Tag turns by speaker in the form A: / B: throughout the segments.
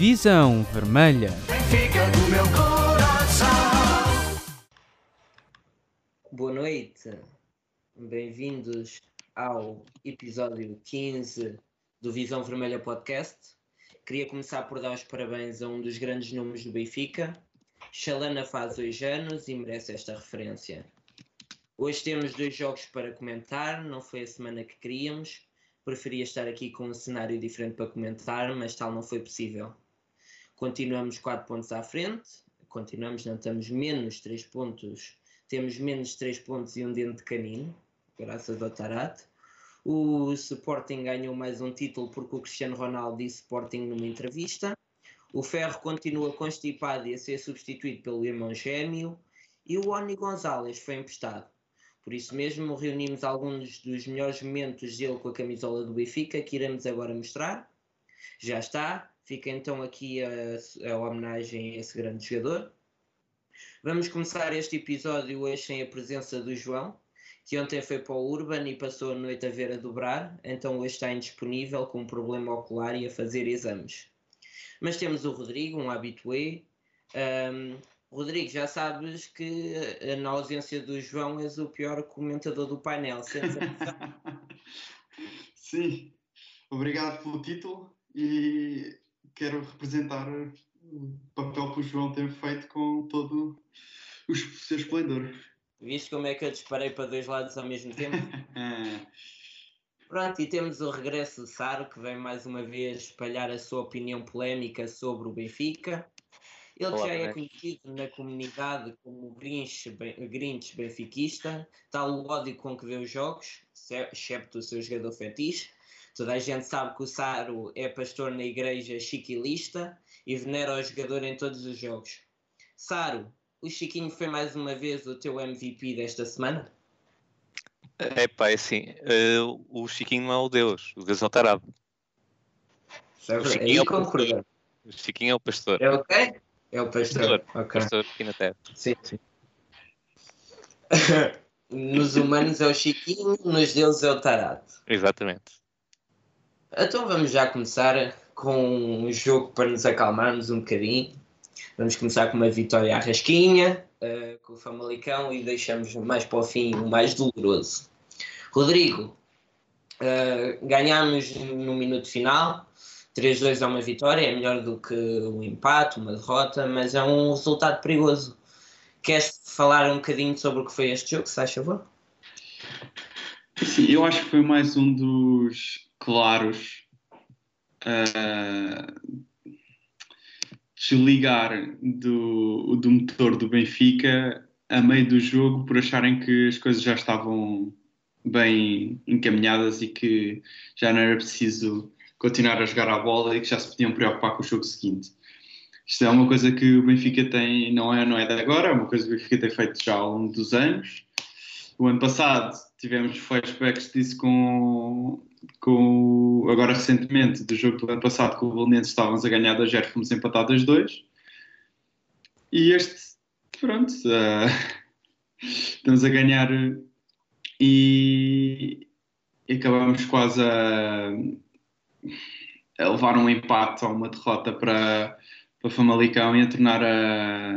A: Visão Vermelha.
B: Boa noite, bem-vindos ao episódio 15 do Visão Vermelha Podcast. Queria começar por dar os parabéns a um dos grandes nomes do Benfica. Chalana faz dois anos e merece esta referência. Hoje temos dois jogos para comentar, não foi a semana que queríamos. Preferia estar aqui com um cenário diferente para comentar, mas tal não foi possível. Continuamos 4 pontos à frente, continuamos, não estamos menos 3 pontos, temos menos 3 pontos e um dente canino, graças ao Tarat. O Sporting ganhou mais um título porque o Cristiano Ronaldo disse Sporting numa entrevista. O Ferro continua constipado e a ser substituído pelo irmão gêmeo. E o Oni Gonzalez foi emprestado. Por isso mesmo, reunimos alguns dos melhores momentos dele com a camisola do Benfica que iremos agora mostrar. Já está, fica então aqui a, a homenagem a esse grande jogador. Vamos começar este episódio hoje sem a presença do João, que ontem foi para o Urban e passou a noite a ver a dobrar, então hoje está indisponível com um problema ocular e a fazer exames. Mas temos o Rodrigo, um habitué. Um, Rodrigo, já sabes que eh, na ausência do João és o pior comentador do painel.
C: Sim, obrigado pelo título e quero representar o papel que o João tem feito com todo o seu esplendor.
B: Viste como é que eu disparei para dois lados ao mesmo tempo? Pronto, e temos o regresso de Saro, que vem mais uma vez espalhar a sua opinião polémica sobre o Benfica. Ele
D: Olá,
B: já é conhecido na comunidade como o Grinch, ben- Grinch benfiquista, tal o ódio com que vê os jogos, ce- excepto o seu jogador fetiche. Toda a gente sabe que o Saro é pastor na igreja chiquilista e venera o jogador em todos os jogos. Saro, o Chiquinho foi mais uma vez o teu MVP desta semana?
D: É pá, é assim, eh, o Chiquinho não é o Deus, o Deus é o tarado.
B: Sabe?
D: Chiquinho é o. O Chiquinho é o pastor.
B: É o quê? É o pastor.
D: Pastor.
B: Ok.
D: Pastor aqui na terra.
B: Sim, sim. nos humanos é o Chiquinho, nos deuses é o Tarato.
D: Exatamente.
B: Então vamos já começar com um jogo para nos acalmarmos um bocadinho. Vamos começar com uma vitória à rasquinha, eh, com o Famalicão e deixamos mais para o fim o mais doloroso. Rodrigo, eh, ganhámos no minuto final, 3-2 é uma vitória, é melhor do que um empate, uma derrota, mas é um resultado perigoso. Queres falar um bocadinho sobre o que foi este jogo, se faz favor?
C: Sim, eu acho que foi mais um dos claros ah, desligar do, do motor do Benfica a meio do jogo por acharem que as coisas já estavam bem encaminhadas e que já não era preciso continuar a jogar a bola e que já se podiam preocupar com o jogo seguinte. Isto é uma coisa que o Benfica tem, não é, não é de agora, é uma coisa que o Benfica tem feito já ao longo dos anos. O ano passado tivemos flashbacks disso com, com agora recentemente, do jogo do ano passado com o Belenenses estávamos a ganhar da 0, fomos empatados 2. E este, pronto, ah, estamos a ganhar e, e acabamos quase a, a levar um empate ou uma derrota para, para Famalicão e a tornar a,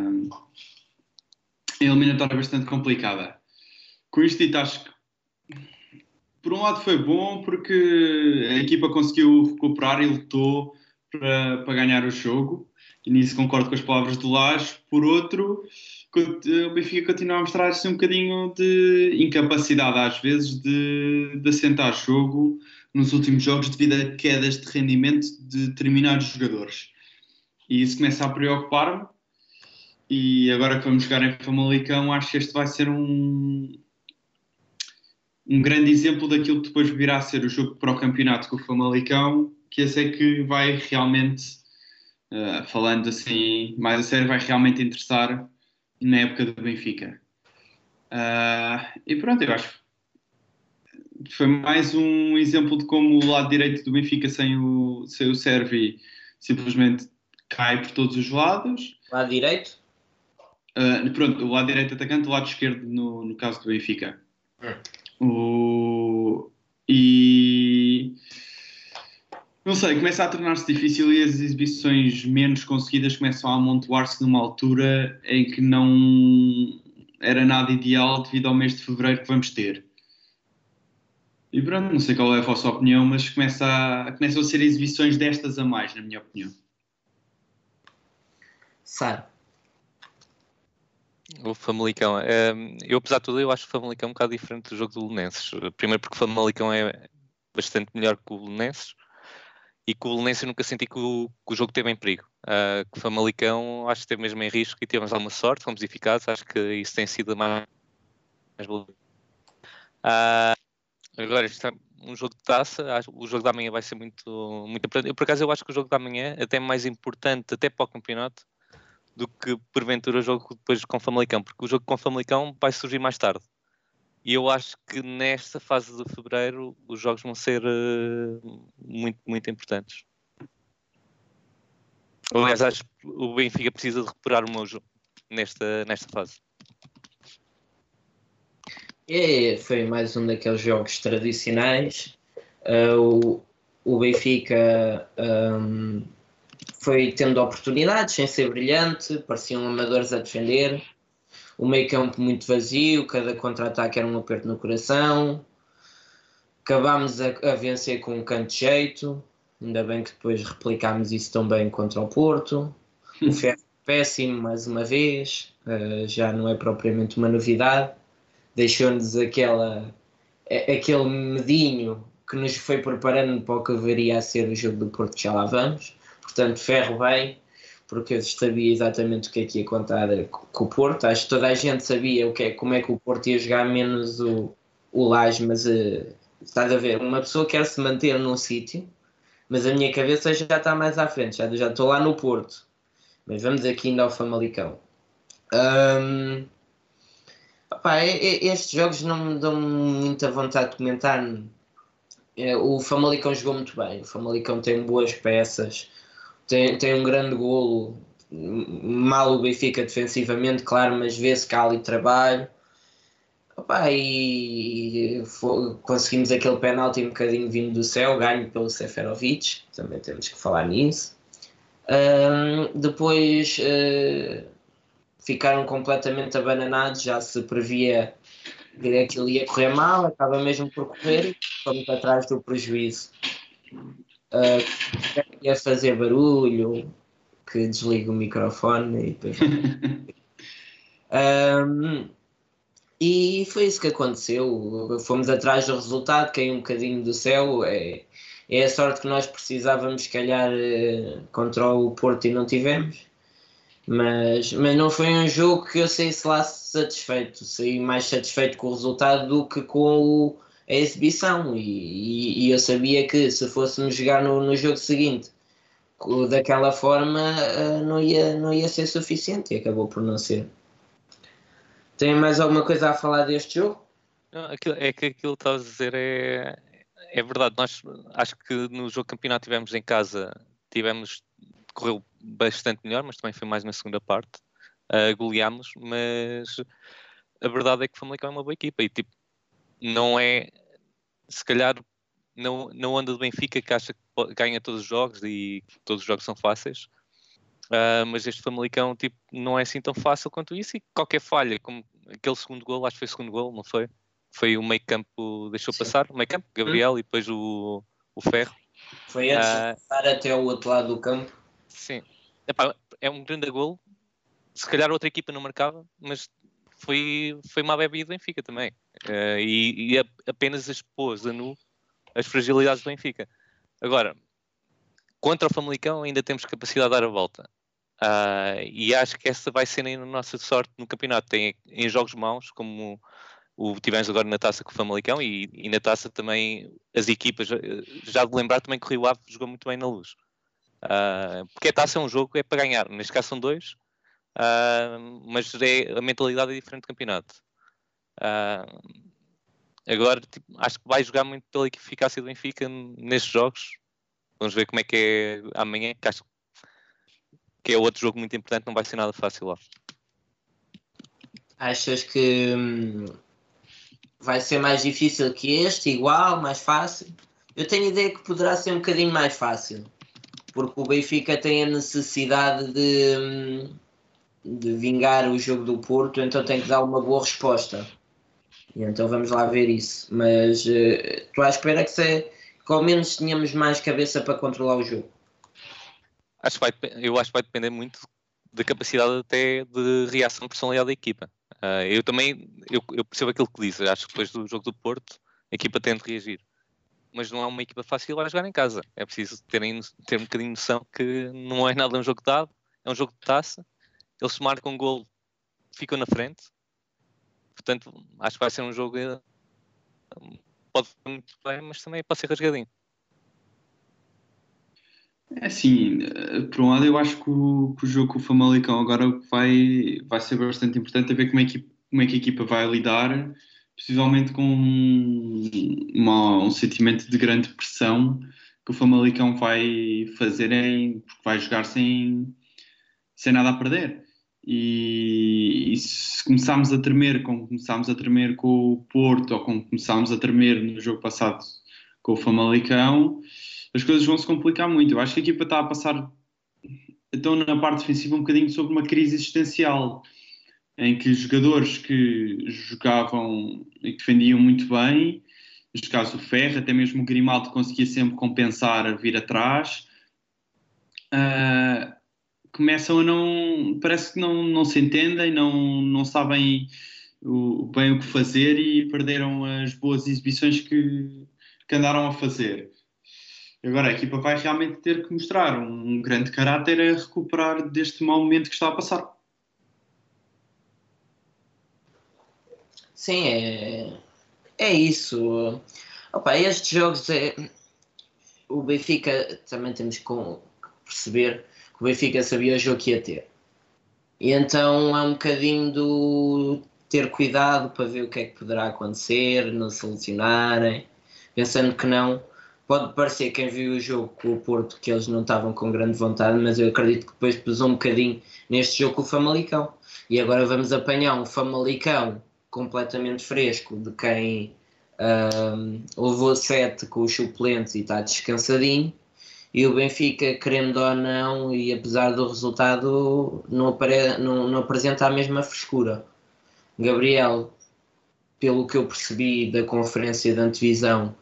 C: a eliminatória bastante complicada. Com isto dito, acho que por um lado foi bom porque a equipa conseguiu recuperar e lutou para, para ganhar o jogo, e nisso concordo com as palavras do Lage. Por outro, o Benfica continua a mostrar assim, um bocadinho de incapacidade, às vezes, de, de assentar jogo nos últimos jogos devido a quedas de rendimento de determinados jogadores. E isso começa a preocupar-me. E agora que vamos jogar em Famalicão, acho que este vai ser um, um grande exemplo daquilo que depois virá a ser o jogo para o campeonato com o Famalicão, que esse é que vai realmente, uh, falando assim mais a sério, vai realmente interessar na época do Benfica. Uh, e pronto, eu acho que foi mais um exemplo de como o lado direito do Benfica sem o, sem o Servi simplesmente cai por todos os lados.
B: Lado direito?
C: Uh, pronto, o lado direito atacante, o lado esquerdo no, no caso do Benfica. O, e Não sei, começa a tornar-se difícil e as exibições menos conseguidas começam a amontoar-se numa altura em que não era nada ideal devido ao mês de fevereiro que vamos ter. E pronto, não sei qual é a vossa opinião, mas começa a, começam a ser exibições destas a mais, na minha opinião.
B: Sara,
D: O Famalicão. ehm, eu, apesar de tudo, eu acho o Famalicão um bocado diferente do jogo do Belenenses. Primeiro porque o Famalicão é bastante melhor que o Belenenses e que o Belenenses eu nunca senti que o, que o jogo teve em perigo. Que o Famalicão acho que esteve mesmo em risco e tivemos alguma sorte, fomos eficazes. Acho que isso tem sido mais... mais. Ah, agora, isto é um jogo de taça. O jogo da manhã vai ser muito, muito importante. Eu, por acaso, eu acho que o jogo da manhã até é mais importante até para o campeonato do que porventura o jogo depois com o Famalicão, porque o jogo com o Famalicão vai surgir mais tarde. E eu acho que nesta fase de fevereiro os jogos vão ser eh, muito, muito importantes. Aliás, acho que o Benfica precisa de recuperar o Mojo nesta, nesta fase.
B: É, foi mais um daqueles jogos tradicionais. Uh, o, o Benfica um, foi tendo oportunidades sem ser brilhante, pareciam amadores a defender. O meio campo muito vazio, cada contra-ataque era um aperto no coração. Acabámos a, a vencer com um canto de jeito. Ainda bem que depois replicámos isso também contra o Porto. O Ferro péssimo mais uma vez, uh, já não é propriamente uma novidade deixou-nos aquela aquele medinho que nos foi preparando para o que viria a ser o jogo do Porto, já lá vamos. Portanto, ferro bem, porque eu sabia exatamente o que é que ia contar co- com o Porto. Acho que toda a gente sabia o que é, como é que o Porto ia jogar, menos o, o Lage, mas eh, estás a ver, uma pessoa quer se manter num sítio, mas a minha cabeça já está mais à frente, já, já estou lá no Porto. Mas vamos aqui ainda ao Famalicão. E- estes jogos não me dão muita vontade de comentar. É, O Famalicão jogou muito bem. O Famalicão tem boas peças, tem, tem um grande golo. Mal o Benfica defensivamente, claro, mas vê-se que há ali trabalho. Opa, e fo- conseguimos aquele penalti um bocadinho vindo do céu, ganho pelo Seferovic, também temos que falar nisso. Ahm, depois eh, ficaram completamente abananados, já se previa que aquilo ia correr mal, acaba mesmo por correr fomos atrás do prejuízo. Uh, ia fazer barulho, que desliga o microfone e depois. Um, e foi isso que aconteceu. Fomos atrás do resultado, caiu um bocadinho do céu. É, é a sorte que nós precisávamos, se calhar, eh, contra o Porto e não tivemos. Mas, mas não foi um jogo que eu saísse lá satisfeito. Saí mais satisfeito com o resultado do que com o- a exibição. E, e- e eu sabia que se fôssemos jogar no, no jogo seguinte daquela forma, eh, não ia, não ia ser suficiente. E acabou por não ser. Tem mais alguma coisa a falar deste jogo?
D: Não, aquilo- é que aquilo que estavas a dizer é, é verdade. Nós acho que no jogo campeonato tivemos em casa, tivemos, correu bastante melhor, mas também foi mais na segunda parte. Uh, goleámos, mas a verdade é que o Famalicão é uma boa equipa e tipo, não é se calhar não, não anda do Benfica que acha que ganha todos os jogos e todos os jogos são fáceis. Uh, mas este Famalicão tipo, não é assim tão fácil quanto isso e qualquer falha, como aquele segundo gol, acho que foi o segundo gol, não foi? Foi o meio campo, deixou
B: Sim.
D: passar, o meio campo, Gabriel e depois o, o Ferro.
B: Foi antes
D: Ah.
B: de passar até o outro lado do campo.
D: Sim. Epá, é um grande gol. Se calhar outra equipa não marcava, mas foi, foi uma bebida do Benfica também. Eh, e, e a- apenas expôs a nu as fragilidades do Benfica. Agora, contra o Famalicão ainda temos capacidade de dar a volta. Ah, e acho que essa vai ser a nossa sorte no campeonato. Tem em jogos maus, como o tivemos agora na taça com o Famalicão e, e na taça também as equipas, eh, já de lembrar também que o Rio Ave jogou muito bem na luz. Ah, porque a taça é um jogo, é para ganhar. Neste caso são dois, ah, mas é, a mentalidade é diferente do campeonato. Ah, agora tipo, acho que vai jogar muito pela eficácia do Benfica nestes jogos. Vamos ver como é que é amanhã, que acho que é outro jogo muito importante, não vai ser nada fácil lá.
B: Achas que hum, vai ser mais difícil que este, igual, mais fácil? Eu tenho ideia que poderá ser um bocadinho mais fácil, porque o Benfica tem a necessidade de, hum, de vingar o jogo do Porto, então tem que dar uma boa resposta. E então vamos lá ver isso. Mas uh, estou à espera que, se, que ao menos tenhamos mais cabeça para controlar o jogo.
D: Acho vai, eu acho que vai depender muito da capacidade até de reação personalidade da equipa. Uh, eu também eu, eu, percebo aquilo que disse. Acho que depois do jogo do Porto a equipa tem de reagir. Mas não é uma equipa fácil a jogar em casa. É preciso terem, ter um bocadinho de noção que não é nada um jogo dado, é um jogo de taça. Eles marcam um gol, ficam na frente. Portanto, acho que vai ser um jogo. Pode ser muito bem, mas também pode ser rasgadinho.
C: É eh, por um lado eu acho que o, que o jogo com o Famalicão agora vai, vai ser bastante importante a ver como é, que, como é que a equipa vai lidar, possivelmente com uma, um sentimento de grande pressão que o Famalicão vai fazer em, porque vai jogar sem, sem nada a perder. E, e, se começarmos a tremer como começámos a tremer com o Porto ou como começámos a tremer no jogo passado com o Famalicão, as coisas vão se complicar muito. Eu acho que a equipa está a passar, então na parte defensiva, um bocadinho sobre uma crise existencial, em que jogadores que jogavam e defendiam muito bem, neste caso o Ferro, até mesmo o Grimaldo conseguia sempre compensar a vir atrás, uh, começam a não, parece que não, não se entendem, não, não sabem o, bem o que fazer e perderam as boas exibições que, que andaram a fazer. Agora a equipa vai realmente ter que mostrar um grande caráter a recuperar deste mau momento que está a passar.
B: Sim, é, é isso. Opa, estes jogos é, o Benfica também temos que perceber que o Benfica sabia o jogo que ia ter. E então há um bocadinho do ter cuidado para ver o que é que poderá acontecer, não solucionarem, pensando que não pode parecer quem viu o jogo com o Porto que eles não estavam com grande vontade, mas eu acredito que depois pesou um bocadinho neste jogo com o Famalicão. E agora vamos apanhar um Famalicão completamente fresco de quem um, levou sete com os suplentes e está descansadinho. E o Benfica, querendo ou não, e apesar do resultado, não, apare... não, não apresenta a mesma frescura. Gabriel, pelo que eu percebi da conferência de antevisão,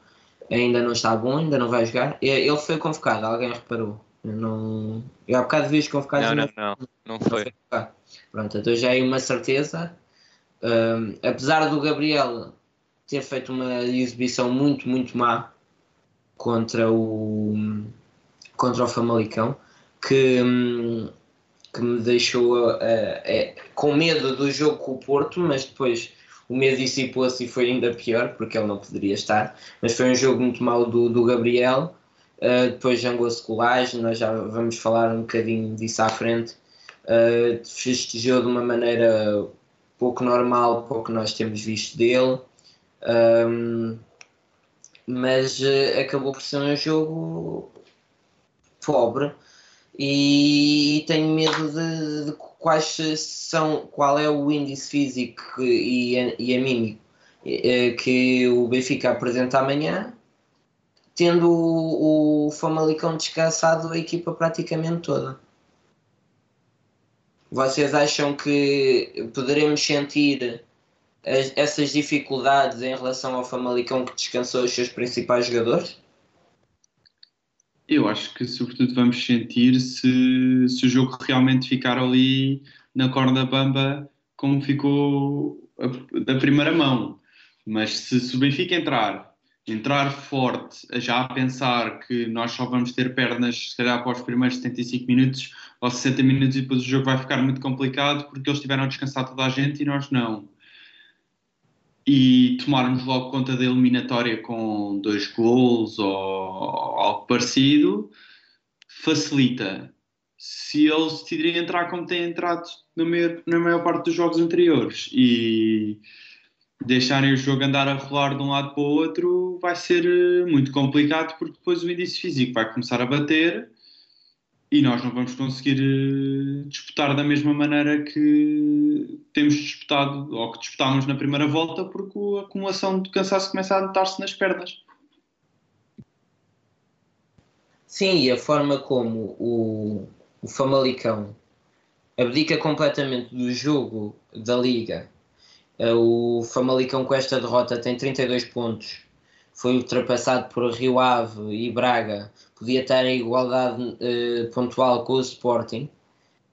B: ainda não está bom, ainda não vai jogar. Ele foi convocado, alguém reparou. Eu, não... eu há bocado vi convocados.
D: Não, não, não, não foi.
B: foi Pronto, então já é uma certeza. Um, apesar do Gabriel ter feito uma exibição muito, muito má contra o, contra o Famalicão, que, que me deixou uh, com medo do jogo com o Porto, mas depois o medo dissipou-se e foi ainda pior, porque ele não poderia estar. Mas foi um jogo muito mau do, do Gabriel. Uh, depois jangou-se colagem, nós já vamos falar um bocadinho disso à frente. Uh, festejou de uma maneira pouco normal, pouco nós temos visto dele. Um, mas uh, acabou por ser um jogo pobre e tenho medo de, de quais são, qual é o índice físico e, e anímico eh, que o Benfica apresenta amanhã, tendo o, o Famalicão descansado a equipa praticamente toda. Vocês acham que poderemos sentir as, essas dificuldades em relação ao Famalicão que descansou os seus principais jogadores?
C: Eu acho que, sobretudo, vamos sentir se, se o jogo realmente ficar ali na corda bamba como ficou da primeira mão. Mas se, se o Benfica entrar, entrar forte, já a pensar que nós só vamos ter pernas, se calhar, após os primeiros 75 minutos ou 60 minutos e depois o jogo vai ficar muito complicado porque eles tiveram a descansar toda a gente e nós não e tomarmos logo conta da eliminatória com dois gols ou algo parecido, facilita. Se eles decidirem entrar como têm entrado na maior, na maior parte dos jogos anteriores e deixarem o jogo andar a rolar de um lado para o outro, vai ser eh, muito complicado porque depois o índice físico vai começar a bater e nós não vamos conseguir uh, disputar da mesma maneira que temos disputado ou que disputámos na primeira volta, porque a acumulação de cansaço começa a notar-se nas pernas.
B: Sim, e a forma como o, o Famalicão abdica completamente do jogo da Liga. Eh, O Famalicão com esta derrota tem 32 pontos, foi ultrapassado por Rio Ave e Braga, podia estar em igualdade eh, pontual com o Sporting.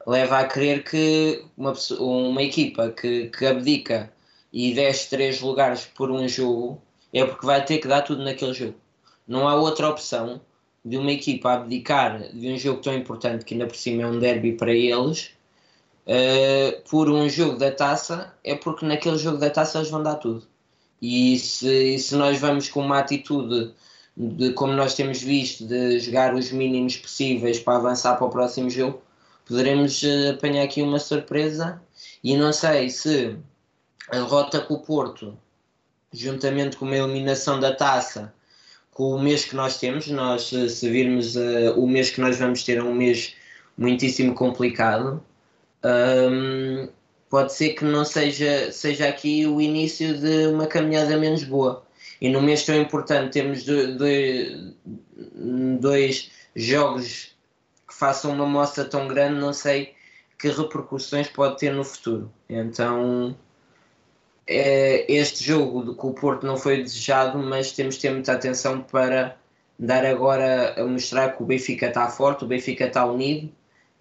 B: Leva a crer que uma, uma equipa que, que abdica e desce três lugares por um jogo é porque vai ter que dar tudo naquele jogo. Não há outra opção de uma equipa abdicar de um jogo tão importante que ainda por cima é um derby para eles uh, por um jogo da taça é porque naquele jogo da taça eles vão dar tudo. E se, se nós vamos com uma atitude de como nós temos visto de jogar os mínimos possíveis para avançar para o próximo jogo, poderemos uh, apanhar aqui uma surpresa e não sei se a derrota com o Porto, juntamente com uma eliminação da taça, com o mês que nós temos, nós se se virmos uh, o mês que nós vamos ter é um mês muitíssimo complicado. Hum, pode ser que não seja, seja aqui o início de uma caminhada menos boa. E no mês tão importante temos do- do- dois jogos que façam uma mostra tão grande, não sei que repercussões pode ter no futuro. Então, é, este jogo do- o Porto não foi desejado, mas temos de ter muita atenção para dar agora a mostrar que o Benfica está forte, o Benfica está unido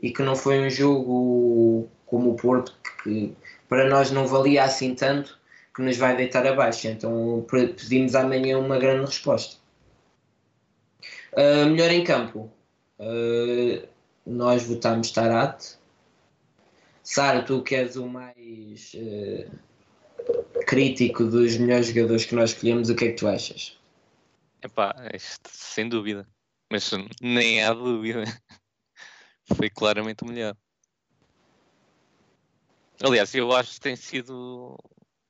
B: e que não foi um jogo como o Porto que para nós não valia assim tanto que nos vai deitar abaixo. Então pe- pedimos amanhã uma grande resposta. Ah, melhor em campo. Ah, nós votamos Tarate. Sara, tu que és o mais eh, crítico dos melhores jogadores que nós escolhemos, o que é que tu achas?
D: Epá, isto, sem dúvida. Mas nem há dúvida. Foi claramente o melhor. Aliás, eu acho que tem sido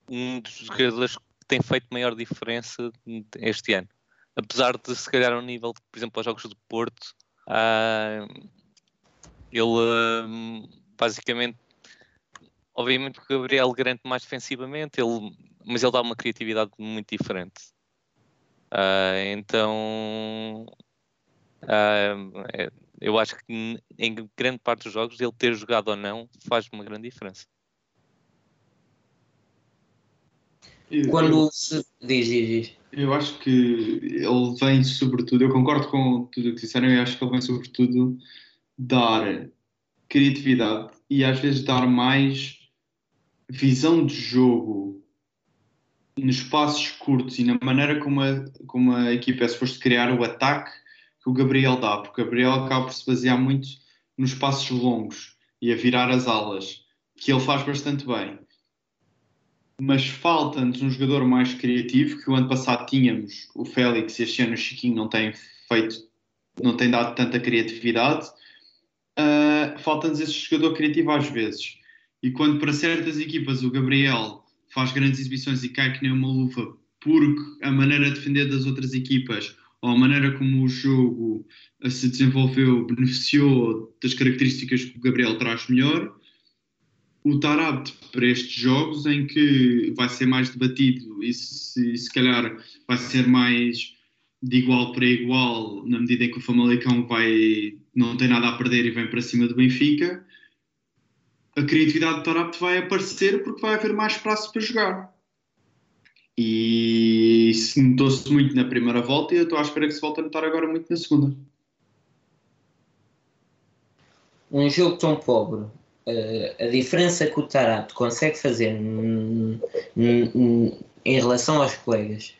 D: um dos jogadores que tem feito maior diferença este ano. Apesar de, se calhar, ao nível, por exemplo, aos jogos do Porto, ah, ele ah, basicamente, obviamente, que o Gabriel garante mais defensivamente, ele, mas ele dá uma criatividade muito diferente. Ah, então, é- eu acho que em grande parte dos jogos, ele ter jogado ou não faz uma grande diferença.
C: Eu-
B: Quando se diz, diz, diz.
C: Eu acho que ele vem sobretudo, eu concordo com tudo o que disseram, eu acho que ele vem sobretudo dar criatividade e às vezes dar mais visão de jogo nos passos curtos e na maneira como a, como a equipa é suposto criar o ataque que o Gabriel dá, porque o Gabriel acaba por se basear muito nos passos longos e a virar as alas, que ele faz bastante bem mas falta-nos um jogador mais criativo, que o ano passado tínhamos o Félix e este ano o Chiquinho não tem feito, não tem dado tanta criatividade. Ah, falta-nos esse jogador criativo às vezes. E quando para certas equipas o Gabriel faz grandes exibições e cai que nem uma luva porque a maneira de defender das outras equipas ou a maneira como o jogo ah, se desenvolveu beneficiou das características que o Gabriel traz melhor, estar apto para estes jogos em que vai ser mais debatido e se, se calhar vai ser mais de igual para igual na medida em que o Famalicão vai, não tem nada a perder e vem para cima do Benfica a criatividade do estar apto vai aparecer porque vai haver mais espaço para jogar. E isso notou-se muito na primeira volta e eu estou à espera que se volte a notar agora muito na segunda.
B: Um jogo tão pobre, a diferença que o Tarato consegue fazer em relação aos colegas,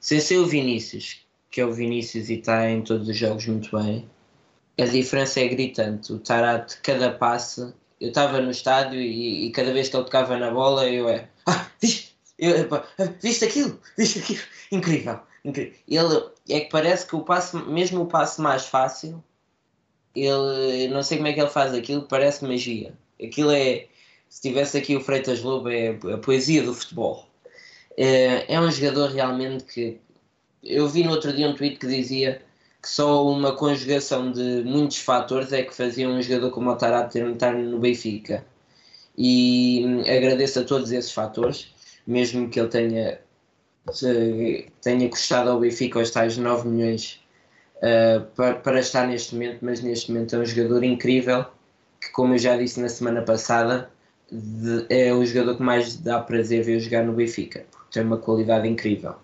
B: sem ser o Vinícius, que é o Vinícius e está em todos os jogos muito bem, a diferença é gritante. O Tarato, cada passe, eu estava no estádio e, e cada vez que ele tocava na bola, eu é. Ah, viste, viste aquilo? Viste aquilo? Incrível, incrível. Ele é que parece que o passe, mesmo o passe mais fácil, ele não sei como é que ele faz aquilo, parece magia. Aquilo é, se tivesse aqui o Freitas Lobo, é a poesia do futebol. É, é um jogador realmente que eu vi no outro dia um tweet que dizia que só uma conjugação de muitos fatores é que fazia um jogador como o Tarap ter estar no Benfica. E hum, agradeço a todos esses fatores, mesmo que ele tenha, tenha custado ao Benfica os tais 9 milhões uh, para, para estar neste momento, mas neste momento é um jogador incrível que, como eu já disse na semana passada, de, é o jogador que mais dá prazer ver jogar no Benfica, porque tem uma qualidade incrível.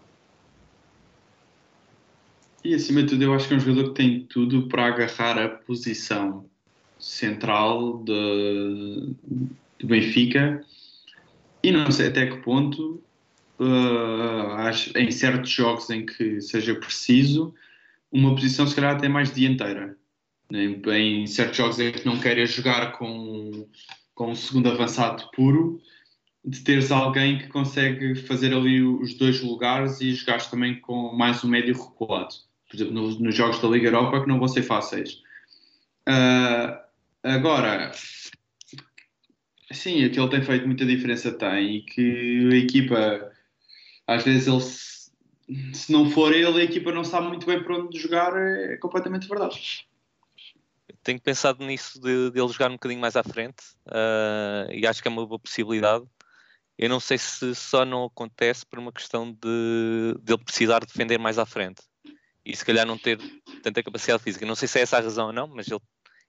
C: E acima de tudo, eu acho que é um jogador que tem tudo para agarrar a posição central do Benfica. E não sei até que ponto, uh, em certos jogos em que seja preciso, uma posição se calhar até mais dianteira. Em, em certos jogos em que não queres jogar com, com um segundo avançado puro, de teres alguém que consegue fazer ali os dois lugares e jogares também com mais um médio recuado. Por exemplo, nos, nos jogos da Liga Europa que não vão ser fáceis. Uh, agora, sim, aquilo tem feito muita diferença, tem, e que a equipa, às vezes, ele, se não for ele, a equipa não sabe muito bem para onde jogar, é completamente verdade
D: tenho pensado nisso de, de, ele jogar um bocadinho mais à frente uh, e acho que é uma boa possibilidade. Eu não sei se só não acontece por uma questão de, de ele precisar defender mais à frente e se calhar não ter tanta capacidade física. Não sei se é essa a razão ou não, mas ele,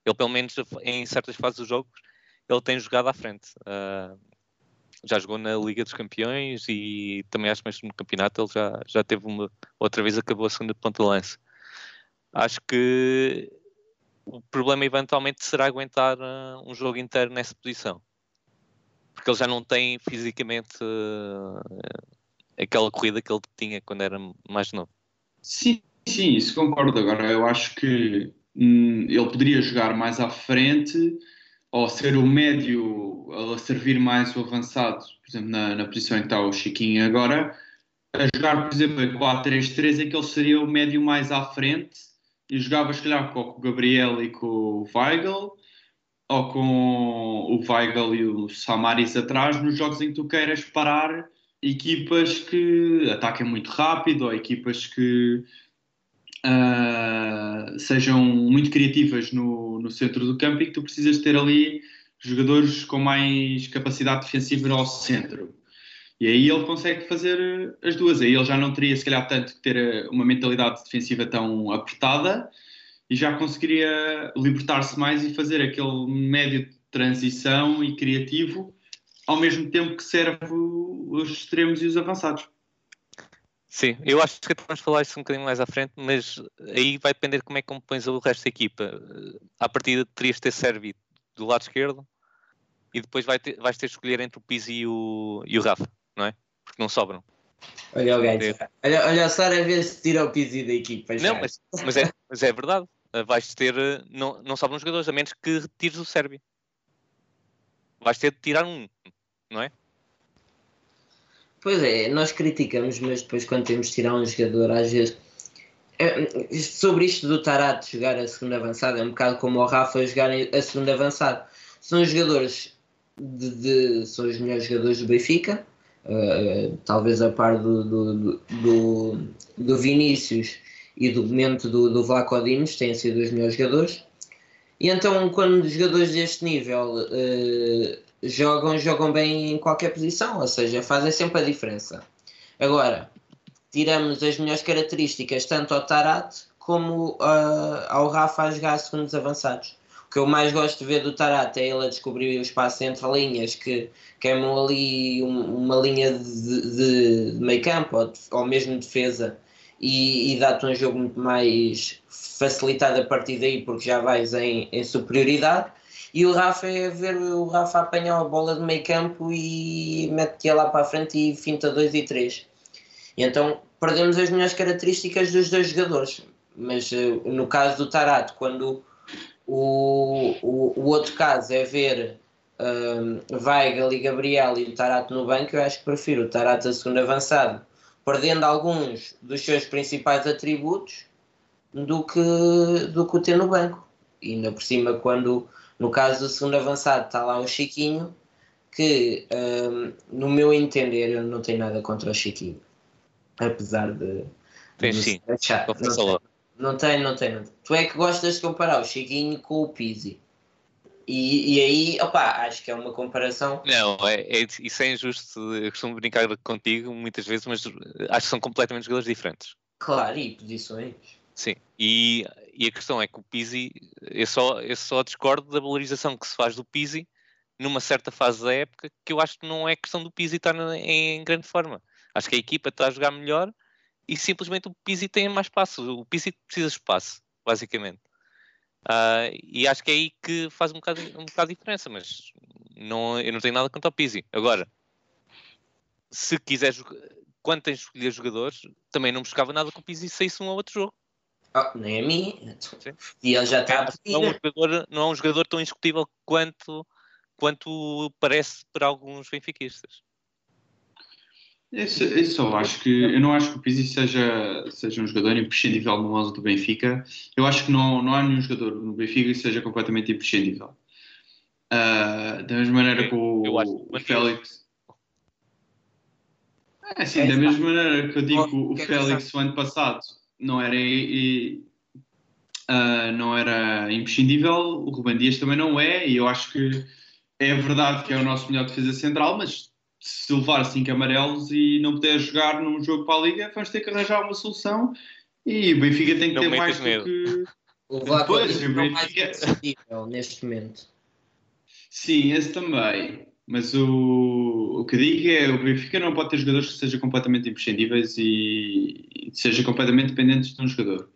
D: ele pelo menos em certas fases dos jogos, ele tem jogado à frente. Uh, já jogou na Liga dos Campeões e também acho que no campeonato ele já, já teve uma outra vez acabou a segunda ponta de lance. Acho que o problema eventualmente será aguentar uh, um jogo inteiro nessa posição. Porque ele já não tem fisicamente uh, aquela corrida que ele tinha quando era mais novo.
C: Sim, sim, isso concordo. Agora, eu acho que hum, ele poderia jogar mais à frente ou ser o médio a servir mais o avançado, por exemplo, na, na posição em que está o Chiquinho agora, a jogar, por exemplo, a 4-3-3, em que ele seria o médio mais à frente e jogava, se calhar, com o Gabriel e com o Weigl, ou com o Weigl e o Samaris atrás, nos jogos em que tu queiras parar equipas que ataquem muito rápido ou equipas que uh, sejam muito criativas no, no centro do campo e que tu precisas ter ali jogadores com mais capacidade defensiva ao centro. E aí ele consegue fazer as duas. Aí ele já não teria, se calhar, tanto que ter eh, uma mentalidade defensiva tão apertada e já conseguiria libertar-se mais e fazer aquele médio de transição e criativo ao mesmo tempo que serve os extremos e os avançados.
D: Sim, eu acho que vamos falar isso um bocadinho mais à frente, mas aí vai depender como é que compões o resto da equipa. À partida terias de ter Servi do lado esquerdo e depois vai ter, vais ter de escolher entre o Pizzi e o, e o Rafa não é? Porque não sobram.
B: Olha o gajo. Olha, olha só a ver se tira o piso da equipa.
D: Não, mas, mas, é, mas é verdade. Vais ter. Não, não sobram jogadores, a menos que retires o Sérvio. Vais ter de tirar um, não é?
B: Pois é, nós criticamos, mas depois quando temos de tirar um jogador, às vezes. É, sobre isto do Tarato jogar a segunda avançada, é um bocado como o Rafa jogar a segunda avançada. São jogadores de, de, são os melhores jogadores do Benfica, uh, talvez a par do, do, do, do, Vinícius e do momento do, do Vlaco Dimos, têm sido os melhores jogadores. E então, quando jogadores deste nível uh, jogam, jogam bem em qualquer posição, ou seja, fazem sempre a diferença. Agora, tiramos as melhores características tanto ao Tarat como uh, ao Rafa a jogar segundos avançados que eu mais gosto de ver do Tarata é ele a descobrir o espaço entre linhas que queimam ali um, uma linha de, de, de meio campo ou, ou mesmo defesa e, e dá-te um jogo muito mais facilitado a partir daí porque já vais em, em superioridade e o Rafa é ver o Rafa apanhar a bola de meio campo e mete-a lá para a frente e finta 2 e 3 e então perdemos as melhores características dos dois jogadores mas eh, no caso do Tarato quando o, o, o outro caso é ver um, Weigl e Gabriel e o Tarato no banco. Eu acho que prefiro o Tarato a segundo avançado, perdendo alguns dos seus principais atributos do que, do que o ter no banco. E ainda por cima, quando no caso do segundo avançado está lá o Chiquinho, que um, no meu entender eu não tenho nada contra o Chiquinho, apesar de.
D: Tem sim,
B: não tem, não tem, não tem. Tu é que gostas de comparar o Chiquinho com o Pizzi. E, e aí, opá, acho que é uma comparação.
D: Não, é, é, isso é injusto. Eu costumo brincar contigo muitas vezes, mas acho que são completamente jogadores diferentes.
B: Claro, e posições.
D: Sim, e, e a questão é que o Pizzi, eu só, eu só discordo da valorização que se faz do Pizzi numa certa fase da época, que eu acho que não é questão do Pizzi estar em grande forma. Acho que a equipa está a jogar melhor e simplesmente o Pizzi tem mais espaço. O Pizzi precisa de espaço, basicamente. Ah, e acho que é aí que faz um bocado, um bocado de diferença, mas não, eu não tenho nada contra o Pizzi. Agora, se quiser quando tens de escolher jogadores, também não buscava nada que o Pizzi saísse um ou outro jogo.
B: Ah, nem a mim.
D: Sim.
B: E ele já está a
D: Não é, um jogador, não é um jogador tão indiscutível quanto, quanto parece para alguns benfiquistas.
C: Isso, isso eu acho que eu não acho que o Pizzi seja, seja um jogador imprescindível no 11 do Benfica. Eu acho que não, não há nenhum jogador no Benfica que seja completamente imprescindível. Ah, da mesma maneira que o,
D: Eu acho que
C: o Félix. É assim,
B: É,
C: da mesma maneira que eu digo
B: O é
C: Félix o ano passado não era, e- e, ah, não era imprescindível, o Ruben Dias também não é, e eu acho que é verdade que é o nosso melhor defesa central, mas se levar 5 amarelos e não puder jogar num jogo para a Liga, vamos ter que arranjar uma solução e o Benfica tem que
D: Não
C: ter mais do
D: medo.
C: que.
B: O Vlaco
C: Pois,
B: é
C: o
B: o mais
C: Benfica-
B: imprescindível neste momento.
C: Sim, esse também. Mas o, o que digo é o Benfica não pode ter jogadores que sejam completamente imprescindíveis e, e seja completamente dependentes de um jogador.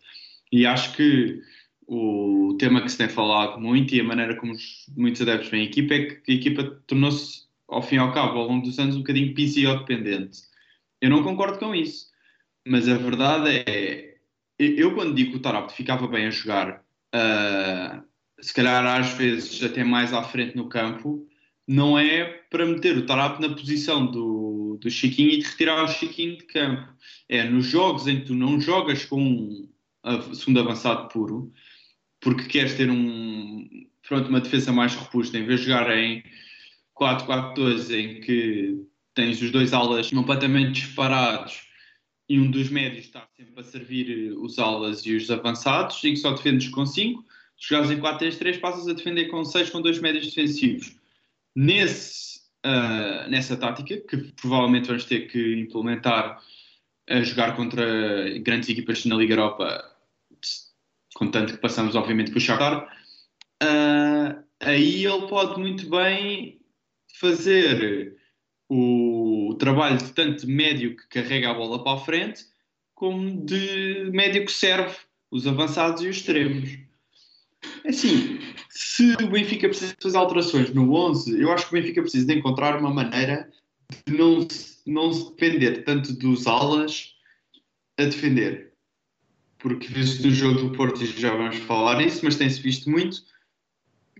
C: E acho que o tema que se tem falado muito e a maneira como os, muitos adeptos veem a equipa é que a equipa tornou-se, ao fim e ao cabo, ao longo dos anos, um bocadinho PCO-dependente. Eu não concordo com isso. Mas a verdade é, eu quando digo que o Tarapte ficava bem a jogar, ah, se calhar às vezes até mais à frente no campo, não é para meter o Tarapte na posição do, do Chiquinho e de retirar o Chiquinho de campo. É nos jogos em que tu não jogas com um segundo avançado puro, porque queres ter um, pronto, uma defesa mais robusta, em vez de jogar em 4-4-2, em que tens os dois alas completamente disparados e um dos médios está sempre a servir os alas e os avançados, e que só defendes com 5. Se jogares em 4-3-3, passas a defender com 6 com dois médios defensivos. Nesse, ah, nessa tática, que provavelmente vamos ter que implementar a jogar contra grandes equipas na Liga Europa, contanto que passamos, obviamente, o Shakhtar, ah, aí ele pode muito bem fazer o trabalho de tanto médio que carrega a bola para a frente, como de médio que serve os avançados e os extremos. É Assim, se o Benfica precisa fazer alterações no 11, eu acho que o Benfica precisa de encontrar uma maneira de não, não se depender tanto dos alas a defender. Porque visto no jogo do Porto, e já vamos falar nisso, mas tem-se visto muito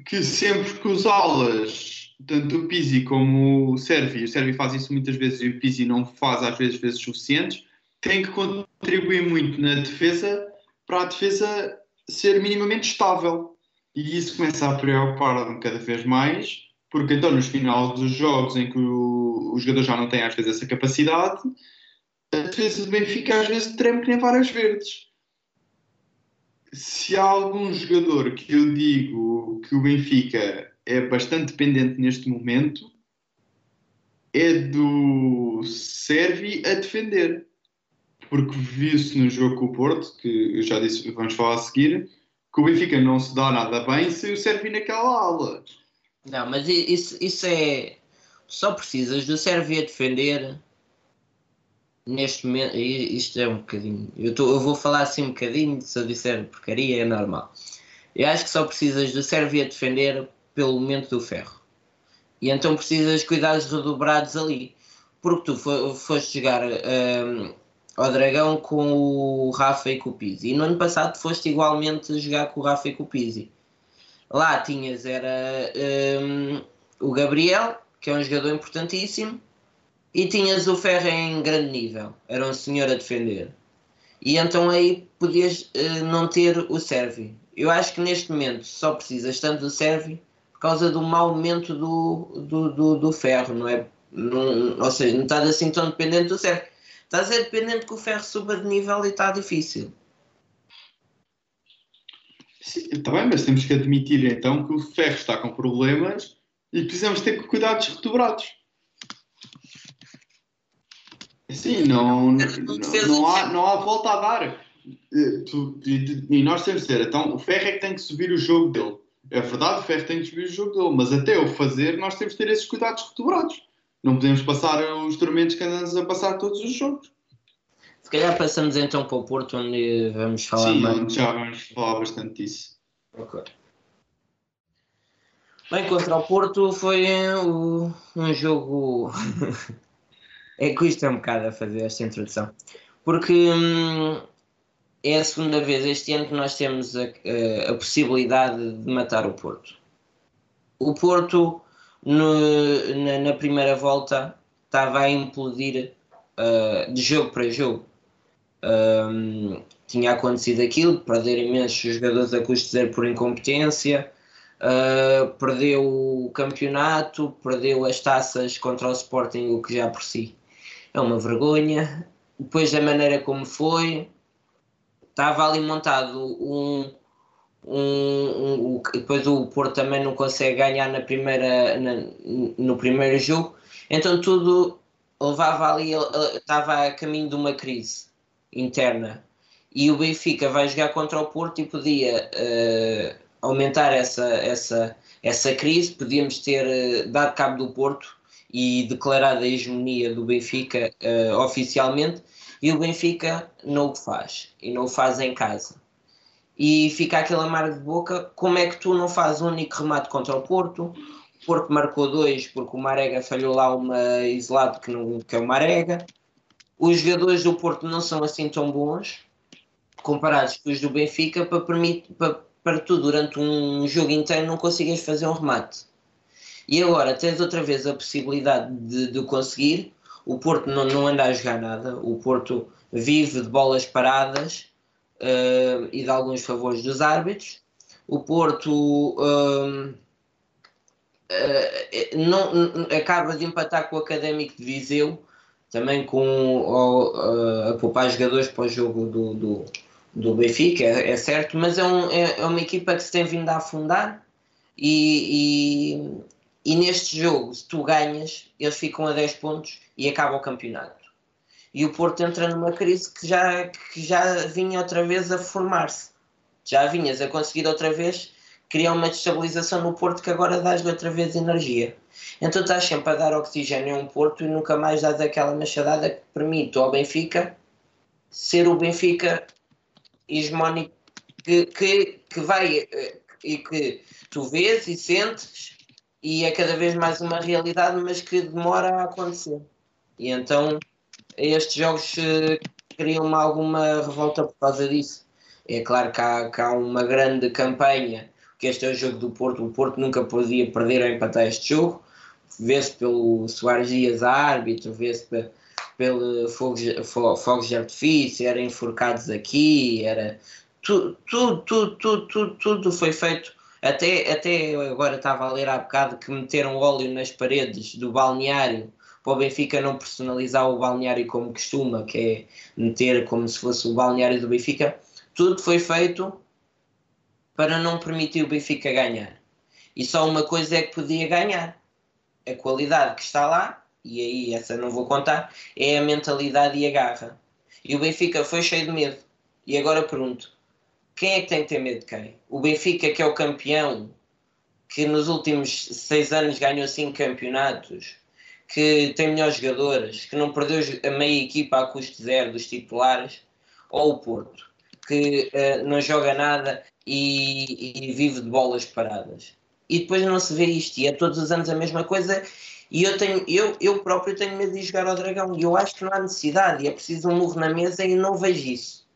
C: que sempre que os alas, tanto o Pizzi como o Servi, o Servi faz isso muitas vezes e o Pizzi não faz às vezes vezes suficientes, tem que contribuir muito na defesa para a defesa ser minimamente estável. E isso começa a preocupar-me cada vez mais, porque então nos finais dos jogos em que o, o jogador já não tem às vezes essa capacidade, a defesa do Benfica às vezes treme que nem várias verdes. Se há algum jogador que eu digo que o Benfica é bastante dependente neste momento, é do Servi a defender. Porque viu-se no jogo com o Porto, que eu já disse, vamos falar a seguir, que o Benfica não se dá nada bem sem o Servi naquela aula.
B: Não, mas isso, isso é. Só precisas do Sérvia defender. Neste momento, isto é um bocadinho. Eu, tô- eu vou falar assim um bocadinho, se eu disser porcaria é normal. Eu acho que só precisas do Sérvia defender pelo momento do ferro. E então precisas de cuidados redobrados ali. Porque tu fo- foste jogar hum, ao Dragão com o Rafa e com o Pizzi. E no ano passado foste igualmente jogar com o Rafa e com o Pizzi. Lá tinhas era hum, o Gabriel, que é um jogador importantíssimo, e tinhas o Ferro em grande nível, era um senhor a defender. E então aí podias eh, não ter o Servi. Eu acho que neste momento só precisas tanto do Servi por causa do mau momento do, do, do, do Ferro, não é? Não, ou seja, não estás assim tão dependente do Servi. Estás a dependente que o Ferro suba de nível e está difícil.
C: Sim, está bem, mas temos que admitir então que o ferro está com problemas e precisamos ter cuidados redobrados. Sim, não, não, não, há, não há volta a dar. eh, e, e nós temos de dizer, então o Ferro é que tem que subir o jogo dele. É verdade, o Ferro tem que subir o jogo dele, mas até o fazer, nós temos de ter esses cuidados redobrados. Não podemos passar os tormentos que andamos a passar todos os jogos.
B: Se calhar passamos então para o Porto, onde vamos falar
C: Sim,
B: mais.
C: já vamos falar bastante disso.
B: Ok. Bem, contra o Porto foi um jogo. é que custa um bocado a fazer esta introdução. Porque hum, é a segunda vez este ano que nós temos a, a- a possibilidade de matar o Porto. O Porto, no- na, na primeira volta, estava a implodir ah, de jogo para jogo. Hum, tinha acontecido aquilo, perder imensos jogadores a custo zero por incompetência, uh, perdeu o campeonato, perdeu as taças contra o Sporting, o que já por si é uma vergonha. Depois da maneira como foi, estava ali montado um. Um, um- depois o Porto também não consegue ganhar na primeira, na- no primeiro jogo, então tudo levava ali, estava a caminho de uma crise interna. E o Benfica vai jogar contra o Porto e podia eh, aumentar essa, essa, essa crise, podíamos ter eh, dado cabo do Porto e declarado a hegemonia do Benfica eh, oficialmente. E o Benfica não o faz e não o faz em casa e fica aquele amargo de boca como é que tu não fazes um único remate contra o Porto o Porto marcou dois porque o Marega falhou lá uma isolado que, não, que é o Marega os jogadores do Porto não são assim tão bons comparados com os do Benfica para, permite, para, para tu durante um jogo inteiro não consigas fazer um remate. E agora tens outra vez a possibilidade de, de conseguir. O Porto não, não anda a jogar nada. O Porto vive de bolas paradas eh, e de alguns favores dos árbitros. O Porto hum, eh, não, acaba de empatar com o Académico de Viseu, também com a, a poupar jogadores para o jogo do, do, do Benfica, é, é certo, mas é, um- é- é uma equipa que se tem vindo a afundar e, e, e neste jogo, se tu ganhas, eles ficam a 10 pontos e acaba o campeonato. E o Porto entra numa crise que já, que já vinha outra vez a formar-se. Já vinhas a conseguir outra vez criar uma destabilização no Porto que agora dás-lhe outra vez energia. Então estás sempre a dar oxigênio a um Porto e nunca mais dás aquela machadada que permite ao Benfica ser o Benfica hegemónico que, que, que vai eh, e que tu vês e sentes e é cada vez mais uma realidade, mas que demora a acontecer. E então estes jogos eh, criam-me alguma revolta por causa disso. É claro que há, que há uma grande campanha, que este é o jogo do Porto, o Porto nunca podia perder ou empatar este jogo, vê-se pelo Soares Dias árbitro, vê-se pe- pelo fogos, fo- fogos de artifício, eram enforcados aqui, era tudo, tudo, tudo, tudo, tudo, tudo foi feito. Até, até agora estava a ler há bocado que meteram óleo nas paredes do balneário para o Benfica não personalizar o balneário como costuma, que é meter como se fosse o balneário do Benfica. Tudo foi feito para não permitir o Benfica ganhar. E só uma coisa é que podia ganhar. A qualidade que está lá, e aí essa não vou contar, é a mentalidade e a garra. E o Benfica foi cheio de medo. E agora pergunto: quem é que tem que ter medo de quem? O Benfica, que é o campeão, que nos últimos seis anos ganhou cinco campeonatos, que tem melhores jogadores, que não perdeu a meia equipa a custo zero dos titulares, ou o Porto, que eh, não joga nada e, e vive de bolas paradas. E depois não se vê isto, e é todos os anos a mesma coisa. E eu, tenho, eu, eu próprio tenho medo de jogar ao Dragão, e eu acho que não há necessidade, e é preciso um murro na mesa e não vejo isso.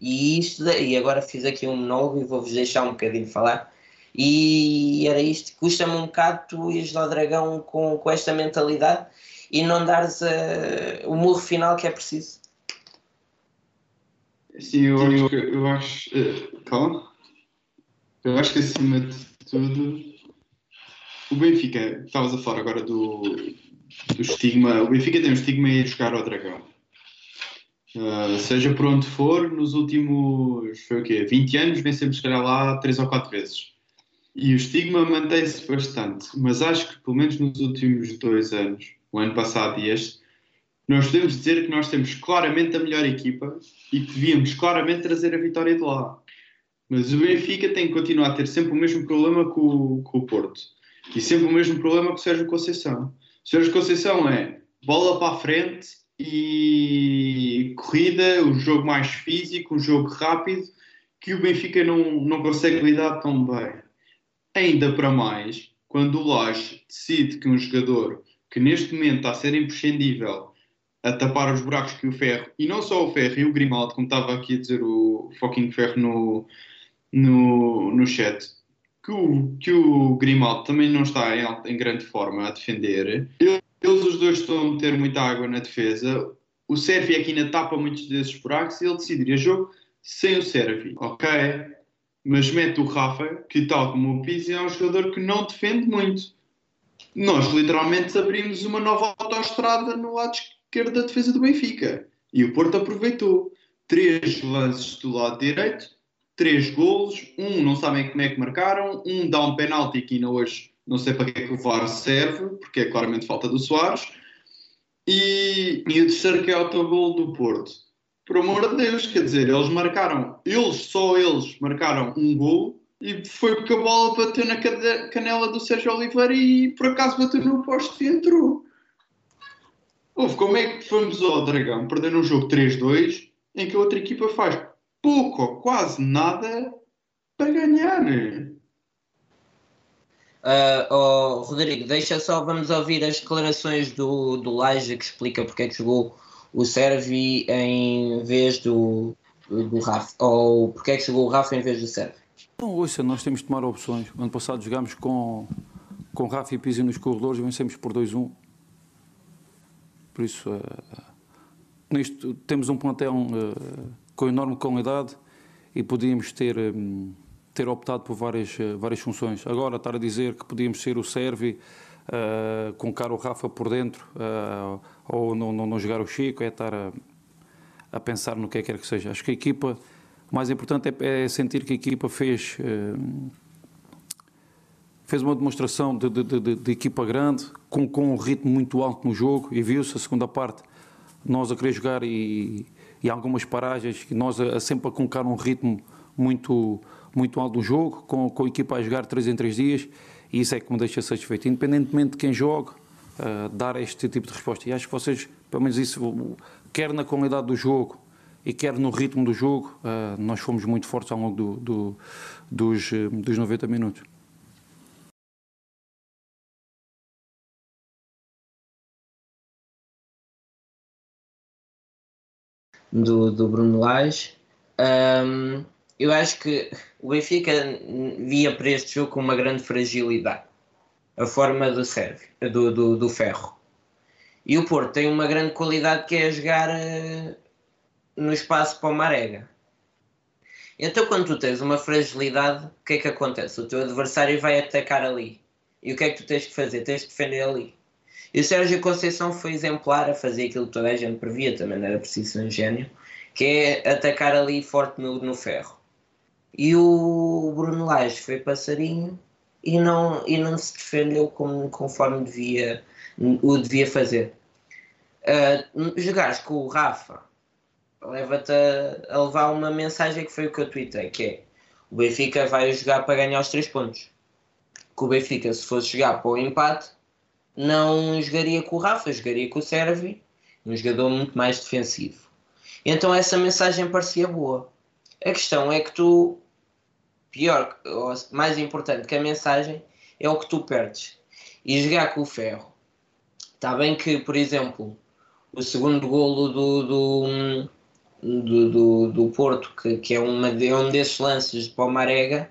B: E isto, e agora fiz aqui um monólogo e vou-vos deixar um bocadinho falar. E era isto, custa-me um bocado tu ires ao Dragão com, com esta mentalidade e não dares eh, o murro final que é preciso.
C: Sim, eu acho que. Eu acho, eh, calma. Eu acho que acima de tudo. O Benfica, estavas a falar agora do, do estigma. O Benfica tem um estigma em jogar ao Dragão. Uh, seja por onde for, nos últimos foi o quê? 20 anos vencemos se calhar lá 3 ou 4 vezes. E o estigma mantém-se bastante, mas acho que pelo menos nos últimos dois anos, o ano passado e este, Nós podemos dizer que nós temos claramente a melhor equipa e que devíamos claramente trazer a vitória de lá. Mas o Benfica tem que continuar a ter sempre o mesmo problema com, o- com o Porto. E sempre o mesmo problema com o Sérgio Conceição. O Sérgio Conceição é bola para a frente e corrida, um jogo mais físico, um jogo rápido, que o Benfica não, não consegue lidar tão bem. Ainda para mais, quando o Lage decide que um jogador que neste momento está a ser imprescindível a tapar os buracos que o Ferro, e não só o Ferro, e o Grimaldo, como estava aqui a dizer o fucking Ferro no, no, no chat, que o, que o Grimaldo também não está em, em grande forma a defender. Eles os dois estão a meter muita água na defesa. O Servi aqui ainda tapa muitos desses buracos e ele decidiria jogo sem o Servi, ok? Mas mete o Rafa, que tal como o Pizzi é um jogador que não defende muito. Nós literalmente abrimos uma nova autoestrada no lado esquerdo da defesa do Benfica. E o Porto aproveitou. Três lances do lado direito, três golos, um não sabem como é que marcaram, um dá um penalti que ainda hoje não sei para que é que o VAR serve, porque é claramente falta do Soares, e, e o terceiro que é o autogol do Porto. Por amor de Deus, quer dizer, eles marcaram, eles, só eles marcaram um gol e foi porque a bola bateu na canela do Sérgio Oliveira e por acaso bateu no posto e entrou. Houve, como é que fomos ao Dragão perder um jogo 3-2 em que a outra equipa faz pouco ou quase nada para ganhar?
B: Ah, oh, Rodrigo, deixa só, vamos ouvir as declarações do, do Laje que explica porque é que jogou o Servi em vez do, do Rafa, ou porque é que jogou o Rafa em vez do Servi.
A: Não, ouça, nós temos de tomar opções. O ano passado jogámos com, com Rafa e Pizzi nos corredores e vencemos por 2-1. Por isso, eh, nisto, temos um plantel eh, com enorme qualidade e podíamos ter, hum, ter optado por várias, eh, várias funções. Agora, estar a dizer que podíamos ser o Servi, colocar o Rafa por dentro, eh, ou não, não, não jogar o Chico, é estar a, a pensar no que é que quer que seja. Acho que a equipa, o mais importante é, é sentir que a equipa fez, eh, fez uma demonstração de, de- de- de equipa grande, com, com um ritmo muito alto no jogo, e viu-se a segunda parte, nós a querer jogar e, e algumas paragens, e nós a, a sempre a colocar um ritmo muito, muito alto no jogo, com, com a equipa a jogar 3 em 3 dias, e isso é que me deixa satisfeito. Independentemente de quem joga, eh, dar este tipo de resposta. E acho que vocês, pelo menos isso, quer na qualidade do jogo e quer no ritmo do jogo, eh, nós fomos muito fortes ao longo do- do- dos, eh, dos 90 minutos.
B: do, do Bruno Lage. Ahm, eu acho que o Benfica via para este jogo uma grande fragilidade. A forma do, Sérvio, do, do, do ferro. E o Porto tem uma grande qualidade que é jogar eh, no espaço para o Marega. Então, quando tu tens uma fragilidade, o que é que acontece? O teu adversário vai atacar ali. E o que é que tu tens que fazer? Tens que defender ali. E o Sérgio Conceição foi exemplar a fazer aquilo que toda a gente previa, também não era preciso ser um gênio, que é atacar ali forte no, no ferro. E o Bruno Lage foi passarinho e não, e não se defendeu como, conforme devia, o devia fazer. Uh, jogares com o Rafa leva-te a, a levar uma mensagem que foi o que eu tuitei, que é o Benfica vai jogar para ganhar os três pontos. Que o Benfica, se fosse jogar para o empate, não jogaria com o Rafa, jogaria com o Servi, um jogador muito mais defensivo. Então essa mensagem parecia boa. A questão é que tu, pior, ou mais importante que a mensagem, é o que tu perdes. E jogar com o ferro. Está bem que, por exemplo, o segundo golo do, do, do, do, do Porto, que, que é, uma, é um desses lances para o Marega,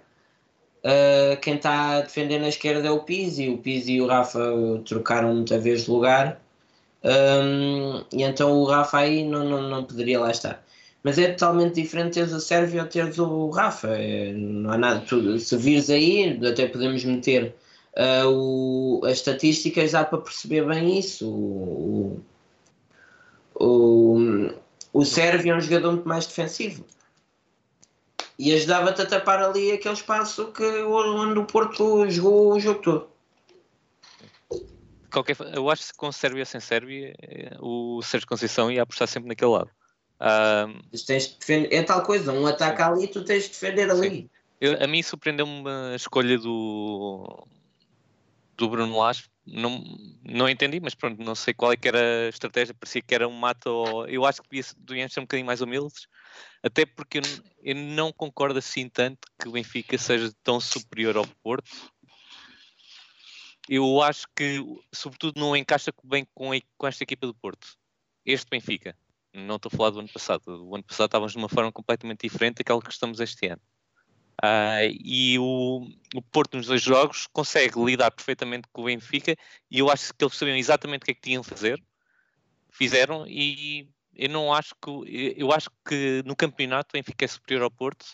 B: Uh, quem está a defender na esquerda é o Pizzi. O Pizzi e o Rafa trocaram muita vez de lugar. Um, e então o Rafa aí não, não, não poderia lá estar. Mas é totalmente diferente teres o Sérvio ou teres o Rafa. É, não há nada. Tu, se vires aí, até podemos meter uh, o, as estatísticas, dá para perceber bem isso. O, o, o, Sérvio é um jogador muito mais defensivo e ajudava-te a tapar ali aquele espaço que, onde o Porto jogou o jogo todo.
D: qualquer eu acho que com Sérvia sem Sérvia, eh, o Sérgio Conceição ia apostar sempre naquele lado.
B: Mas tens de defender. É tal coisa, um ataque ali, tu tens de defender ali.
D: eu- a mim surpreendeu-me a escolha do, do Bruno Lage. Não, não entendi, mas pronto, não sei qual é que era a estratégia. Parecia que era um mato. ou- Eu acho que devia- ser um bocadinho mais humildes, até porque eu, eu não concordo assim tanto que o Benfica seja tão superior ao Porto. Eu acho que, sobretudo, não encaixa bem com, a- com esta equipa do Porto. Este Benfica. Não estou a falar do ano passado. O ano passado estávamos de uma forma completamente diferente daquela que estamos este ano. Ah, e o, o Porto nos dois jogos consegue lidar perfeitamente com o Benfica e eu acho que eles sabiam exatamente o que é que tinham de fazer. Fizeram e eu não acho que eu acho que no campeonato o Benfica é superior ao Porto.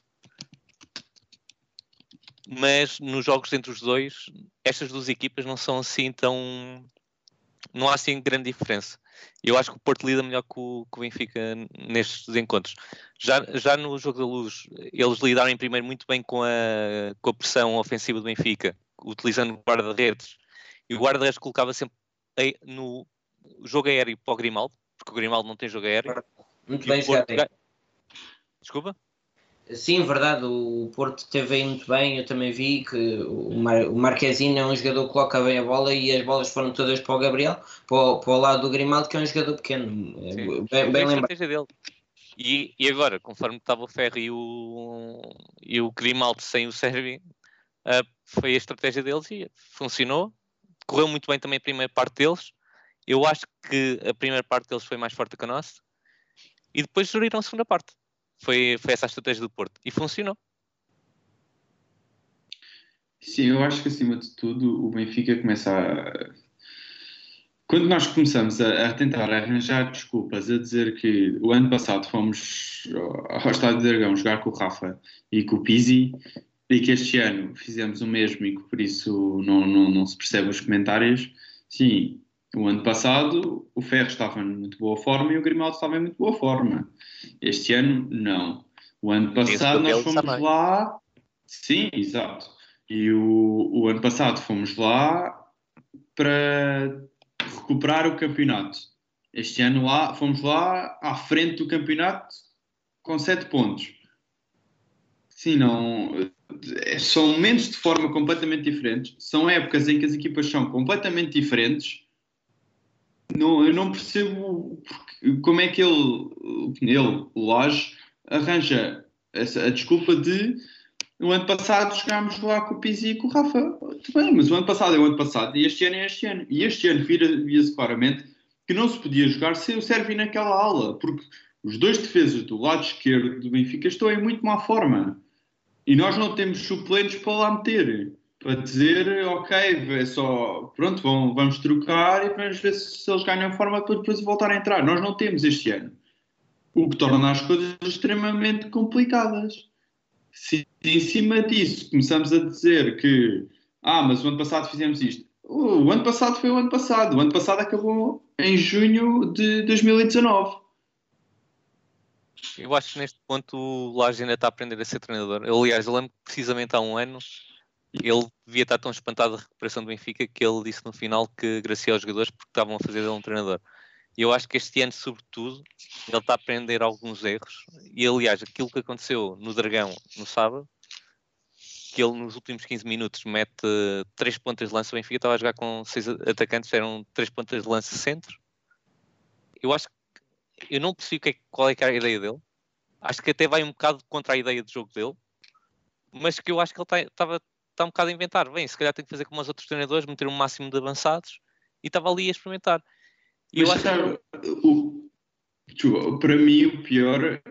D: Mas nos jogos entre os dois, estas duas equipas não são assim tão. Não há assim grande diferença. Eu acho que o Porto lida melhor com, o- o Benfica nestes encontros. Já, já no jogo da luz, eles lidaram em primeiro muito bem com a, com a pressão ofensiva do Benfica, utilizando o guarda-redes. E o guarda-redes colocava sempre no jogo aéreo para o Grimaldo, porque o Grimaldo não tem jogo aéreo.
B: Muito
D: E
B: bem
D: Porto Desculpa?
B: Sim, verdade, o Porto teve aí muito bem, eu também vi que o, Mar, o Marquezine é um jogador que coloca bem a bola e as bolas foram todas para o Gabriel, para o, para o lado do Grimaldo, que é um jogador pequeno, É
D: Sim.
B: bem, bem lembrado.
D: estratégia dele. E, e agora, conforme estava o Ferro e o, e o Grimaldo sem o Sérvio, ah, foi a estratégia deles e funcionou. Correu muito bem também a primeira parte deles. Eu acho que a primeira parte deles foi mais forte que a nossa. E depois geriram a segunda parte. Foi, foi essa a estratégia do Porto. E funcionou.
C: Sim, eu acho que acima de tudo o Benfica começa a. Quando nós começamos a, a tentar arranjar desculpas, a dizer que o ano passado fomos ao Estádio de Dragão jogar com o Rafa e com o Pizzi, e que este ano fizemos o mesmo e que por isso não, não, não se percebe os comentários, sim, o ano passado o Ferro estava em muito boa forma e o Grimaldo estava em muito boa forma. Este ano, não. O ano passado nós fomos
D: também.
C: lá. Sim, exato. E o, o ano passado fomos lá para recuperar o campeonato. Este ano lá, fomos lá à frente do campeonato com sete pontos. Sim, não. São momentos de forma completamente diferentes. São épocas em que as equipas são completamente diferentes. Não, eu não percebo porque- como é que ele, ele, o Lage, arranja essa, a desculpa de no ano passado jogámos lá com o Pizzi e com o Rafa. Muito bem, mas o ano passado é o ano passado e este ano é este ano. E este ano via-se claramente que não se podia jogar sem o Sérvio naquela ala, porque os dois defesas do lado esquerdo do Benfica estão em muito má forma. E nós não temos suplentes para lá meter. Para dizer, ok, é só, pronto, vão, vamos trocar e vamos ver se, se eles ganham forma para depois voltar a entrar. Nós não temos este ano. O que torna as coisas extremamente complicadas. Se em cima disso começamos a dizer que, ah, mas o ano passado fizemos isto. O, ano passado foi o ano passado. O ano passado acabou em junho de 2019.
D: Eu acho que neste ponto o Laje ainda está a aprender a ser treinador. Aliás, eu lembro que precisamente há um ano ele devia estar tão espantado da recuperação do Benfica que ele disse no final que agradecia aos jogadores porque estavam a fazer dele um treinador. E eu acho que este ano, sobretudo, ele está a aprender alguns erros. E aliás, aquilo que aconteceu no Dragão no sábado, que ele nos últimos 15 minutos mete três pontas de lança, o Benfica estava a jogar com seis atacantes, eram três pontas de lança centro. Eu acho que eu não percebi é- qual é que era a ideia dele. Acho que até vai um bocado contra a ideia de jogo dele, mas que eu acho que ele estava está um bocado a inventar. Bem, se calhar tem que fazer como os outros treinadores, meter um máximo de avançados e estava ali a experimentar. E eu
C: Mas,
D: acho que
C: sabe, o, para mim o pior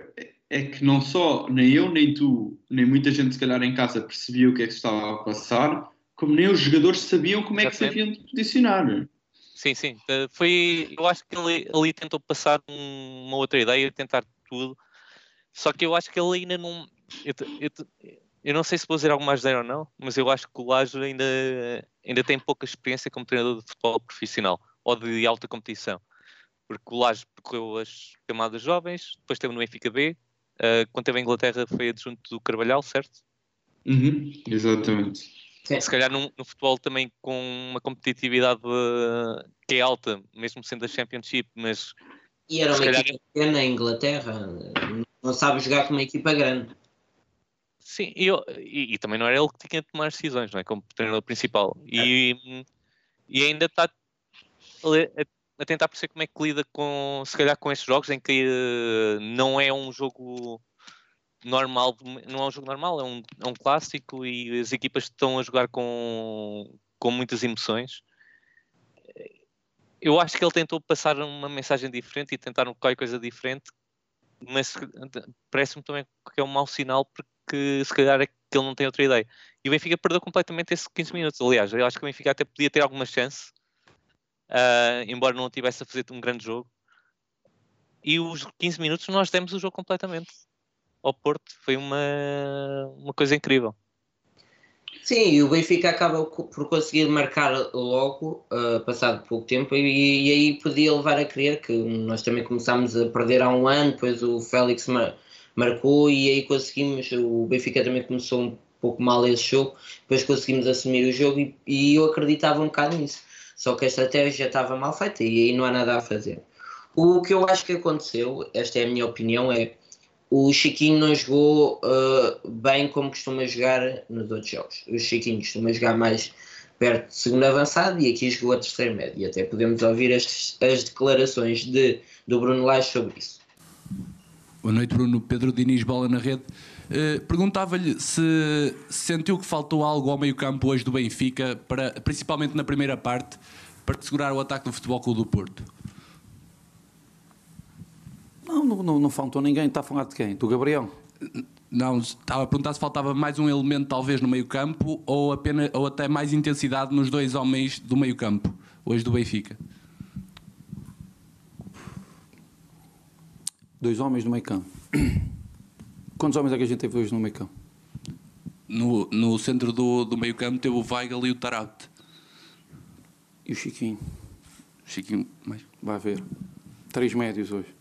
C: é que não só nem eu, nem tu, nem muita gente se calhar em casa percebia o que é que estava a passar, como nem os jogadores sabiam como é que se haviam de posicionar.
D: Sim, sim. Eh, Foi, eu acho que ele ali tentou passar um- uma outra ideia, tentar tudo. Só que eu acho que ele ainda não. Eu, eu te- eu não sei se vou dizer algo mais dele ou não, mas eu acho que o Lajo ainda, ainda tem pouca experiência como treinador de futebol profissional ou de alta competição. Porque o Lajo percorreu as camadas jovens, depois teve no Benfica B, eh, quando teve em Inglaterra foi adjunto do Carvalhal, certo?
C: Uhum, exatamente.
D: Se calhar no, no futebol também com uma competitividade eh, que é alta, mesmo sendo a Championship, mas
B: E era uma
D: calhar-
B: equipa pequena em Inglaterra, não sabe jogar com uma equipa grande.
D: Sim, e, eu- e- e também não era ele que tinha de tomar as decisões, não é? Como treinador principal. E, e ainda está a, a tentar perceber como é que lida com, se calhar, com estes jogos em que eh, não é um jogo normal, não é um jogo normal, é um, é um clássico e as equipas estão a jogar com, com muitas emoções. Eu acho que ele tentou passar uma mensagem diferente e tentar qualquer coisa diferente, mas parece-me também que é um mau sinal porque se calhar é que ele não tem outra ideia. E o Benfica perdeu completamente esses 15 minutos. Aliás, eu acho que o Benfica até podia ter alguma chance, ah, embora não tivesse a fazer um grande jogo. E os 15 minutos nós demos o jogo completamente ao Porto. Foi uma, uma coisa incrível.
B: Sim, e o Benfica acaba por conseguir marcar logo, uh, passado pouco tempo, e, e aí podia levar a crer que nós também começámos a perder há um ano, depois o Félix mar- marcou e aí conseguimos, o Benfica também começou um pouco mal esse jogo, depois conseguimos assumir o jogo e, e eu acreditava um bocado nisso. Só que a estratégia estava mal feita e aí não há nada a fazer. O que eu acho que aconteceu, esta é a minha opinião, é o Chiquinho não jogou uh, bem como costuma jogar nos outros jogos. O Chiquinho costuma jogar mais perto de segundo avançado e aqui jogou a terceiro médio. E até podemos ouvir as, as declarações de, do Bruno Lage sobre isso.
E: Boa noite, Bruno. Pedro Diniz, bola na rede. Eh, Perguntava-lhe se sentiu que faltou algo ao meio-campo hoje do Benfica, para, principalmente na primeira parte, para segurar o ataque do Futebol Clube do Porto.
A: Não, não, não, não faltou ninguém. Está a falar de quem? Do Gabriel?
E: Não, estava a perguntar se faltava mais um elemento, talvez, no meio-campo ou, apenas, ou até mais intensidade nos dois homens do meio-campo, hoje do Benfica.
A: Dois homens no meio campo. Quantos homens é que a gente teve hoje no meio campo?
E: No, no centro do, do meio-campo teve o Weigl e o Tarapte.
A: E o Chiquinho?
E: Chiquinho, mais.
A: Vai ver. Três médios hoje.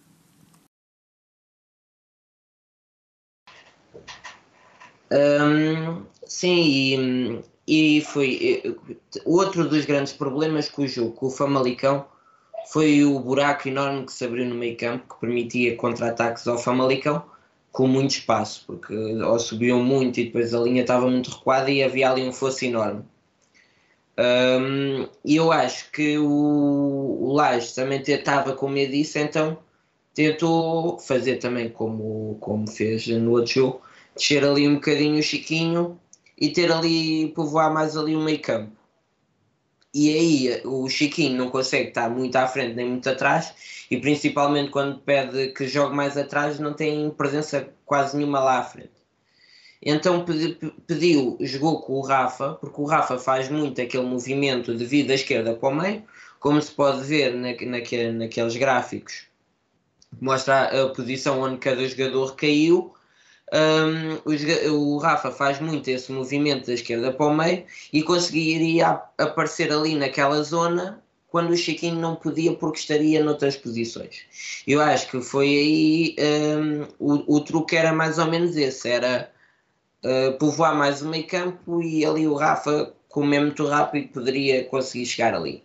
B: Hum, sim, e, e foi outro dos grandes problemas com o jogo, com o Famalicão, foi o buraco enorme que se abriu no meio campo, que permitia contra-ataques ao Famalicão com muito espaço, porque ou subiam muito e depois a linha estava muito recuada e havia ali um fosso enorme. E eu acho que o, o Laje também estava com medo disso, então tentou fazer também como, como fez no outro jogo, descer ali um bocadinho o Chiquinho e ter ali, povoar mais ali o meio campo. E aí o Chiquinho não consegue estar muito à frente nem muito atrás e principalmente quando pede que jogue mais atrás não tem presença quase nenhuma lá à frente. Então pedi- pediu, jogou com o Rafa, porque o Rafa faz muito aquele movimento de vir da esquerda para o meio, como se pode ver na, naque- naqueles gráficos mostra a posição onde cada jogador caiu. Um, o, Rafa faz muito esse movimento da esquerda para o meio e conseguiria ap- aparecer ali naquela zona quando o Chiquinho não podia porque estaria noutras posições. Eu acho que foi aí um, o, o truque era mais ou menos esse, era uh, povoar mais o meio campo e ali o Rafa, como é muito rápido, poderia conseguir chegar ali.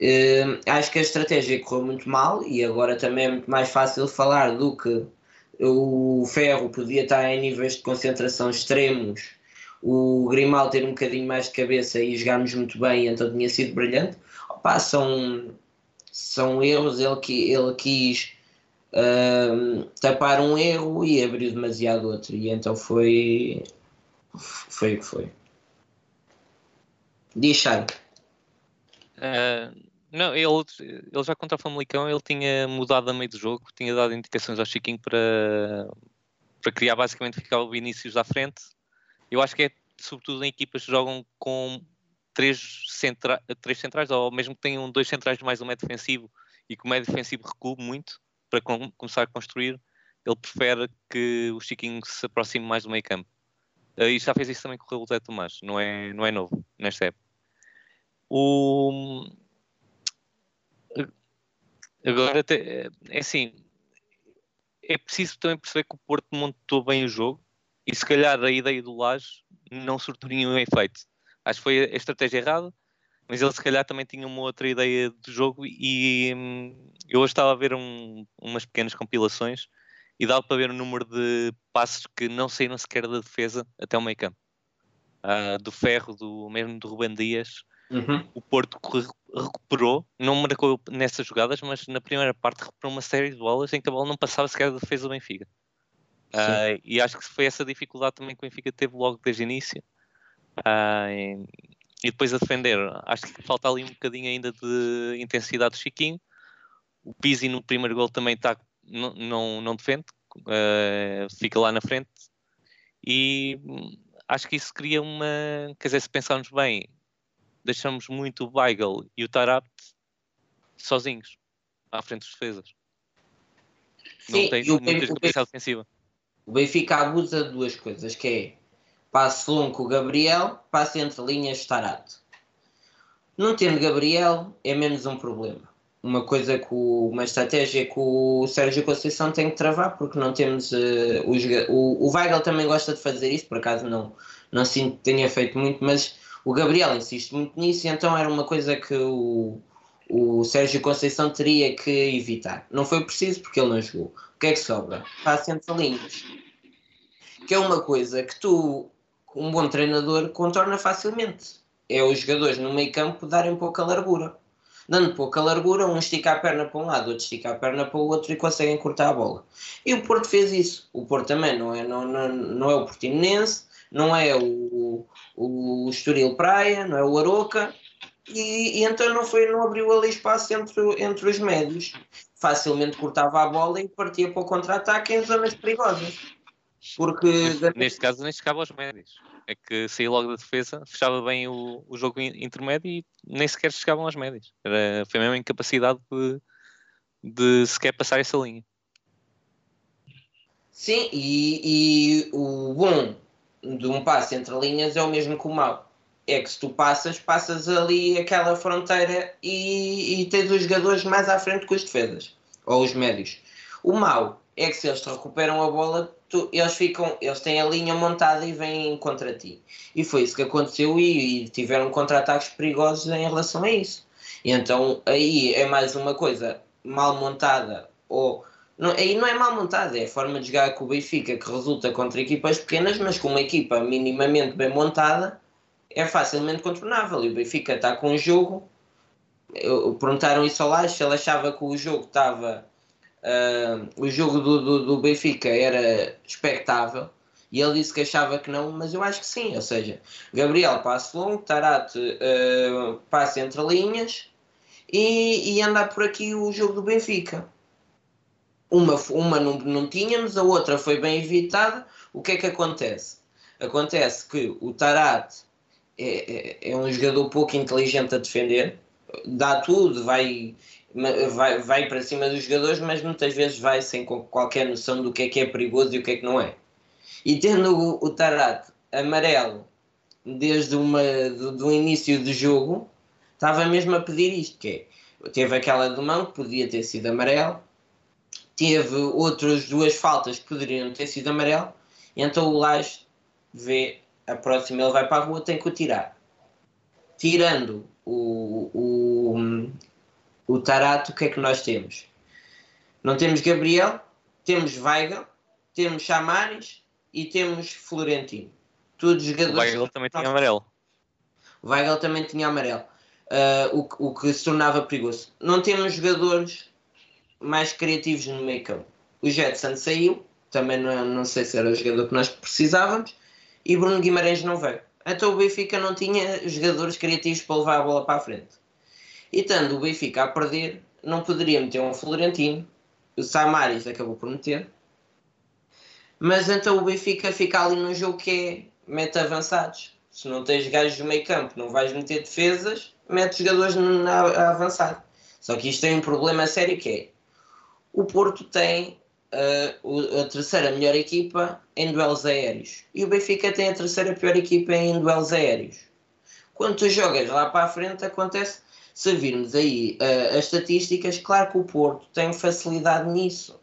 B: Hum, acho que a estratégia correu muito mal e agora também é muito mais fácil falar do que o Ferro podia estar em níveis de concentração extremos, o Grimal ter um bocadinho mais de cabeça e jogarmos muito bem, então tinha sido brilhante. Opa, são, são erros, ele, qui- ele quis hum, tapar um erro e abriu demasiado outro, e então foi, foi o que foi. Diz.
D: Ah, não, ele, ele já contra o Famalicão ele tinha mudado a meio do jogo, tinha dado indicações ao Chiquinho para, para criar basicamente ficar o Vinícius à frente. Eu acho que é sobretudo em equipas que jogam com três, centra, três centrais, ou mesmo que tenham dois centrais mais um médio defensivo e que o médio defensivo recue muito para com- começar a construir, ele prefere que o Chiquinho se aproxime mais do meio campo. Ah, e já fez isso também com o Zé Tomás, não é, não é novo nesta época. O... Agora, é assim, é preciso também perceber que o Porto montou bem o jogo e se calhar a ideia do Laje não surtiu nenhum efeito. Acho que foi a estratégia errada, mas ele se calhar também tinha uma outra ideia do jogo e hum, eu hoje estava a ver um, umas pequenas compilações e dava para ver o número de passos que não saíram sequer da defesa até o meio campo. Ah, do Ferro, do, mesmo do Ruben Dias,
B: Uhum.
D: o Porto recuperou, não marcou nessas jogadas, mas na primeira parte recuperou uma série de bolas em que a bola não passava sequer da defesa do Benfica. Ah, e acho que foi essa dificuldade também que o Benfica teve logo desde o início. Ah, e, depois a defender, acho que falta ali um bocadinho ainda de intensidade do Chiquinho. O Pizzi no primeiro gol também está, não, não, não defende, ah, fica lá na frente. E hum, acho que isso cria uma. Quer dizer, se pensarmos bem, deixamos muito o Weigl e o Tarap sozinhos à frente dos defesas. Não
B: Sim,
D: tem
B: e o
D: muita capacidade defensiva.
B: O Benfica abusa de duas coisas, que é passe longo com o Gabriel, passe entre linhas Tarato. Não tendo Gabriel é menos um problema. Uma coisa que o- uma estratégia que o Sérgio Conceição tem que travar, porque não temos o, joga- o, o Weigl também gosta de fazer isso, por acaso não, não sinto que tenha feito muito, mas o Gabriel insiste muito nisso, então era uma coisa que o, o Sérgio Conceição teria que evitar. Não foi preciso porque ele não jogou. O que é que sobra? Passe entre linhas que é uma coisa que tu, um bom treinador, contorna facilmente. É os jogadores no meio campo darem pouca largura. Dando pouca largura, um estica a perna para um lado, outro estica a perna para o outro e conseguem cortar a bola. E o Porto fez isso. O Porto também não é, não, não, não é o Portimonense, não é o, o Estoril Praia, não é o Aroca, e, e então não, foi, não abriu ali espaço entre, entre os médios. Facilmente cortava a bola e partia para o contra-ataque em zonas perigosas. Porque
D: Mas, neste caso nem chegava aos médios. É que saía logo da defesa, fechava bem o, o jogo in- intermédio e nem sequer chegavam aos médios. Era, foi mesmo a incapacidade de, de sequer passar essa linha.
B: Sim, e, e o bom de um passe entre linhas é o mesmo que o mau. É que se tu passas, passas ali aquela fronteira e, e tens os jogadores mais à frente que os defesas, ou os médios. O mau é que se eles te recuperam a bola, tu- eles ficam, eles têm a linha montada e vêm contra ti. E foi isso que aconteceu e, e tiveram contra-ataques perigosos em relação a isso. E então aí é mais uma coisa mal montada ou não, aí não é mal montada, é a forma de jogar com o Benfica que resulta contra equipas pequenas, mas com uma equipa minimamente bem montada é facilmente contornável. E o Benfica está com um jogo. eu- Perguntaram isso ao se ele achava que o jogo estava. ah, o jogo do, do, do Benfica era expectável e ele disse que achava que não, mas eu acho que sim. Ou seja, Gabriel passe longo, Tarate passe entre linhas e, e andar por aqui o jogo do Benfica. Uma, uma não, não tínhamos, a outra foi bem evitada. O que é que acontece? Acontece que o Tarat é, é, é um jogador pouco inteligente a defender, dá tudo, vai, vai, vai para cima dos jogadores, mas muitas vezes vai sem qualquer noção do que é que é perigoso e o que é que não é. E tendo o, o Tarat amarelo desde uma, do, do início do jogo, estava mesmo a pedir isto, que é, teve aquela do mão que podia ter sido amarelo, teve outras duas faltas que poderiam ter sido amarelo, então o Lage vê a próxima, ele vai para a rua, tem que o tirar. Tirando o, o, o Tarato, o que é que nós temos? Não temos Gabriel, temos Weigl, temos Chamares e temos Florentino. Todos
D: O
B: jogadores.
D: Weigl também tinha amarelo.
B: O Weigl também tinha amarelo. Ah, o, o que se tornava perigoso. Não temos jogadores mais criativos no meio campo. O Jetson saiu, também não, não sei se era o jogador que nós precisávamos, e Bruno Guimarães não veio. Então o Benfica não tinha jogadores criativos para levar a bola para a frente. E estando o Benfica a perder, não poderia meter um Florentino. O Samaris acabou por meter. Mas então o Benfica fica ali num jogo que é mete avançados. Se não tens gajos no meio campo, não vais meter defesas, mete jogadores na, a avançar. Só que isto tem um problema sério que é o Porto tem o- a terceira melhor equipa em duelos aéreos e o Benfica tem a terceira pior equipa em duelos aéreos. Quando tu jogas lá para a frente, acontece. Se virmos aí ah, as estatísticas, claro que o Porto tem facilidade nisso.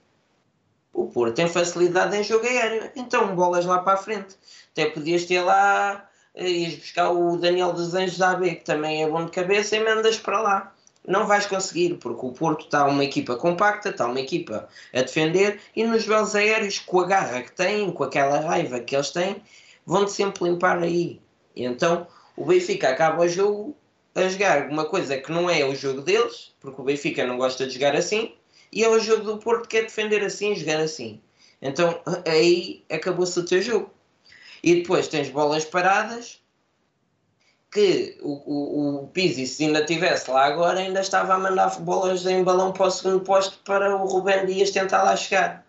B: O Porto tem facilidade em jogo aéreo, então bolas lá para a frente. Até podias ter lá eh, ias buscar o Daniel dos Anjos AB, que também é bom de cabeça, e mandas para lá. Não vais conseguir, porque o Porto está uma equipa compacta, está uma equipa a defender, e nos duelos aéreos, com a garra que têm, com aquela raiva que eles têm, vão-te sempre limpar aí. E então o Benfica acaba o jogo a jogar uma coisa que não é o jogo deles, porque o Benfica não gosta de jogar assim, e é o jogo do Porto que é defender assim, jogar assim. Então aí acabou-se o teu jogo. E depois tens bolas paradas que o, o, o Pizzi, se ainda estivesse lá agora, ainda estava a mandar bolas em balão para o segundo posto para o Rubén Dias tentar lá chegar.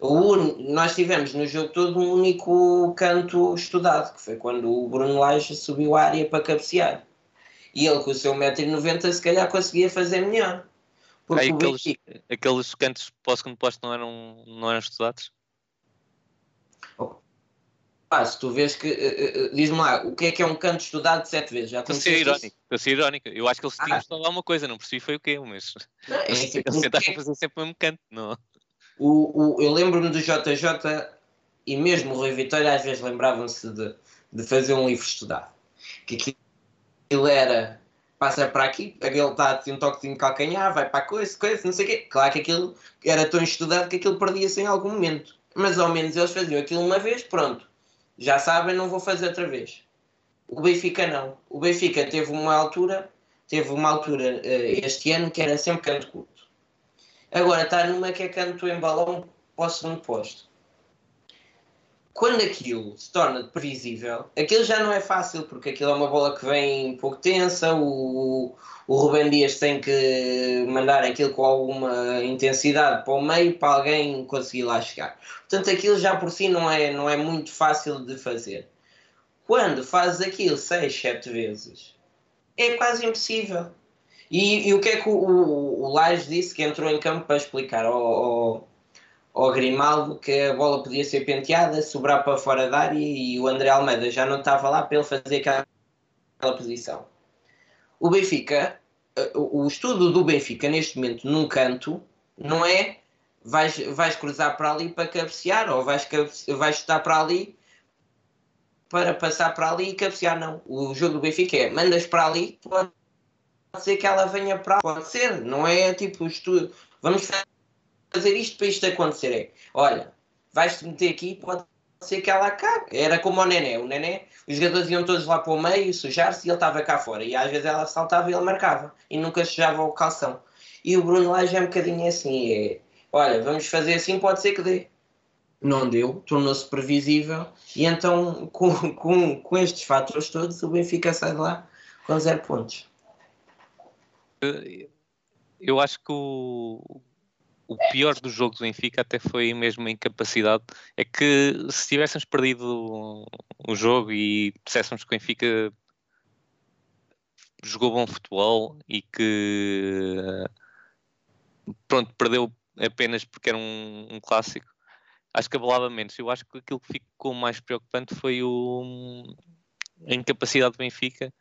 B: O un... Nós tivemos no jogo todo um único canto estudado, que foi quando o Bruno Lage subiu a área para cabecear. E ele, com o seu 1,90m, se calhar conseguia fazer melhor. Porque
D: Aí aqueles,
B: Benfica-
D: aqueles cantos para o segundo posto não eram, não eram estudados?
B: Se tu vês que. eh, eh, Diz-me lá, o que é que é um canto estudado sete vezes? Já
D: Estou a ser
B: isso?
D: irónico. Estou a ser irónico. Eu acho que eles tinham
B: Ah.
D: estudado alguma coisa, não percebi foi o quê, mas
B: Não, é
D: eles,
B: assim,
D: eles
B: porque
D: tentaram fazer sempre o mesmo canto. Não.
B: o, o, eu lembro-me do JJ e mesmo o Rui Vitória às vezes lembravam-se de, de fazer um livro estudado. Que aquilo era. Passa para aqui, aquele está assim, um toquezinho de calcanhar, vai para a coisa, coisa, não sei o quê. Claro que aquilo era tão estudado que aquilo perdia-se em algum momento. Mas ao menos eles faziam aquilo uma vez, pronto. Já sabem, não vou fazer outra vez. O Benfica não. O Benfica teve uma altura, teve uma altura eh, este ano que era sempre canto curto. Agora está numa que é canto em balão para o segundo posto. Quando aquilo se torna previsível, aquilo já não é fácil, porque aquilo é uma bola que vem um pouco tensa, o, o Rubem Dias tem que mandar aquilo com alguma intensidade para o meio para alguém conseguir lá chegar. Portanto, aquilo já por si não é, não é muito fácil de fazer. Quando fazes aquilo 6, 7 vezes, é quase impossível. E, e o que é que o, o, o disse que entrou em campo para explicar ao, ao, ao Grimaldo que a bola podia ser penteada, sobrar para fora da área e o André Almeida já não estava lá para ele fazer aquela, posição. O Benfica, eh, o estudo do Benfica neste momento num canto não é vais, vais cruzar para ali para cabecear ou vais, vais chutar para ali para passar para ali e cabecear, não. O jogo do Benfica é mandas para ali, pode ser que ela venha para ali. Pode ser, não é tipo estudo. Vamos fazer isto para isto acontecer. É, olha, vais-te meter aqui, pode ser que ela acabe. Era como o Nené. O Nené, os jogadores iam todos lá para o meio, sujar-se e ele estava cá fora. E às vezes ela saltava e ele marcava. E nunca sujava o calção. E o Bruno Lage é um bocadinho assim. É, olha, vamos fazer assim, pode ser que dê. Não deu, tornou-se previsível. E então, com, com, com estes fatores todos, o Benfica sai de lá com zero pontos.
D: Eu acho que o, o pior do jogo do Benfica até foi mesmo a incapacidade. É que se tivéssemos perdido o, jogo e disséssemos que o Benfica jogou bom futebol e que pronto, perdeu apenas porque era um, um clássico, acho que abalava menos. Eu acho que aquilo que ficou mais preocupante foi o, a incapacidade do Benfica.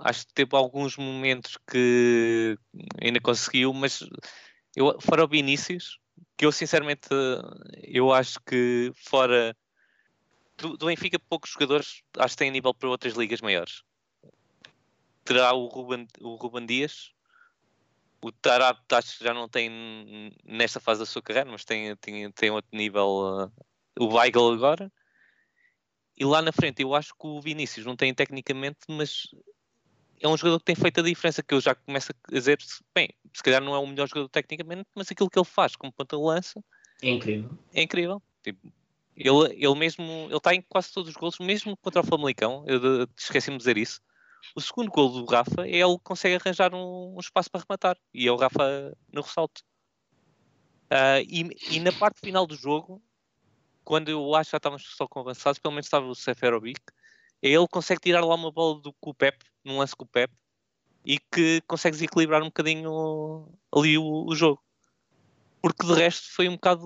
D: Acho que teve alguns momentos que ainda conseguiu, mas eu, fora o Vinícius, que eu sinceramente eu acho que fora do, do Benfica poucos jogadores acho que têm nível para outras ligas maiores. Terá o Ruben, o Ruben Dias, o Tarap acho que já não tem nesta fase da sua carreira, mas tem, tem, tem outro nível. uh, o Weigl agora. E lá na frente eu acho que o Vinícius não tem tecnicamente, mas é um jogador que tem feito a diferença, que eu já começo a dizer, bem, se calhar não é o melhor jogador tecnicamente, mas aquilo que ele faz como ponta de lança
B: É incrível.
D: é incrível. Tipo, ele, ele mesmo, ele está em quase todos os golos, mesmo contra o Famalicão, eu esqueci-me de dizer isso. O segundo gol do Rafa é ele que consegue arranjar um, um espaço para rematar, e é o Rafa no ressalto. Ah, e, e na parte final do jogo, quando eu acho que já estávamos só com avançados, pelo menos estava o Seferovic, é ele que consegue tirar lá uma bola do, com o Pep, num lance com o Pep, e que consegue desequilibrar um bocadinho ali o, o jogo. Porque de resto foi um bocado.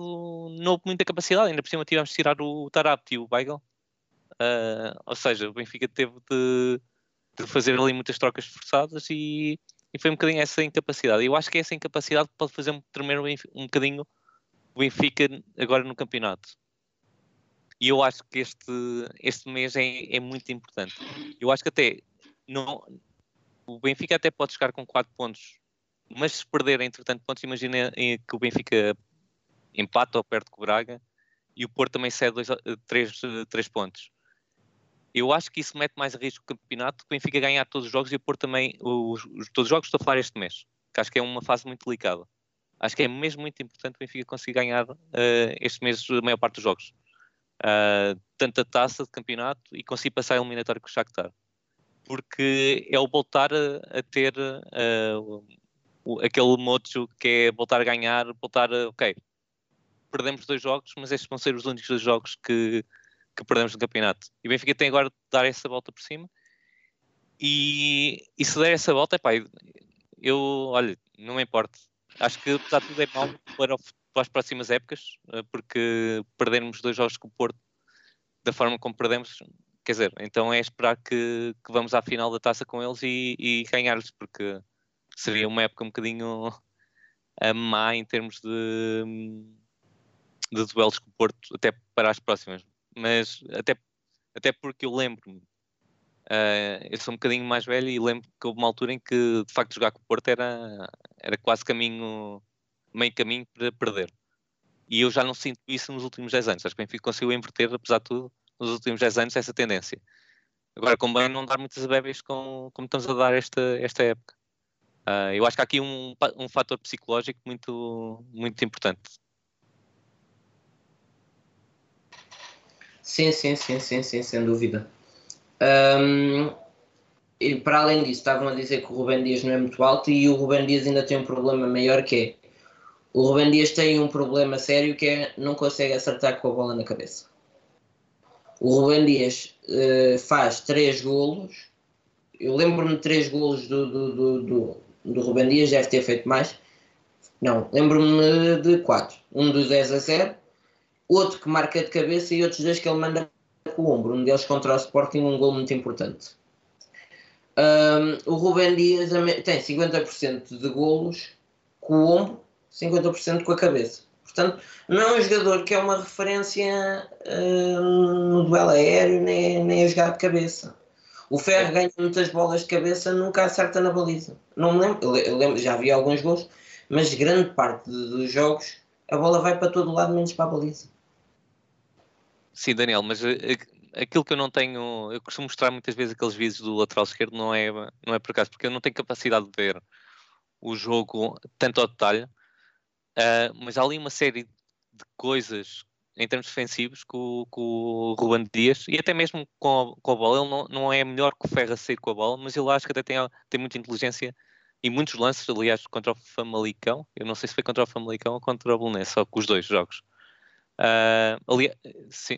D: não houve muita capacidade, ainda por cima tivemos de tirar o Tarapti e o Weigl. Ah, ou seja, o Benfica teve de, de fazer ali muitas trocas forçadas e, e foi um bocadinho essa incapacidade. Eu acho que essa incapacidade pode fazer tremer um bocadinho o Benfica agora no campeonato. E eu acho que este, este mês é, é muito importante. Eu acho que até não, o Benfica até pode chegar com 4 pontos, mas se perder entretanto pontos, imagina eh, que o Benfica empata ou perde com o Braga e o Porto também cede 3 pontos. Eu acho que isso mete mais a risco o campeonato, o Benfica ganhar todos os jogos e o Porto também, os, todos os jogos estou a falar este mês, que acho que é uma fase muito delicada. Acho que é mesmo muito importante o Benfica conseguir ganhar uh, este mês a maior parte dos jogos. Uh, tanto a taça de campeonato e conseguir passar a eliminatória com o Shakhtar. Porque é o voltar a, a ter uh, o, aquele mojo que é voltar a ganhar, voltar a, ok, perdemos dois jogos, mas estes vão ser os únicos dois jogos que, que perdemos no campeonato. E o Benfica tem agora de dar essa volta por cima. E, e se der essa volta, epá, eu, olha, não me importa. Acho que apesar de tudo é mal para, para as próximas épocas, eh, porque perdermos dois jogos com o Porto da forma como perdemos, quer dizer, então é esperar que, que vamos à final da taça com eles e, e ganhar-lhes, porque seria uma época um bocadinho a má em termos de, de duelos com o Porto, até para as próximas mas até, até porque eu lembro-me, uh, eu sou um bocadinho mais velho e lembro que houve uma altura em que de facto jogar com o Porto era, era quase caminho, meio caminho para perder. E eu já não sinto isso nos últimos 10 anos. Acho que o Benfica conseguiu inverter, apesar de tudo, nos últimos 10 anos, essa tendência. Agora, bem não dar muitas bebês com, como estamos a dar esta, esta época. Uh, eu acho que há aqui um, um fator psicológico muito, muito importante.
B: Sim, sim, sim, sim, sim, sem dúvida. Um, e para além disso, estavam a dizer que o Rubem Dias não é muito alto e o Rubem Dias ainda tem um problema maior que é o Rubem Dias tem um problema sério que é não consegue acertar com a bola na cabeça. O Rubem Dias uh, faz três golos. Eu lembro-me de três golos do, do, do, do, do Rubem Dias, deve ter feito mais. Não, lembro-me de quatro. Um dos 10 a 0 outro que marca de cabeça e outros dois que ele manda com o ombro. Um deles contra o Sporting, um gol muito importante. Um, o Rubem Dias tem 50% de golos com o ombro, 50% com a cabeça. Portanto, não é um jogador que é uma referência uh, no duelo aéreo, nem, nem a jogar de cabeça. O Ferro ganha muitas bolas de cabeça, nunca acerta na baliza. Não me lembro, eu lembro já vi alguns gols, mas grande parte dos jogos a bola vai para todo lado, menos para a baliza.
D: Sim, Daniel, mas eh, eh, aquilo que eu não tenho, eu costumo mostrar muitas vezes aqueles vídeos do lateral esquerdo, não é, não é por acaso, porque eu não tenho capacidade de ver o jogo tanto ao detalhe, uh, mas há ali uma série de coisas em termos defensivos com, com o Ruben Dias e até mesmo com a, com a bola. Ele não, não é melhor que o Ferra sair com a bola, mas ele acho que até tem, tem muita inteligência e muitos lances, aliás, contra o Famalicão. Eu não sei se foi contra o Famalicão ou contra o Belenense, só com os dois jogos. Uh, ali, sim,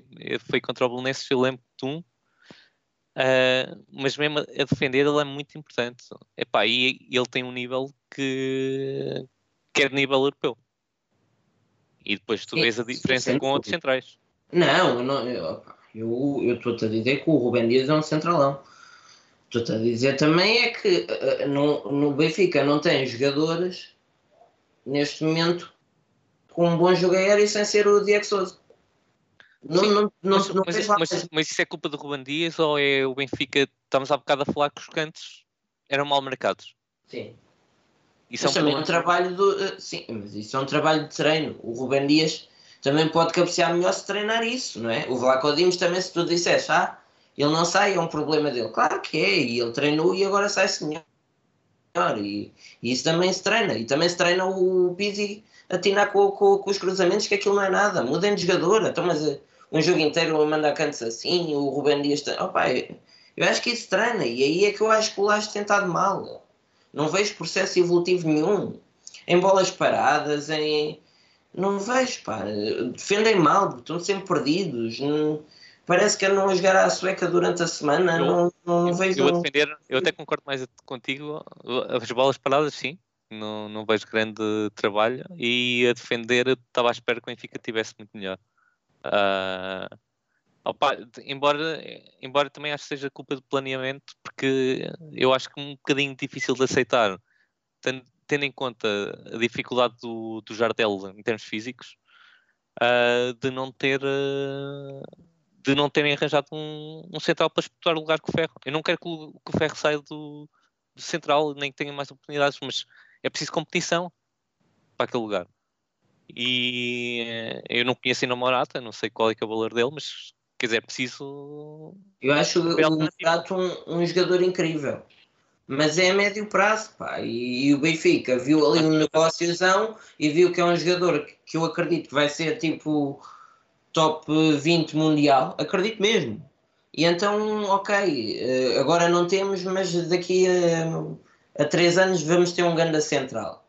D: foi contra o Belenenses, eu lembro de um. Uh, mas mesmo a defender ele é muito importante. Epá, e ele tem um nível que, que é nível europeu. E depois tu vês a diferença com outros centrais.
B: Não, não eu estou-te a dizer que o Rubem Dias é um centralão. Estou-te a dizer também é que uh, no, no Benfica não tem jogadores neste momento com um bom jogo aéreo sem ser o Diego Souza.
D: Não, não, não, mas, não mas, mas, mas, isso é culpa do Ruben Dias ou é o Benfica? Estamos há bocado a falar que os cantos eram mal marcados.
B: Sim. Isso é um também é um trabalho do. Eh, sim, mas isso é um trabalho de treino. O Ruben Dias também pode cabecear melhor se treinar isso, não é? O Vlaco Dimos também, se tu disseste, ah, ele não sai, é um problema dele. Claro que é, e ele treinou e agora sai-se melhor. E, e, isso também se treina. E também se treina o Pizzi atinar com, com, com, os cruzamentos, que aquilo não é nada. Mudem de jogador. Então, mas eh, um jogo inteiro manda cantos assim, o Ruben Dias. Opa, eu acho que isso treina. E aí é que eu acho que o Laje tem estado mal. Não vejo processo evolutivo nenhum. Em bolas paradas, em. Não vejo, pá. Defendem mal, estão sempre perdidos. Não parece que andam a jogar à sueca durante a semana. Eu, não, não
D: eu,
B: vejo.
D: Eu, defender, eu até concordo mais contigo. As bolas paradas, sim não, não vejo grande trabalho e a defender estava à espera que o Benfica tivesse muito melhor. Uh, opa, embora, embora também acho que seja culpa do planeamento, porque eu acho que é um bocadinho difícil de aceitar, tendo, tendo em conta a dificuldade do, do Jardel em termos físicos. ah, de não ter ah, de não terem arranjado um, um central para disputar o lugar com o Ferro. Eu não quero que o, que o Ferro saia do, do central, nem que tenha mais oportunidades, mas é preciso competição para aquele lugar. E eh, eu não conheço ainda o Morata, não sei qual é, é o valor dele, mas quer dizer, é preciso.
B: Eu acho o. Morata um, um jogador incrível. Mas é a médio prazo, pá. E, e o Benfica viu ali um negóciozão e viu que é um jogador que, que eu acredito que vai ser tipo top 20 mundial. Acredito mesmo. E então, ok, eh, agora não temos, mas daqui a, a três anos vamos ter um ganda central.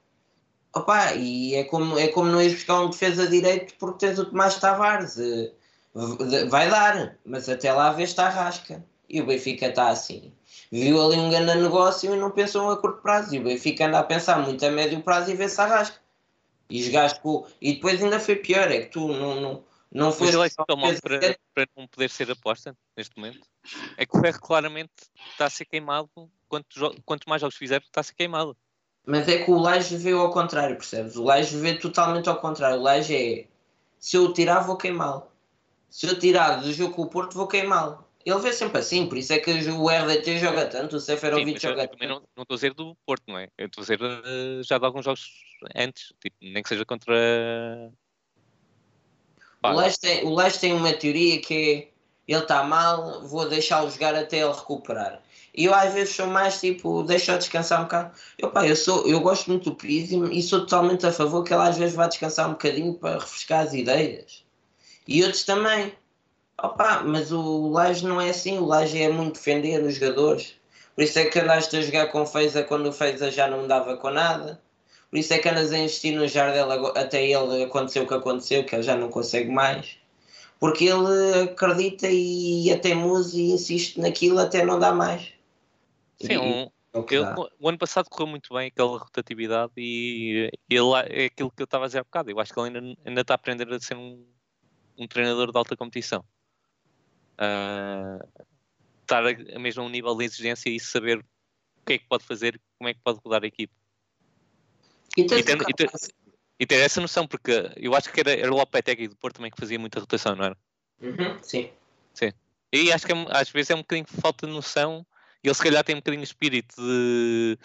B: Opa, e é como, é como não ires buscar um defesa direito porque tens o Tomás Tavares. Vai dar, mas até lá vês está a rasca. E o Benfica está assim. Viu ali um grande negócio e não pensou a curto prazo. E o Benfica anda a pensar muito a médio prazo e vê se arrasca. E jogaste com. E depois ainda foi pior, é que tu não, não, não foste.
D: ele é tão mal para, para não poder ser aposta neste momento. É que o Ferro claramente está a ser queimado. Quanto, quanto mais jogos fizer, está a ser queimado.
B: Mas é que o Laje vê ao contrário, percebes? O Laje vê totalmente ao contrário. O Laje é se eu tirar, vou queimá-lo. Se eu tirar do jogo com o Porto, vou queimá-lo. Ele vê sempre assim, por isso é que o RDT joga tanto, o
D: Sim,
B: Seferovic
D: eu,
B: joga tanto.
D: não não estou a dizer do Porto, não é? Eu estou a dizer eh, já de alguns jogos antes, tipo, nem que seja contra. Pá,
B: O tem, o Laje tem uma teoria que é ele está mal, vou deixá-lo jogar até ele recuperar. E eu às vezes sou mais tipo, deixa-o descansar um bocado. Eu, pá, eu, sou, eu gosto muito do Pizzi e sou totalmente a favor que ele às vezes vá descansar um bocadinho para refrescar as ideias. E outros também. Opa, mas o Laje não é assim, o Laje é muito defender os jogadores. Por isso é que andaste a jogar com o Feiza quando o Feiza já não dava com nada. Por isso é que andas a investir no Jardel até ele aconteceu o que aconteceu, que ele já não consegue mais. Porque ele acredita e é teimoso e insiste naquilo até não dá mais.
D: sim, um-
B: é
D: eu- o ano passado correu muito bem aquela rotatividade e ele é aquilo que eu estava a dizer há bocado. Eu acho que ele ainda, ainda está a aprender a ser um, um treinador de alta competição. Ah, estar a, mesmo a um nível de exigência e saber o que é que pode fazer, como é que pode rodar a equipe.
B: E
D: ter- e ter- E ter essa noção, porque eu acho que era, era o Lopetegui do Porto também que fazia muita rotação, não era?
B: Uhum, sim.
D: E acho que é às vezes é um bocadinho falta de noção. E ele se calhar tem um bocadinho de espírito de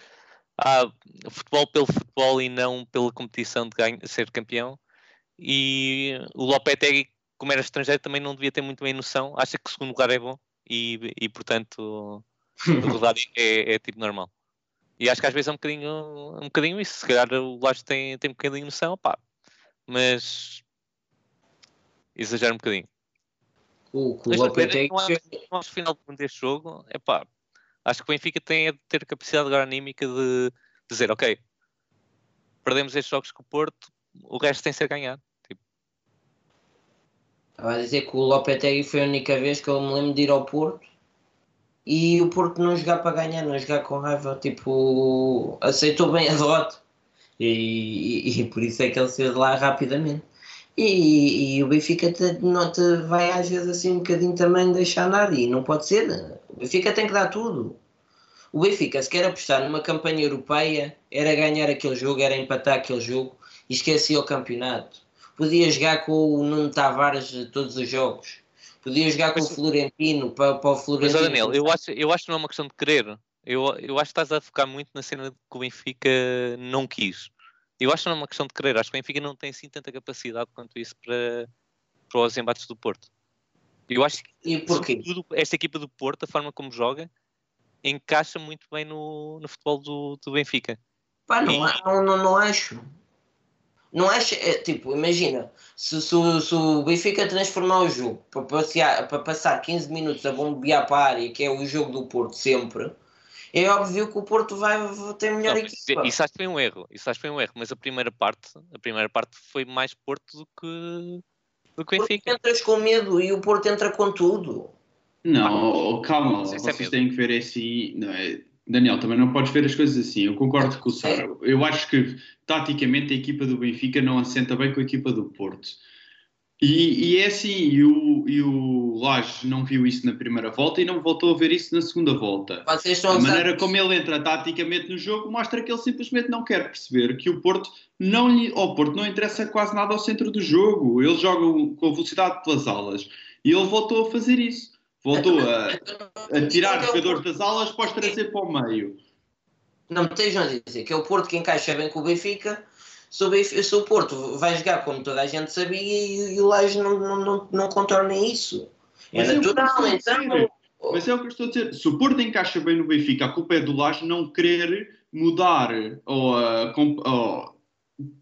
D: ah, futebol pelo futebol e não pela competição de ganho, ser campeão. E o Lopetegui, como era estrangeiro, também não devia ter muito bem noção. Acha que o segundo lugar é bom e, e portanto, rodar é, é tipo normal. E acho que às vezes é um bocadinho, um bocadinho isso. Se calhar o Laje tem, tem um bocadinho de noção, pá. Mas exagera um bocadinho.
B: O, o
D: Mas
B: Lopetegui
D: não é- no final deste jogo, epá, acho que o Benfica tem é de ter capacidade agora anímica de dizer, ok, perdemos estes jogos com o Porto, o resto tem de ser ganhado.
B: Estava a dizer que o Lopetegui foi a única vez que eu me lembro de ir ao Porto e o Porto não jogar para ganhar, não jogar com raiva, tipo, aceitou bem a derrota e, e- e por isso é que ele saiu de lá rapidamente. E, e o Benfica não te vai às vezes assim um bocadinho também deixar andar e não pode ser. O Benfica tem que dar tudo. O Benfica, se quer apostar numa campanha europeia, era ganhar aquele jogo, era empatar aquele jogo e esquecia o campeonato. Podia jogar com o Nuno Tavares de todos os jogos. Podia jogar com o
D: Mas-
B: Florentino para, para o
D: mas
B: Florentino.
D: ó Daniel, eu acho, eu acho que não é uma questão de querer. Eu, eu acho que estás a focar muito na cena que o Benfica não quis. Eu acho que não é uma questão de querer. Acho que o Benfica não tem assim tanta capacidade quanto isso para, para os embates do Porto. Eu acho que
B: E porquê?
D: esta equipa do Porto, a forma como joga, encaixa muito bem no, no futebol do, do Benfica.
B: Pá, não,
D: E-
B: não, não, não acho. Não acho, é, tipo, imagina, se, se, o- se o Benfica transformar o jogo para, passear, para passar 15 minutos a bombear para a área, que é o jogo do Porto sempre, é óbvio que o Porto vai ter melhor
D: Não,
B: equipa.
D: isso acho que foi um erro. Isso acho que foi um erro. Mas a primeira parte, a primeira parte foi mais Porto do que, do que Benfica.
B: entras com medo e o Porto entra com tudo.
C: Não, oh, calma,
D: Mas isso é
C: vocês têm que ver assim. Não é? Daniel, também não podes ver as coisas assim. Eu concordo com o Sara. Eu acho que taticamente a equipa do Benfica não assenta bem com a equipa do Porto. E, e é assim, e o, e o Laje não viu isso na primeira volta e não voltou a ver isso na segunda volta.
B: A
C: maneira como ele entra taticamente no jogo mostra que ele simplesmente não quer perceber que o Porto não lhe, ao Porto não interessa quase nada ao centro do jogo. Ele joga com a velocidade pelas alas e ele voltou a fazer isso. Voltou a, a tirar
B: Então,
C: jogadores das alas para os trazer para o meio.
B: Não me estejam a dizer que é o Porto que encaixa bem com o Benfica. Se o, Benfica, se o Porto vai jogar como toda a gente sabia e, e o Laje não, não, não, não contorna isso. É
C: Mas é o que eu
B: natural,
C: estou a
B: então.
C: dizer. Mas é o que eu estou a dizer. Se o Porto encaixa bem no Benfica, a culpa é do Laje não querer mudar ou, a comp- ou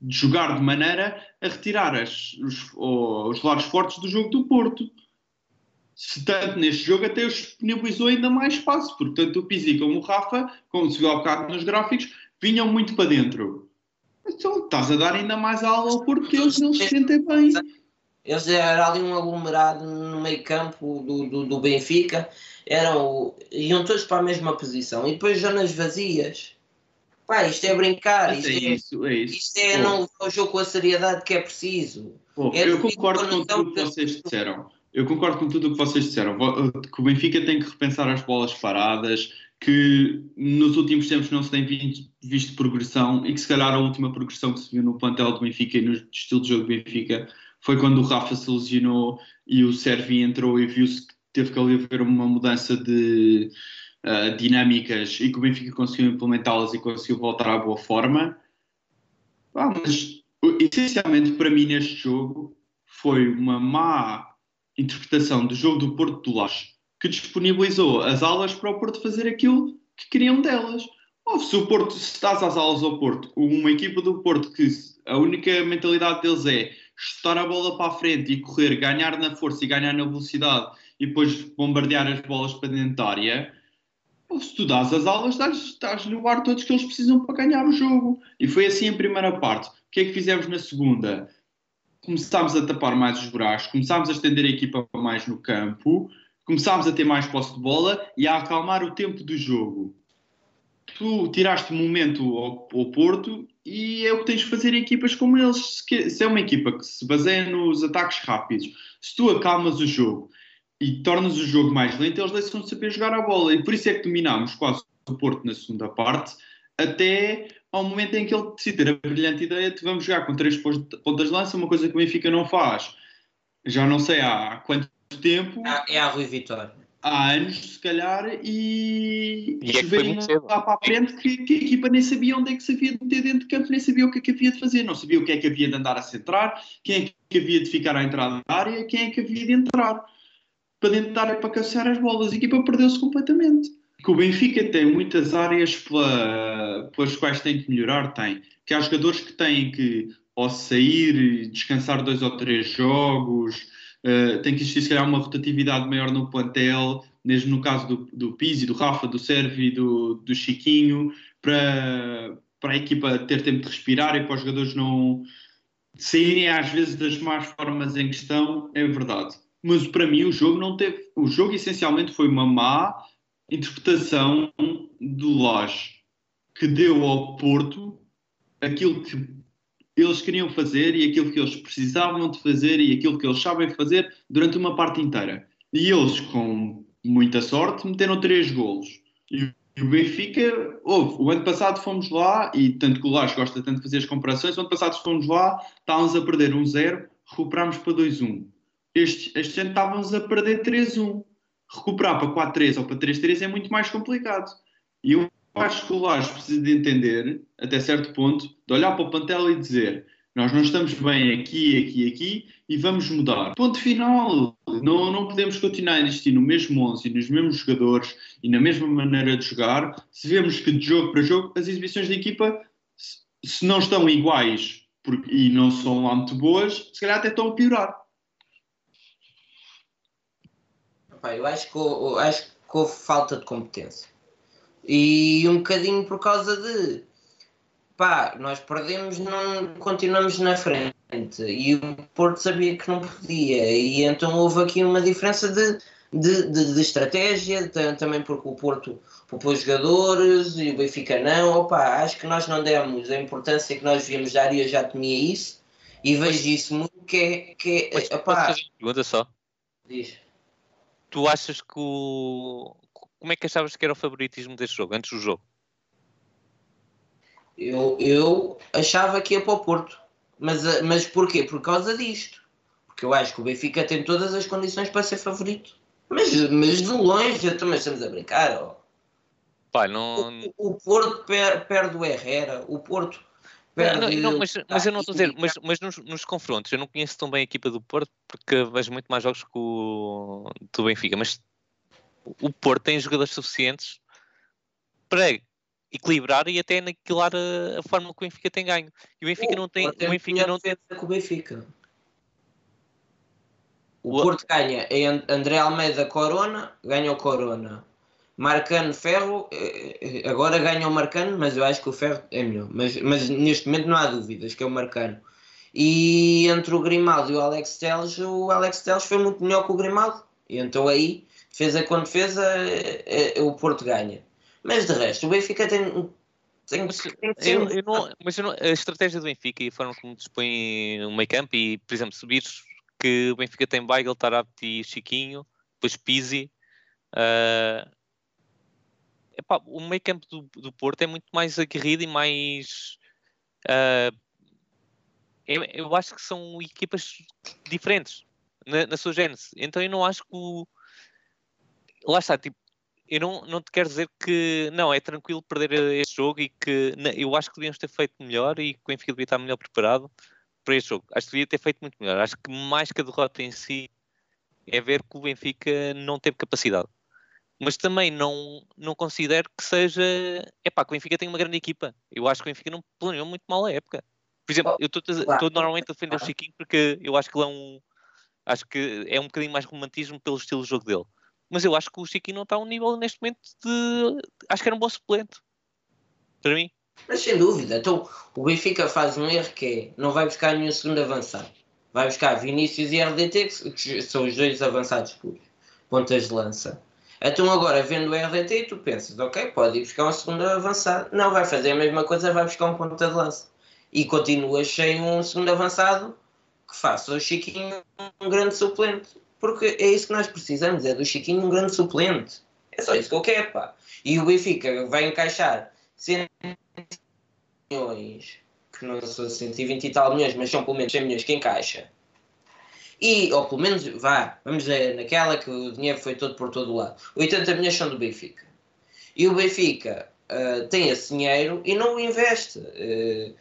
C: jogar de maneira a retirar as- os, os lados fortes do jogo do Porto. Se tanto neste jogo até os disponibilizou ainda mais espaço, porque tanto o Pizzi como o Rafa, como se viu há bocado nos gráficos, vinham muito para dentro. Então estás a dar ainda mais aula ao Porto que eles não se sentem bem.
B: Eles eram ali um aglomerado no meio campo do, do, do Benfica, eram, iam todos para a mesma posição e depois zonas vazias. Pá, isto é brincar, isto
C: é
B: é,
C: isso, é isso.
B: isto é não o jogo com a seriedade que é preciso. É
C: eu concordo com o que vocês disseram. Eu concordo com tudo o que vocês disseram. Vo- Que o Benfica tem que repensar as bolas paradas, que nos últimos tempos não se tem visto, progressão e que se calhar a última progressão que se viu no plantel do Benfica e no estilo de jogo do Benfica foi quando o Rafa se lesionou e o Servi entrou e viu-se que teve que haver uma mudança de ah, dinâmicas e que o Benfica conseguiu implementá-las e conseguiu voltar à boa forma. Ah, mas essencialmente para mim neste jogo foi uma má interpretação do jogo do Porto do Laje que disponibilizou as alas para o Porto fazer aquilo que queriam delas. Ou se o Porto, se estás às alas ao Porto, uma equipa do Porto que a única mentalidade deles é chutar a bola para a frente e correr, ganhar na força e ganhar na velocidade e depois bombardear as bolas para dentro da área, ou se tu dás as aulas, estás, estás no ar todos que eles precisam para ganhar o jogo. E foi assim a primeira parte. O que é que fizemos na segunda? Começámos a tapar mais os buracos, começámos a estender a equipa mais no campo, começámos a ter mais posse de bola e a acalmar o tempo do jogo. Tu tiraste momento ao, ao Porto e é o que tens de fazer em equipas como eles. Se é uma equipa que se baseia nos ataques rápidos, se tu acalmas o jogo e tornas o jogo mais lento, eles deixam de saber jogar a bola. E por isso é que dominámos quase o Porto na segunda parte, até ao momento em que ele decide ter a brilhante ideia de vamos jogar com três pontas de lança, uma coisa que o Benfica não faz. Já não sei há quanto tempo,
B: É a Rui Vitória.
C: há anos se calhar, e,
D: E é
C: veio lá para a frente que, que a equipa nem sabia onde é que se havia de meter dentro de campo, nem sabia o que é que havia de fazer, não sabia o que é que havia de andar a centrar, quem é que havia de ficar à entrada da área, quem é que havia de entrar para dentro da área para cabecear as bolas. A equipa perdeu-se completamente. Que o Benfica tem muitas áreas pela- pelas quais tem que melhorar, tem. Que há jogadores que têm que ou sair, descansar dois ou três jogos, eh, tem que existir se calhar uma rotatividade maior no plantel, mesmo no caso do, do Pizzi, do Rafa, do Servi, do, do Chiquinho, para, para a equipa ter tempo de respirar e para os jogadores não saírem às vezes das más formas em questão, é verdade. Mas para mim o jogo não teve. O jogo essencialmente foi uma má interpretação do Laje que deu ao Porto aquilo que eles queriam fazer e aquilo que eles precisavam de fazer e aquilo que eles sabem fazer durante uma parte inteira. E eles, com muita sorte, meteram três golos. E o Benfica, houve. O ano passado fomos lá, e tanto que o Lage gosta tanto de fazer as comparações, o ano passado fomos lá, estávamos a perder 1-0, recuperámos para 2-1. Este, este ano estávamos a perder 3-1. Recuperar para 4-3 ou para 3-3 é muito mais complicado. E eu acho que o Lage precisa de entender, até certo ponto, de olhar para o plantel e dizer nós não estamos bem aqui, aqui, aqui e vamos mudar. Ponto final. Não, não podemos continuar a investir no mesmo 11 e nos mesmos jogadores e na mesma maneira de jogar se vemos que de jogo para jogo as exibições da equipa, se não estão iguais porque- e não são lá muito boas, se calhar até estão a piorar.
B: Pá, eu acho que, hou- acho que houve falta de competência. E um bocadinho por causa de pá, nós perdemos, não continuamos na frente. E o Porto sabia que não podia. E então houve aqui uma diferença de, de, de, de estratégia, ta- também porque o Porto poupou jogadores e o Benfica não. Opa, acho que nós não demos a importância que nós devíamos dar e eu já temia isso. E vejo isso muito que é. Que
D: Mas
B: é
D: posso
B: opá,
D: fazer uma pergunta só?
B: diz.
D: Tu achas que o. Como é que achavas que era o favoritismo deste jogo, antes do jogo?
B: Eu, eu achava que ia para o Porto. Mas, eh, mas porquê? Por causa disto. Porque eu acho que o Benfica tem todas as condições para ser favorito. Mas, mas de longe, então, mas estamos a brincar. ó.
D: Pá, não.
B: O, o Porto per- perde o Herrera. O Porto perde.
D: Não, não, mas, mas eu não estou a dizer, mas, mas nos, nos confrontos, eu não conheço tão bem a equipa do Porto porque vejo muito mais jogos que o do Benfica, mas o Porto tem jogadores suficientes para equilibrar e até aniquilar a, a forma que o Benfica tem ganho. E o Benfica não tem. O Benfica não,
B: defesa que o Benfica. O
D: O-
B: Porto ganha André Almeida Corona, ganha o Corona. Marcano Ferro, eh, eh, agora ganha o Marcano, mas eu acho que o Ferro é melhor. Mas, mas neste momento não há dúvidas que é o Marcano. E entre o Grimaldo e o Alex Teles, o Alex Teles foi muito melhor que o Grimaldo. E então aí, defesa com defesa, eh, o Porto ganha. Mas de resto, o Benfica tem, tem,
D: Mas
B: tem que ser
D: eu, não, mas eu não- a estratégia do Benfica e a forma como dispõe o meio campo e, por exemplo, subires que o Benfica tem Weigl, Tarapti e Chiquinho, depois Pizzi. ah, epá, o meio campo do, do Porto é muito mais aguerrido e mais. ah, eu, eu acho que são equipas diferentes na, na sua gênese. Então eu não acho que o. Lá está, tipo, eu não, não te quero dizer que não, é tranquilo perder este jogo e que na- eu acho que devíamos ter feito melhor e que o Benfica devia estar melhor preparado para este jogo. Acho que devia ter feito muito melhor. Acho que mais que a derrota em si é ver que o Benfica não teve capacidade. Mas também não, não considero que seja. É pá, que o Benfica tem uma grande equipa. Eu acho que o Benfica não planeou muito mal a época. Por exemplo, eu estou estou normalmente a defender o Chiquinho porque eu acho que ele é um. Acho que é um bocadinho mais romantismo pelo estilo de jogo dele. Mas eu acho que o Chiquinho não está a um nível neste momento de. Acho que era um bom suplente. Para mim.
B: Mas sem dúvida. Então o Benfica faz um erro que é não vai buscar nenhum segundo avançado. Vai buscar Vinícius e RDT, que que são os dois avançados puros, pontas de lança. Então agora vendo o RDT tu pensas, ok, pode ir buscar um segundo avançado. Não, vai fazer a mesma coisa, vai buscar um ponta de lança. E continuas sem um segundo avançado que faça o Chiquinho um grande suplente. Porque é isso que nós precisamos, é do Chiquinho um grande suplente. É só isso que eu quero, pá. E o Benfica vai encaixar 100 milhões, que não são 120 e tal milhões, mas são pelo menos 100 milhões que encaixa. E, ou pelo menos, vá, vamos dizer, naquela que o dinheiro foi todo por todo lado. 80 milhões são do Benfica. E o Benfica ah, tem esse dinheiro e não o investe. Eh,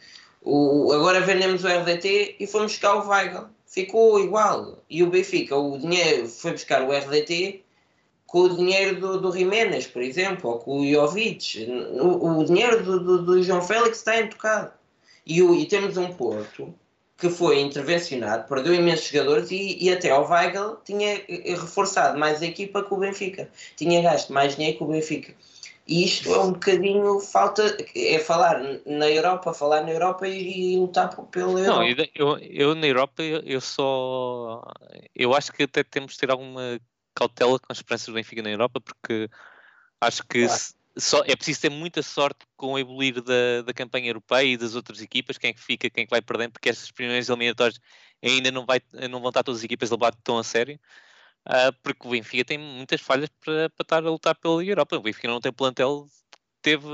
B: o, agora vendemos o RDT e fomos buscar o Weigl. Ficou igual. E o Benfica, o dinheiro foi buscar o RDT com o dinheiro do, do Jiménez, por exemplo, ou com o Jovic. O, o dinheiro do, do, do João Félix está intocado. E, o, e temos um Porto que foi intervencionado, perdeu imensos jogadores e, e até o Weigl tinha eh, reforçado mais a equipa que o Benfica. Tinha gasto mais dinheiro que o Benfica. E isto é um bocadinho falta, é falar na Europa, falar na Europa e, e lutar pela
D: Não,
B: Europa.
D: eu, eu, eu na Europa eu, eu só. Eu acho que até temos de ter alguma cautela com as esperanças do Benfica na Europa, porque acho que
B: Claro.
D: se- só, é preciso ter muita sorte com o evoluir da, da campanha europeia e das outras equipas, quem é que fica, quem é que vai perdendo, porque estas primeiras eliminatórias ainda não, vai, não vão estar todas as equipas levar tão a sério. ah, porque o Benfica tem muitas falhas para, para estar a lutar pela Liga Europa. O Benfica não tem plantel, teve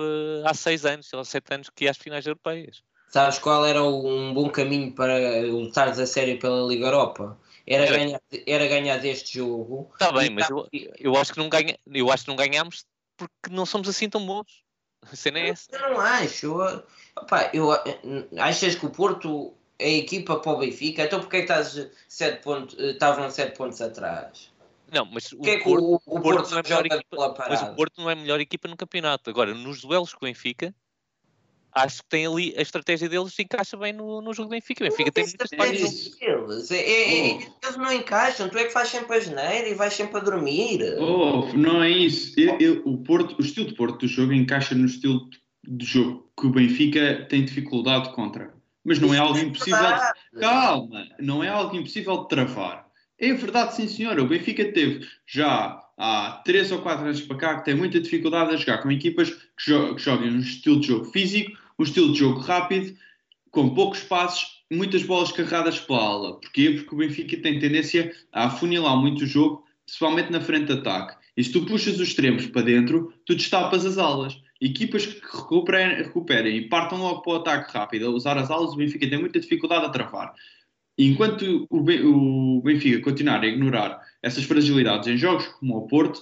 D: há seis anos, ou sete anos que ia às finais europeias.
B: Sabes qual era um bom caminho para lutares a sério pela Liga Europa? Era,
D: Era-
B: ganhar, era ganhar deste jogo.
D: Está bem, mas
B: tá-
D: eu, eu acho que não ganha, eu acho que não ganhámos porque não somos assim tão bons. A cena é essa.
B: Eu não acho. Eu, opá, eu, achas que o Porto é a equipa para o Benfica? Então porquê é estás sete pontos, eh, estavam 7 pontos atrás?
D: Não, mas o
B: é que
D: Porto,
B: o, o
D: Porto
B: Porto,
D: não é melhor equipa, mas o Porto não é a melhor equipa no campeonato. Agora, nos duelos com o Benfica, acho que tem ali a estratégia deles se encaixa bem no, no jogo do Benfica. Benfica tem
B: estratégia deles. É, é, é, eles não encaixam, tu é que fazes sempre a geneira e vais sempre a dormir.
C: Oh, não é isso. Eu- eu- o, Porto, o estilo de Porto do jogo encaixa no estilo de jogo que o Benfica tem dificuldade contra. Mas não é algo impossível. de- Calma, não é algo impossível de travar. É verdade, sim, senhora. O Benfica teve já há 3 ou 4 anos para cá que tem muita dificuldade a jogar com equipas que, jo que jogam um estilo de jogo físico, um estilo de jogo rápido, com poucos passos muitas bolas carregadas pela ala. Porquê? Porque o Benfica tem tendência a afunilar muito o jogo, principalmente na frente de ataque. E se tu puxas os extremos para dentro, tu destapas as alas. Equipas que recuperem, recuperem e partam logo para o ataque rápido a usar as alas, o Benfica tem muita dificuldade a travar. E enquanto o Ben- o Benfica continuar a ignorar essas fragilidades em jogos como o Porto,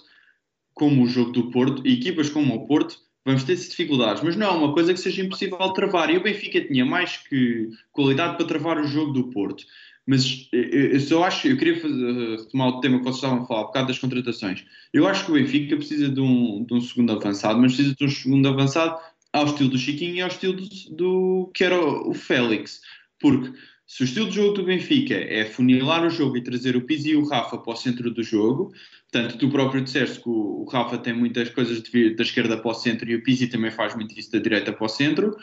C: como o jogo do Porto, e equipas como o Porto, vamos ter dificuldades. Mas não é uma coisa que seja impossível travar. E o Benfica tinha mais que qualidade para travar o jogo do Porto. Mas eh, eu eu só acho, eu queria fazer, retomar o tema que vocês estavam a falar, um bocado das contratações. Eu acho que o Benfica precisa de um, de um segundo avançado, mas precisa de um segundo avançado ao estilo do Chiquinho e ao estilo do, do- que era o Félix. Porque se o estilo de jogo do Benfica é funilar o jogo e trazer o Pizzi e o Rafa para o centro do jogo, portanto, tu próprio disseste que o, Rafa tem muitas coisas de da esquerda para o centro e o Pizzi também faz muito isso da direita para o centro,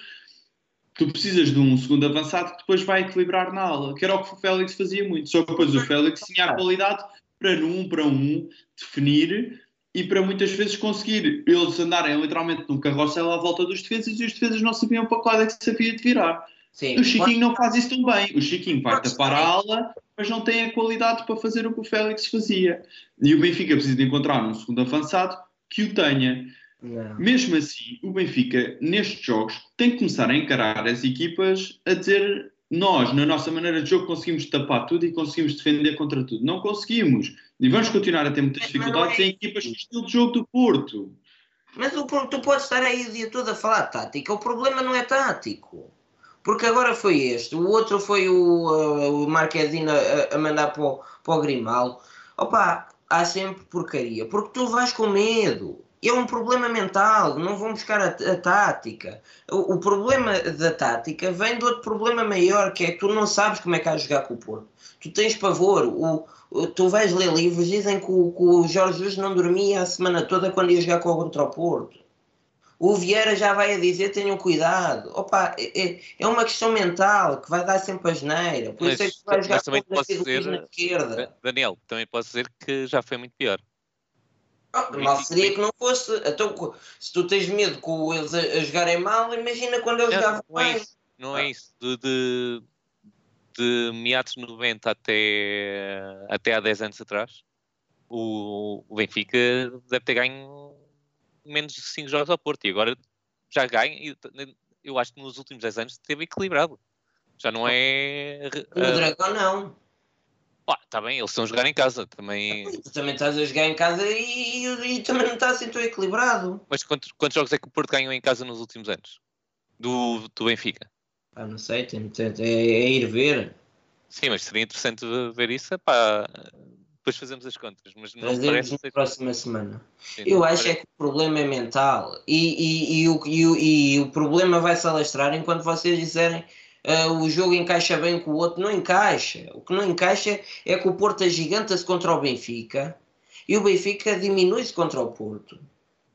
C: tu precisas de um segundo avançado que depois vai equilibrar na ala, que era o que o Félix fazia muito. Só que depois o Félix tinha a qualidade para no um para um definir e para muitas vezes conseguir eles andarem literalmente num carrossel à volta dos defesas e os defesas não sabiam para qual é que se havia de virar.
B: Sim.
C: O Chiquinho não faz isso tão bem. O Chiquinho vai tapar a ala, mas não tem a qualidade para fazer o que o Félix fazia. E o Benfica precisa de encontrar um segundo avançado que o tenha.
B: Não.
C: Mesmo assim, o Benfica, nestes jogos, tem que começar a encarar as equipas a dizer nós, na nossa maneira de jogo, conseguimos tapar tudo e conseguimos defender contra tudo. Não conseguimos. E vamos continuar a ter muitas dificuldades
B: é
C: em equipas com o estilo de jogo do Porto.
B: Mas o, tu podes estar aí o dia todo a falar de tática. O problema não é tático. Porque agora foi este. O outro foi o, uh, o Marquezine a, a mandar para o, para o Grimaldo. Opa, há sempre porcaria. Porque tu vais com medo. É um problema mental. Não vão buscar a, a tática. O, o problema da tática vem de outro problema maior, que é que tu não sabes como é que há a jogar com o Porto. Tu tens pavor. O, o- tu vais ler livros, dizem que o, que o Jorge Jesus não dormia a semana toda quando ia jogar contra o Porto. O Vieira já vai a dizer tenham cuidado. Opa, é, é- é uma questão mental que vai dar sempre a geneira. Por
D: Mas-
B: isso é que tu vais jogar
D: também posso dizer-
B: na esquerda.
D: Da- Daniel, também posso dizer que já foi muito pior.
B: Ah, mal seria que não fosse. Então, se tu tens medo com eles a, a jogarem mal, imagina quando eles
D: Não,
B: jogavam
D: não é isso. Não é isso. De, de, de meados de 90 até, até há 10 anos atrás, o, o Benfica deve ter ganho menos de 5 jogos ao Porto. E agora já ganha. E eu acho que nos últimos 10 anos esteve equilibrado. Já não é.
B: No
D: ah,
B: Dragão não.
D: pá, tá bem, eles estão a jogar em casa também.
B: Tu também estás a jogar em casa e, e- e também não está assim tão equilibrado.
D: Mas quantos, quantos jogos é que o Porto ganhou em casa nos últimos anos? Do, do Benfica?
B: Ah, não sei, tem, tem- é, é ir ver.
D: Sim, mas seria interessante ver isso. Pá, depois fazemos as contas. Mas não
B: Trazemos
D: parece
B: na
D: ser.
B: próxima semana.
D: sim,
B: Eu acho é
D: parece-
B: que o problema é mental e, e, e, o, e, o, e o problema vai se alastrar enquanto vocês disserem ah, o jogo encaixa bem com o outro. Não encaixa. O que não encaixa é que o Porto agiganta-se contra o Benfica e o Benfica diminui-se contra o Porto.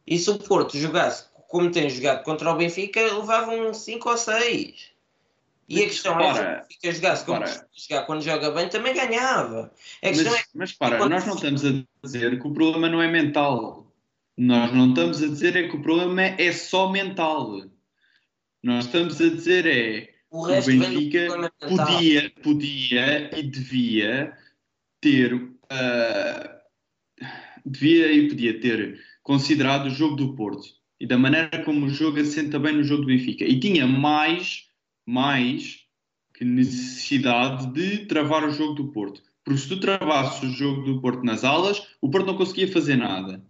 B: E se o Porto jogasse como tem jogado contra o Benfica, levavam 5 ou 6. E a questão é
C: Repara,
B: Benfica jogasse como costuma jogar quando joga bem, também ganhava. A questão é
C: Mas, mas para, nós não estamos a dizer que o problema não é mental. Nós não estamos a dizer é que o problema é, só mental. Nós estamos a dizer é
B: o
C: o Benfica podia, podia e devia ter ah, devia e podia ter considerado o jogo do Porto e da maneira como o jogo assenta bem no jogo do Benfica e tinha mais mais que necessidade de travar o jogo do Porto. Porque se tu travasses o jogo do Porto nas alas o Porto não conseguia fazer nada.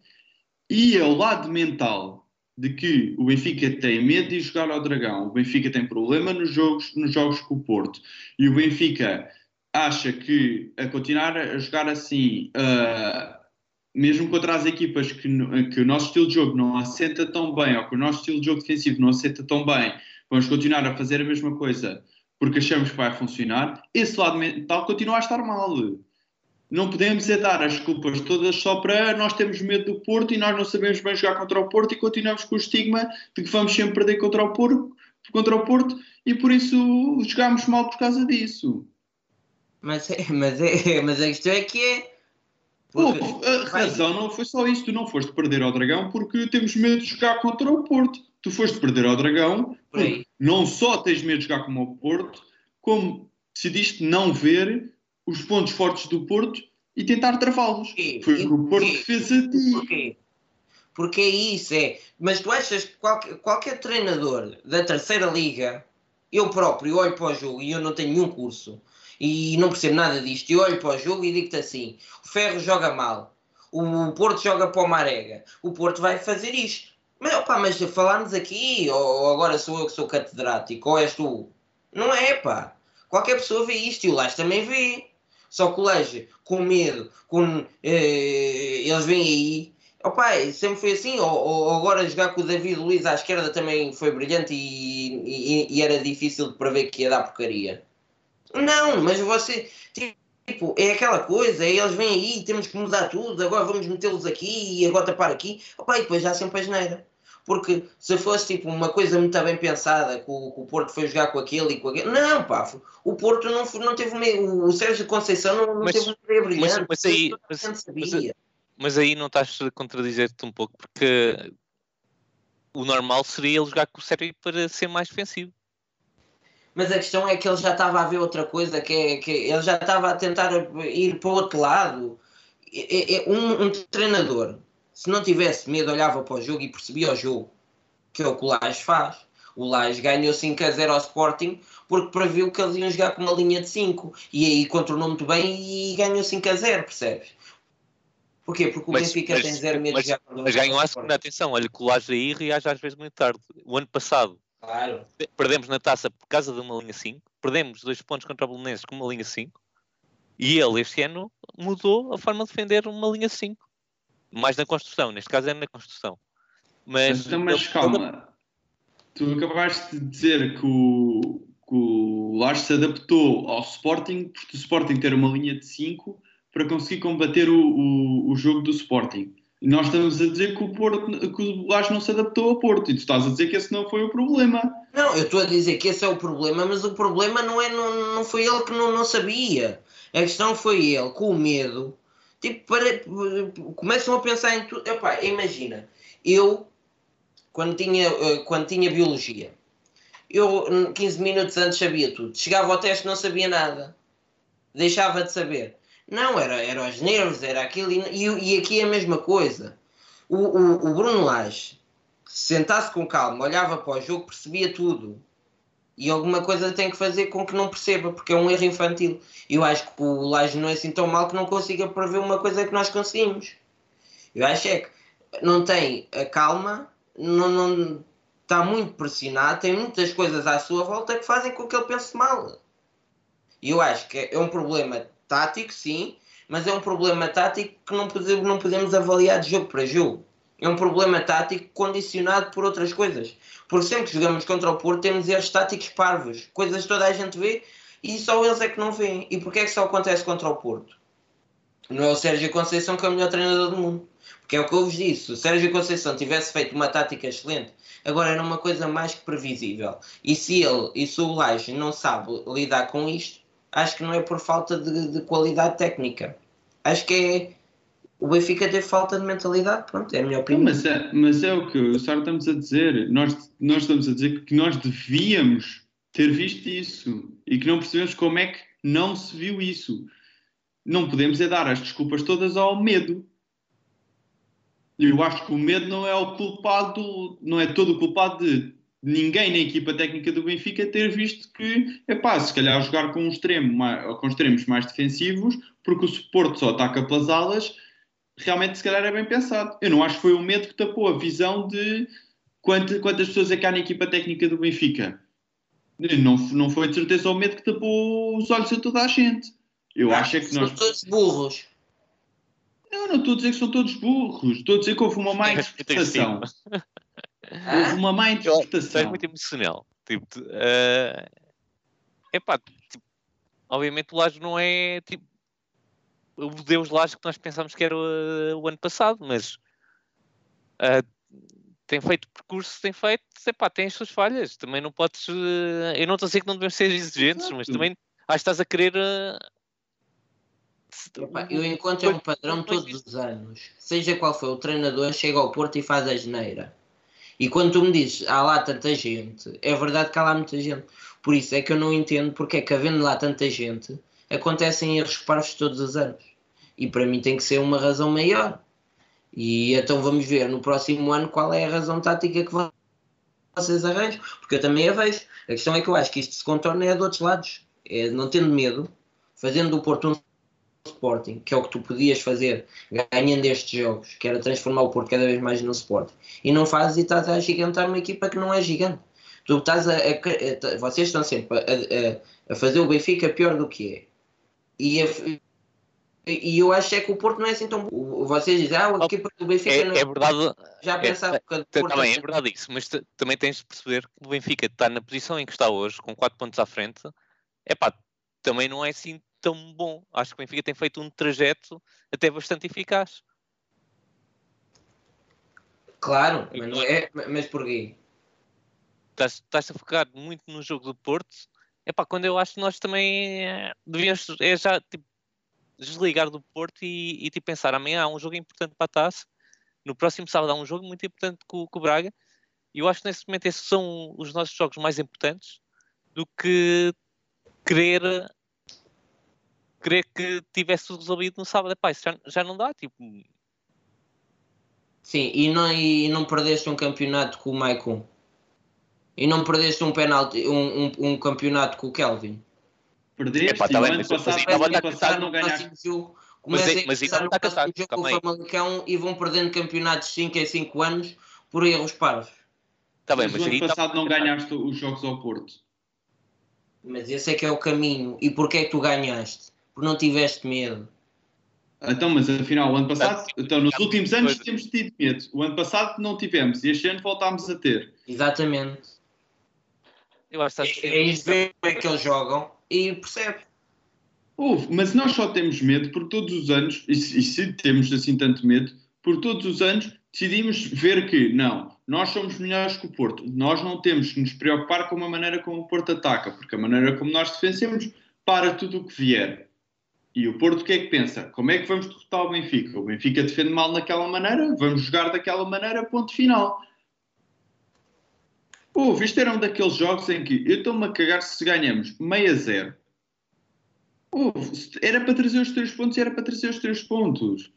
C: E é o lado mental de que o Benfica tem medo de jogar ao Dragão, o Benfica tem problema nos jogos, nos jogos com o Porto. E o Benfica acha que a continuar a jogar assim, ah, mesmo contra as equipas que, que o nosso estilo de jogo não assenta tão bem ou que o nosso estilo de jogo defensivo não assenta tão bem, vamos continuar a fazer a mesma coisa porque achamos que vai funcionar, esse lado mental continua a estar mal. Não podemos é dar as culpas todas só para nós termos medo do Porto e nós não sabemos bem jogar contra o Porto e continuamos com o estigma de que vamos sempre perder contra o Porto, contra o Porto e por isso jogamos mal por causa disso.
B: Mas, é, mas, é, mas a questão é que é. Porque
C: Pô, a razão não foi só isso. Tu não foste perder ao Dragão porque temos medo de jogar contra o Porto. Tu foste perder ao Dragão não só tens medo de jogar como o Porto, como decidiste não ver os pontos fortes do Porto e tentar travá-los. Foi
B: E
C: o que o Porto fez a ti.
B: Porquê? Porque é isso, é. Mas tu achas que qualquer, qualquer treinador da terceira liga, eu próprio olho para o jogo e eu não tenho nenhum curso e não percebo nada disto, eu olho para o jogo e digo-te assim: o Ferro joga mal, o Porto joga para o Marega, o Porto vai fazer isto. Mas, opa, mas falarmos aqui, ou, agora sou eu que sou catedrático, ou és tu? Não é, pá. Qualquer pessoa vê isto e o Lage também vê. Só que o Lage, com medo, com, eh, eles vêm aí. Opa, sempre foi assim. Ou, ou agora jogar com o David Luiz à esquerda também foi brilhante e, e- e era difícil de prever que ia dar porcaria. Não, mas você. Tipo, é aquela coisa, eles vêm aí, temos que mudar tudo, agora vamos metê-los aqui e agora tapar aqui. Opa, e depois já sempre a geneira. Porque se fosse tipo uma coisa muito bem pensada, que o, que o Porto foi jogar com aquele e com aquele. Não, pá, o Porto não, não teve meio. O Sérgio Conceição não, não
D: Mas-
B: teve uma ideia brilhante.
D: mas aí- mas-
B: gente
D: mas-
B: sabia.
D: Mas aí não estás a contradizer-te um pouco, porque o normal seria ele jogar com o Sérgio para ser mais defensivo.
B: Mas a questão é que ele já estava a ver outra coisa, que é que ele já estava a tentar ir para o outro lado. É- é- um, um treinador, se não tivesse medo, olhava para o jogo e percebia o jogo, que é o que o Lage faz. O Lage ganhou 5 a 0 ao Sporting porque previu que eles iam jogar com uma linha de 5 e aí contornou muito bem e ganhou 5 a 0, percebes? Porquê? Porque o
D: Mas-
B: Benfica
D: mas-
B: tem zero medo
D: mas-
B: de jogar com
D: Mas ganhou à segunda atenção. Olha, que o Laje aí reage às vezes muito tarde. O ano passado
B: Claro.
D: perdemos na taça por causa de uma linha 5, perdemos dois pontos contra o Belenenses com uma linha 5 e ele este ano mudou a forma de defender uma linha 5. Mais na construção, neste caso é na construção. Mas,
C: Então, mas
D: ele-
C: calma, tu acabaste de dizer que o, que o Lage se adaptou ao Sporting, porque o Sporting ter uma linha de 5 para conseguir combater o, o, o jogo do Sporting. E nós estamos a dizer que o, Porto, que o Lage não se adaptou ao Porto, e tu estás a dizer que esse não foi o problema.
B: Não, eu estou a dizer que esse é o problema, mas o problema não, é, não, não foi ele que não, não sabia. A questão foi ele, com o medo, tipo, para, começam a pensar em tudo. Epá, imagina, eu, quando tinha, eh, quando tinha biologia, eu hum, 15 minutos antes sabia tudo. Chegava ao teste não sabia nada. Deixava de saber. Não, era, era os nervos, era aquilo. E, e, e aqui é a mesma coisa. O, o, o Bruno Lage, se sentasse com calma, olhava para o jogo, percebia tudo. E alguma coisa tem que fazer com que não perceba, porque é um erro infantil. Eu acho que o Laje não é assim tão mal que não consiga prever uma coisa que nós conseguimos. Eu acho é que não tem a calma, não, não está muito pressionado, tem muitas coisas à sua volta que fazem com que ele pense mal. E eu acho que é um problema tático, sim, mas é um problema tático que não podemos, não podemos avaliar de jogo para jogo. É um problema tático condicionado por outras coisas. Porque sempre que jogamos contra o Porto temos erros táticos parvos, coisas que toda a gente vê e só eles é que não veem. E porquê é que só acontece contra o Porto? Não é o Sérgio Conceição que é o melhor treinador do mundo. Porque é o que eu vos disse, se o Sérgio Conceição tivesse feito uma tática excelente, agora era uma coisa mais que previsível. E se ele e se o Laje não sabe lidar com isto, acho que não é por falta de, de qualidade técnica. Acho que é o Benfica teve falta de mentalidade, pronto, é a minha opinião.
C: mas, é, mas é o que o Sara estamos a dizer. Nós, nós estamos a dizer que nós devíamos ter visto isso e que não percebemos como é que não se viu isso. Não podemos é dar as desculpas todas ao medo. Eu acho que o medo não é o culpado, não é todo o culpado de ninguém na equipa técnica do Benfica ter visto que, epá, se calhar jogar com um extremo, com extremos mais defensivos, porque o Porto só ataca pelas alas, realmente se calhar é bem pensado. Eu não acho que foi o medo que tapou a visão de quantas, quantas pessoas é que há na equipa técnica do Benfica. Não, não foi de certeza o medo que tapou os olhos a toda a gente. Eu acho é que
B: São
C: nós.
B: todos burros.
C: Não, não estou a dizer que são todos burros. Estou a dizer que houve uma má interpretação. Houve uma má
D: és
C: interpretação.
D: muito emocional. Tipo, tu, eh, epá, tipo, obviamente o Laje não é tipo o Deus Laje que nós pensámos que era o, o ano passado, mas eh, tem feito percurso, tem feito, epá, tem as suas falhas. Também não podes. eh, eu não estou a dizer que não devemos ser exigentes, mas
C: Exato.
D: também acho que estás a querer. eh, se-
B: Epá, Eu encontro um padrão todos os anos. Seja qual for o treinador, chega ao Porto e faz a geneira. E quando tu me dizes há lá tanta gente, é verdade que há lá muita gente. Por isso é que eu não entendo porque é que havendo lá tanta gente, acontecem erros parvos todos os anos. E para mim tem que ser uma razão maior. E então vamos ver no próximo ano qual é a razão tática que vocês arranjam, porque eu também a vejo. A questão é que eu acho que isto se contorna é de outros lados. É não tendo medo, fazendo do Porto um Sporting, que é o que tu podias fazer ganhando estes jogos, que era transformar o Porto cada vez mais no Sporting, e não fazes e estás a gigantar uma equipa que não é gigante. Tu estás a, a- a- vocês estão sempre a- a fazer o Benfica pior do que é. E, a- e eu acho é que o Porto não é assim tão bom. Vocês dizem, ah, a equipa do Benfica
D: É,
B: não
D: é verdade,
B: já
D: é,
B: pensava que a do
D: Tá-
B: Porto
D: bem,
B: é
D: é verdade isso, mas também tens de perceber que o Benfica está na posição em que está hoje, com 4 pontos à frente, é pá, também não é assim tão bom. Acho que o Benfica tem feito um trajeto até bastante eficaz.
B: Claro, mas não é. Mas porquê?
D: Estás, estás a focar muito no jogo do Porto, é pá, quando eu acho que nós também eh, devíamos é já tipo, desligar do Porto e, e tipo, pensar amanhã há um jogo importante para a taça, no próximo sábado há um jogo muito importante com, com o Braga, e eu acho que nesse momento esses são os nossos jogos mais importantes do que querer querer que tivesse resolvido no sábado. Epá, isso já, já não dá, tipo,
B: Sim, e não, e não perdeste um campeonato com o Maicon. E não perdeste um penalti, um, um, um campeonato com o Kelvin.
C: Perdeste
D: Epá, tá
C: o
D: bem,
C: ano
D: mas-
C: passado,
D: mas
C: o
D: ainda
C: ano
D: vai
C: passado não ganhaste.
D: Mas mas
B: a
D: está
B: próximo
D: cansado,
B: jogo com o. Famalicão e vão perdendo campeonatos 5 em 5 anos por erros parvos.
D: está bem,
C: Mas
D: mas
C: o ano
D: aí tá-
C: passado não ganhaste os jogos ao Porto.
B: Mas esse é que é o caminho. E porquê é que tu ganhaste? Porque não tiveste medo.
C: Então, mas afinal, o ano passado, então nos últimos anos temos tido medo. O ano passado não tivemos e este ano voltámos a ter.
B: Exatamente.
D: Eu acho que
B: É,
D: estás
B: é isso ver como é que eles jogam e percebe.
C: Houve, mas nós só temos medo por todos os anos, e se, e se temos assim tanto medo, por todos os anos decidimos ver que não, nós somos melhores que o Porto. Nós não temos que nos preocupar com a maneira como o Porto ataca, porque a maneira como nós defendemos para tudo o que vier. E o Porto o que é que pensa? Como é que vamos derrotar o Benfica? O Benfica defende mal naquela maneira, vamos jogar daquela maneira, ponto final. Houve, isto era um daqueles jogos em que eu estou-me a cagar se ganhamos meio a zero. Houve, era para trazer os três pontos era para trazer os três pontos.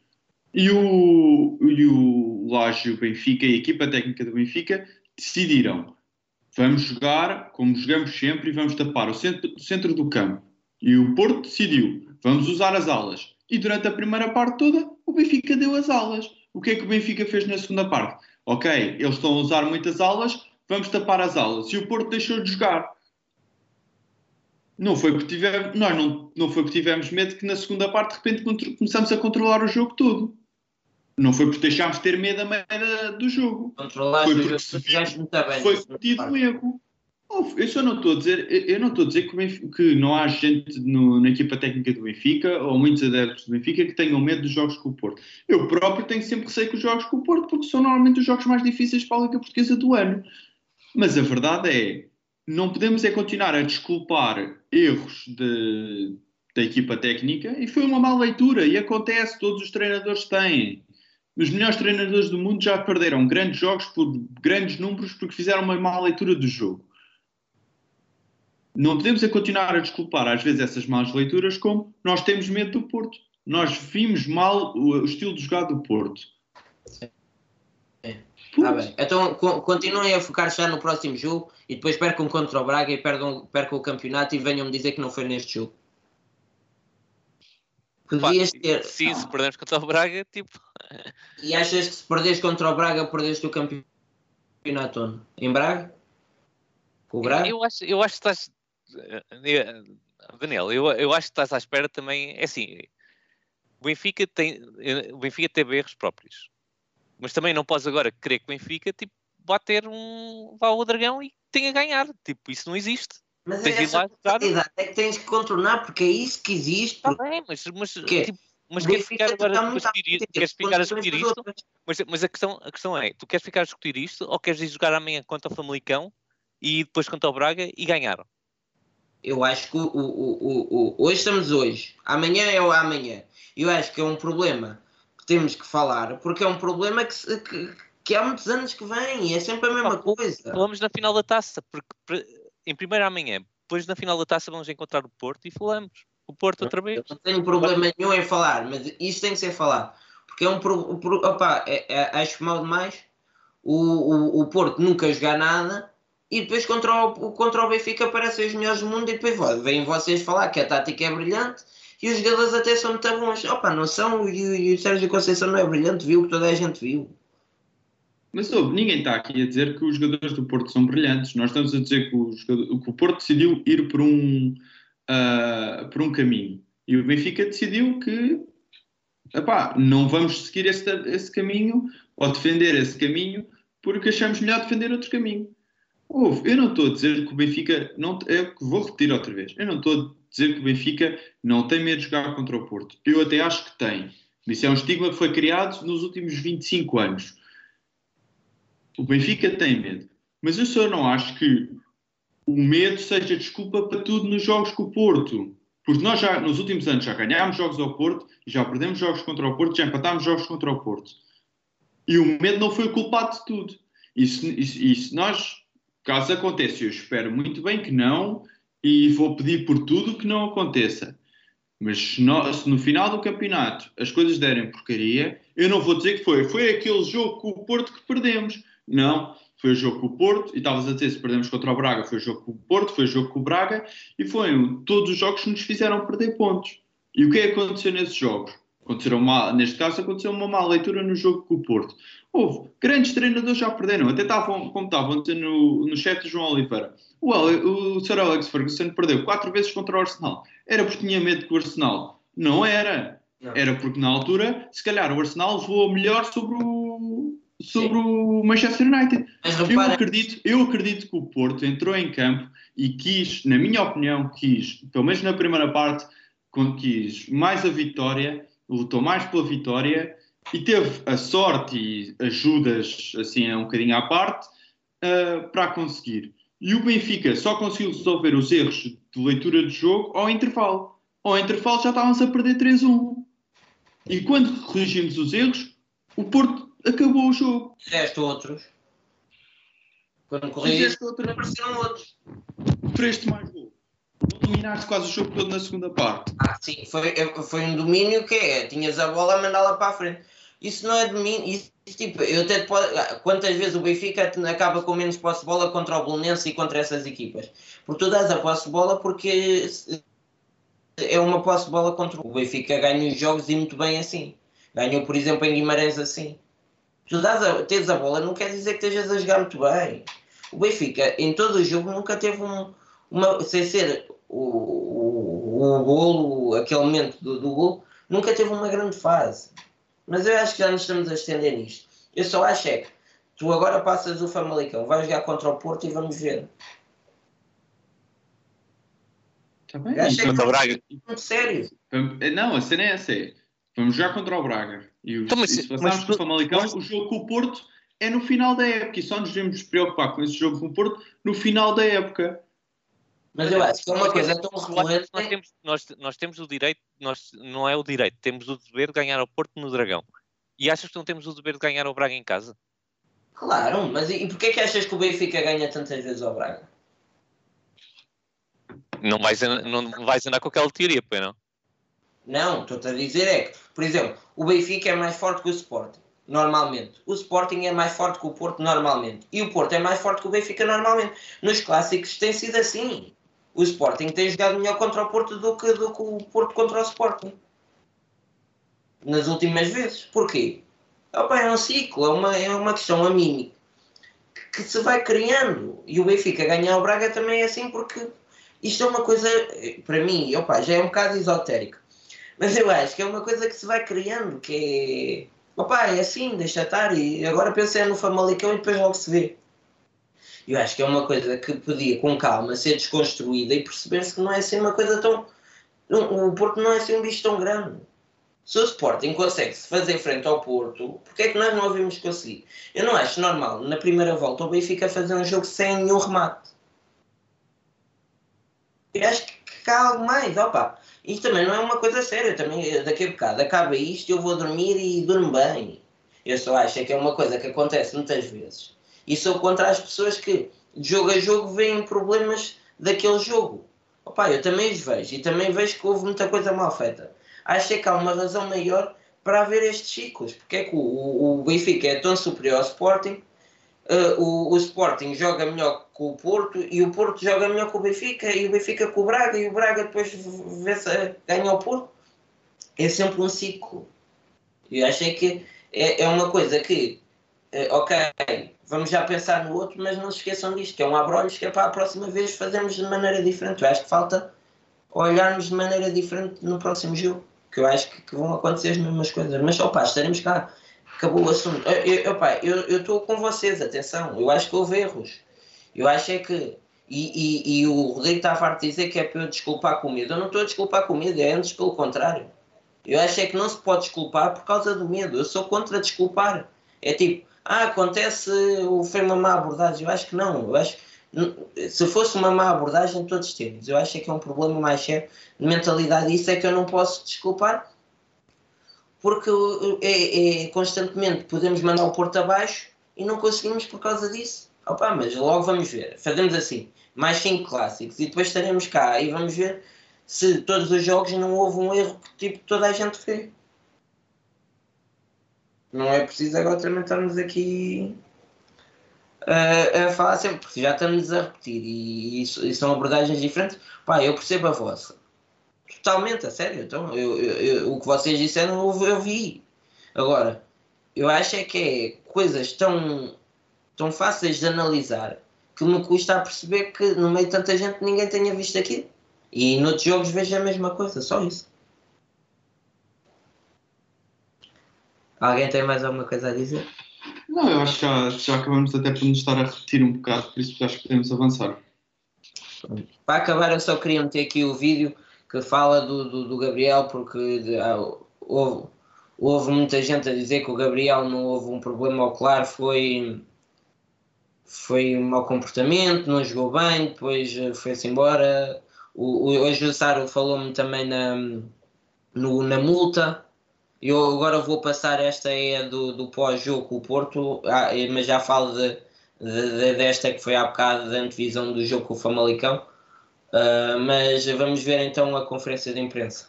C: E o, e o Laje, o Benfica e a equipa técnica do Benfica decidiram vamos jogar como jogamos sempre e vamos tapar o centro, centro do campo. E o Porto decidiu vamos usar as alas. E durante a primeira parte toda, o Benfica deu as alas. O que é que o Benfica fez na segunda parte? Ok, eles estão a usar muitas alas, vamos tapar as alas. E o Porto deixou de jogar. Não foi porque tivemos, nós não, não foi porque tivemos medo que na segunda parte de repente começamos a controlar o jogo todo. Não foi porque deixámos de ter medo a meio da- do jogo.
B: Controlaste
C: Foi porque
B: jogo,
C: se
B: fizeste muito bem.
C: Foi cometido um erro. Eu só não estou a dizer, eu- não estou a dizer que, que não há gente no- na equipa técnica do Benfica ou muitos adeptos do Benfica que tenham medo dos jogos com o Porto. Eu próprio tenho sempre receio com os jogos com o Porto porque são normalmente os jogos mais difíceis para a Liga Portuguesa do ano. Mas a verdade é, não podemos é continuar a desculpar erros de- da equipa técnica e foi uma má leitura e acontece, todos os treinadores têm. Os melhores treinadores do mundo já perderam grandes jogos por grandes números porque fizeram uma má leitura do jogo. Não podemos é continuar a desculpar às vezes essas más leituras como nós temos medo do Porto. Nós vimos mal o, estilo de jogar do Porto.
B: Tá bem. Então co- continuem a focar já no próximo jogo e depois percam contra o Braga e percam, percam o campeonato e venham-me dizer que não foi neste jogo. Podias ter.
D: Sim, se perdemos contra o Braga, tipo,
B: E achas que se perdes contra o Braga, perdeste o campeonato onde? Em Braga? Com o Braga?
D: eu acho, eu acho que estás. eh, Daniel, eu, eu acho que estás à espera também. É assim, o Benfica tem, eh, o Benfica teve erros próprios, mas também não podes agora querer que o Benfica tipo, bater um. vá ao Dragão e tenha ganhar. Tipo, isso não existe.
B: Mas
D: tens
B: essa
D: lá
B: é que tens que contornar, porque é isso que existe.
D: Está bem, mas, mas,
B: quê?
D: tipo, mas queres ficar agora a discutir,
B: frente,
D: queres ficar a discutir isto? Mas, mas a, questão, a questão é, tu queres ficar a discutir isto ou queres ir jogar amanhã contra o Famalicão e depois contra o Braga e ganhar?
B: Eu acho que o, o, o, o- hoje estamos hoje, amanhã é o amanhã. Eu acho que é um problema que temos que falar, porque é um problema que, se- que, que há muitos anos que vem, e é sempre a mesma
D: Pá,
B: coisa.
D: Falamos na final da taça, porque em primeiro amanhã, depois na final da taça vamos encontrar o Porto e falamos. O Porto outra vez.
B: Eu não tenho problema nenhum em falar, mas isto tem que ser falado. Porque é um. Pro, pro, opá, é, é, acho mal demais o, o, o Porto nunca jogar nada e depois contra o, contra o Benfica parecem os melhores do mundo e depois vêm vocês falar que a tática é brilhante e os jogadores até são muito bons. Opa, não são e, e o Sérgio Conceição não é brilhante, viu que toda a gente viu.
C: Mas ouve, ninguém está aqui a dizer que os jogadores do Porto são brilhantes. Nós estamos a dizer que o, que o Porto decidiu ir por um, ah, por um caminho. E o Benfica decidiu que epá, não vamos seguir esse, esse caminho ou defender esse caminho porque achamos melhor defender outro caminho. Ouve, eu não estou a dizer que o Benfica. Não, eu vou repetir outra vez. Eu não estou dizer que o Benfica não tem medo de jogar contra o Porto. Eu até acho que tem. Isso é um estigma que foi criado nos últimos 25 anos. O Benfica tem medo. Mas eu só não acho que o medo seja desculpa para tudo nos jogos com o Porto. Porque nós já, nos últimos anos, já ganhámos jogos ao Porto, já perdemos jogos contra o Porto, já empatámos jogos contra o Porto. E o medo não foi o culpado de tudo. E se, e e se nós, caso aconteça, eu espero muito bem que não, e vou pedir por tudo que não aconteça. Mas se, no, se no final do campeonato as coisas derem porcaria, eu não vou dizer que foi. Foi aquele jogo com o Porto que perdemos. Não. Foi o jogo com o Porto, e estavas a dizer se perdemos contra o Braga, foi o jogo com o Porto, foi o jogo com o Braga, e foram todos os jogos que nos fizeram perder pontos. E o que é que aconteceu nesses jogos? Aconteceram mal, neste caso, aconteceu uma má leitura no jogo com o Porto. Houve, grandes treinadores já perderam, até estavam, como estavam a dizer no, no chat do João Oliveira. O, o Sir Alex Ferguson perdeu quatro vezes contra o Arsenal. Era porque tinha medo que o Arsenal. Não era.
B: Não.
C: Era porque na altura, se calhar, o Arsenal voou melhor sobre o, sobre o Manchester United.
B: Mas
C: Eu
B: repara,
C: acredito, eu acredito que o Porto entrou em campo e quis, na minha opinião, quis, pelo menos na primeira parte, quis mais a vitória, lutou mais pela vitória e teve a sorte e ajudas, assim, a um bocadinho à parte, ah, para conseguir. E o Benfica só conseguiu resolver os erros de leitura de jogo ao intervalo. Ao intervalo já estávamos a perder 3-1. E quando corrigimos os erros, o Porto acabou o jogo.
B: fizeste outros. Quando corrigiste,
C: outra
B: apareceram outros.
C: sofreste mais gol. Dominaste quase o jogo todo na segunda parte.
B: Ah, sim, foi, foi um domínio que é, tinhas a bola a mandá-la para a frente. Isso não é domínio, isso, tipo, eu até te posso, quantas vezes o Benfica acaba com menos posse de bola contra o Bolonense e contra essas equipas? Porque tu dás a posse de bola porque é uma posse de bola contra o Benfica ganha os jogos e muito bem assim. Ganhou, por exemplo, em Guimarães assim. Tu dás a, tens a bola, não quer dizer que estejas a jogar muito bem. O Benfica, em todo o jogo, nunca teve um, uma, sem ser o, o, o golo, aquele momento do, do golo, nunca teve uma grande fase. Mas eu acho que já nos estamos a estender nisto. Eu só acho é que tu agora passas o Famalicão, vais jogar contra o Porto e vamos ver.
C: Está bem?
B: Acho
C: E
B: que-
D: Contra o Braga.
B: Muito sério.
C: Não, a cena é essa. é, Vamos jogar contra o Braga. E, os,
D: Então, mas-
C: e se passarmos para o Famalicão,
D: mas-
C: o jogo com o Porto é no final da época. E só nos devemos preocupar com esse jogo com o Porto no final da época.
B: Mas eu acho que é uma coisa tão recorrente.
D: Nós temos, nós, nós temos o direito, nós, não é o direito, temos o dever de ganhar ao Porto no Dragão. E achas que não temos o dever de ganhar ao Braga em casa?
B: Claro, mas e, e porquê que achas que o Benfica ganha tantas vezes ao Braga?
D: Não vais, não vais andar com aquela teoria, pois não?
B: Não, estou-te a dizer é que, por exemplo, o Benfica é mais forte que o Sporting, normalmente. O Sporting é mais forte que o Porto, normalmente. E o Porto é mais forte que o Benfica, normalmente. Nos clássicos tem sido assim. O Sporting tem jogado melhor contra o Porto do que, do que o Porto contra o Sporting. Nas últimas vezes. Porquê? Opa, é um ciclo, é uma, é uma questão anímica que se vai criando. E o Benfica ganhar o Braga também é assim porque isto é uma coisa, para mim, opa, já é um bocado esotérico. Mas eu acho que é uma coisa que se vai criando, que é. Opa, é assim, deixa estar. E agora pensei no Famalicão e depois logo se vê. Eu acho que é uma coisa que podia, com calma, ser desconstruída e perceber-se que não é assim uma coisa tão. O Porto não é assim um bicho tão grande. Se o Sporting consegue se fazer frente ao Porto, porque é que nós não ouvimos conseguir? Eu não acho normal, na primeira volta, o Benfica fazer um jogo sem nenhum remate. Eu acho que há algo mais, opa. Isto também não é uma coisa séria. Também, daqui a bocado acaba isto, eu vou dormir e durmo bem. Eu só acho é que é uma coisa que acontece muitas vezes. E sou contra as pessoas que, de jogo a jogo, veem problemas daquele jogo. Opa, eu também os vejo. E também vejo que houve muita coisa mal feita. Acho que há uma razão maior para haver estes ciclos. Porque é que o, o, o Benfica é tão superior ao Sporting Uh, o, o, Sporting joga melhor com o Porto e o Porto joga melhor com o Benfica e o Benfica com o Braga e o Braga depois ganha o Porto. É sempre um ciclo. Eu acho é que é, é uma coisa que, ok, vamos já pensar no outro, mas não se esqueçam disto, que é um abrolhos que é para a próxima vez fazermos de maneira diferente. Eu acho que falta olharmos de maneira diferente no próximo jogo, que eu acho que, que vão acontecer as mesmas coisas. Mas, opa, estaremos cá acabou o assunto. Eu estou com vocês, atenção, eu acho que houve erros. Eu acho é que. E, e, e o Rodrigo está farto de dizer que é para eu desculpar com medo. Eu não estou a desculpar com medo, é antes pelo contrário. Eu acho é que não se pode desculpar por causa do medo. Eu sou contra desculpar. É tipo, ah, acontece, foi uma má abordagem. Eu acho que não. Eu acho se fosse uma má abordagem, todos temos. Eu acho que é um problema mais sério de mentalidade. Isso é que eu não posso desculpar porque é, é, constantemente podemos mandar o Porto abaixo e não conseguimos por causa disso. Opa, mas logo vamos ver. Fazemos assim, mais 5 clássicos e depois estaremos cá e vamos ver se todos os jogos não houve um erro que tipo, toda a gente fez. Não é preciso agora também estarmos aqui a, a falar sempre, porque já estamos a repetir e, e, e são abordagens diferentes. Pá, eu percebo a vossa totalmente, a sério. Então, eu, eu, eu, o que vocês disseram eu, eu vi. Agora, eu acho é que é coisas tão, tão fáceis de analisar que me custa a perceber que no meio de tanta gente ninguém tenha visto aquilo. E noutros jogos vejo a mesma coisa, só isso. Alguém tem mais alguma coisa a dizer?
C: Não, eu acho que já, já acabamos até por nos estar a repetir um bocado, por isso acho que podemos avançar.
B: Para acabar, eu só queria meter aqui o vídeo que fala do, do, do Gabriel, porque de, ah, houve, houve muita gente a dizer que o Gabriel não houve um problema ocular, foi, foi um mau comportamento, não jogou bem, depois eh, foi-se embora. O, o, hoje o Saro falou-me também na, no, na multa. Eu agora vou passar esta é do, do pós-jogo o Porto, ah, mas já falo de, de, desta que foi há bocado da antevisão do jogo com o Famalicão. Uh, mas vamos ver então a conferência de imprensa.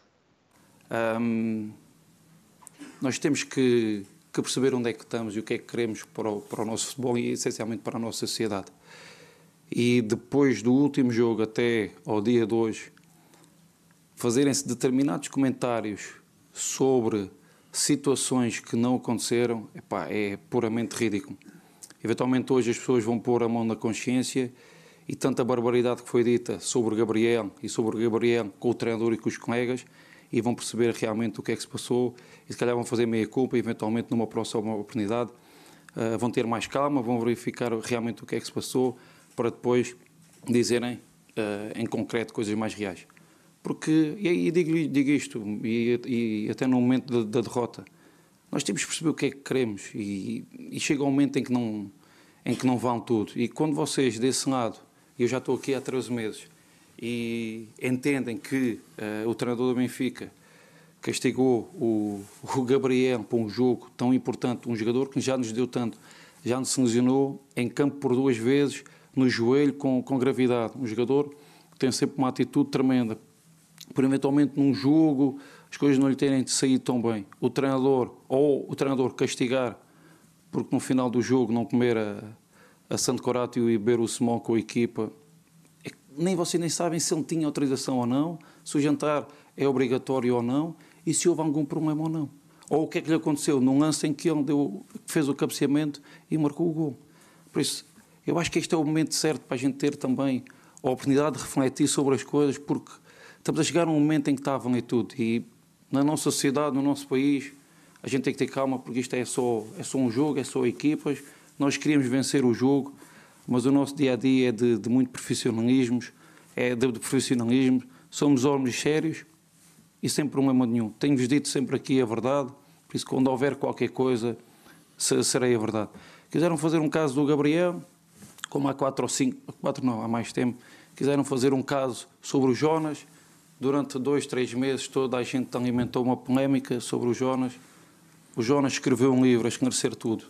A: Um, nós temos que, que, perceber onde é que estamos e o que é que queremos para o, para o nosso futebol e essencialmente para a nossa sociedade. E depois do último jogo até ao dia de hoje, fazerem-se determinados comentários sobre situações que não aconteceram, epá, é puramente ridículo. Eventualmente hoje as pessoas vão pôr a mão na consciência e tanta barbaridade que foi dita sobre Gabriel e sobre Gabriel com o treinador e com os colegas e vão perceber realmente o que é que se passou e se calhar vão fazer meia culpa e eventualmente numa próxima oportunidade uh, vão ter mais calma, vão verificar realmente o que é que se passou para depois dizerem uh, em concreto coisas mais reais. Porque, e, e digo, digo isto, e, e, até no momento da, da, derrota, nós temos que perceber o que é que queremos e, e chega um momento em que não em que não vão tudo. E quando vocês desse lado eu já estou aqui há 13 meses, e entendem que uh, o treinador do Benfica castigou o, o, Gabriel para um jogo tão importante, um jogador que já nos deu tanto, já nos lesionou em campo por duas vezes, no joelho com, com gravidade. Um jogador que tem sempre uma atitude tremenda. Por eventualmente num jogo as coisas não lhe terem saído tão bem. O treinador, ou o treinador castigar, porque no final do jogo não comer a, a Santo Corátio e beber o Simão com a equipa, é nem vocês nem sabem se ele tinha autorização ou não, se o jantar é obrigatório ou não e se houve algum problema ou não. Ou o que é que lhe aconteceu num lance em que ele deu, fez o cabeceamento e marcou o gol. Por isso, eu acho que este é o momento certo para a gente ter também a oportunidade de refletir sobre as coisas, porque estamos a chegar a um momento em que está a valer tudo. E na nossa sociedade, no nosso país, a gente tem que ter calma, porque isto é só, é só um jogo, é só equipas, nós queríamos vencer o jogo, mas o nosso dia a dia é de, de muito profissionalismo, é de, de, profissionalismo. Somos homens sérios e sem problema nenhum. Tenho-vos dito sempre aqui a verdade, por isso, quando houver qualquer coisa, serei a verdade. Quiseram fazer um caso do Gabriel, como há quatro ou cinco, quatro não, há mais tempo, quiseram fazer um caso sobre o Jonas. Durante dois, três meses, toda a gente alimentou uma polémica sobre o Jonas. o Jonas escreveu um livro a esclarecer tudo.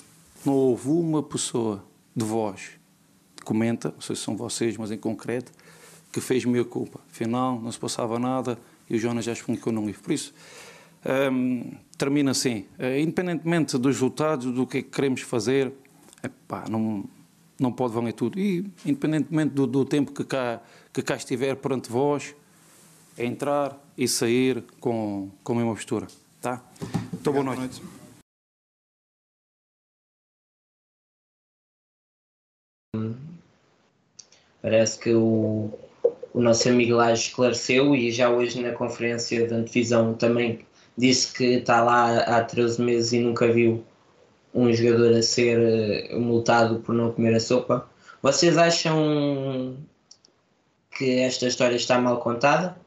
A: Não houve uma pessoa de voz que comenta, não sei se são vocês, mas em concreto, que fez minha culpa. Afinal, não se passava nada e o Jonas já explicou no livro. Por isso, hum, termina assim. Uh, independentemente dos resultados, do que é que queremos fazer, epá, não, não pode valer tudo. E, independentemente do, do tempo que cá, que cá estiver perante vós, entrar e sair com, com a mesma postura. Tá? Então, boa noite.
B: Parece que o, o nosso amigo lá esclareceu e já hoje na conferência de antevisão também disse que está lá há 13 meses e nunca viu um jogador a ser eh, multado por não comer a sopa. Vocês acham que esta história está mal contada?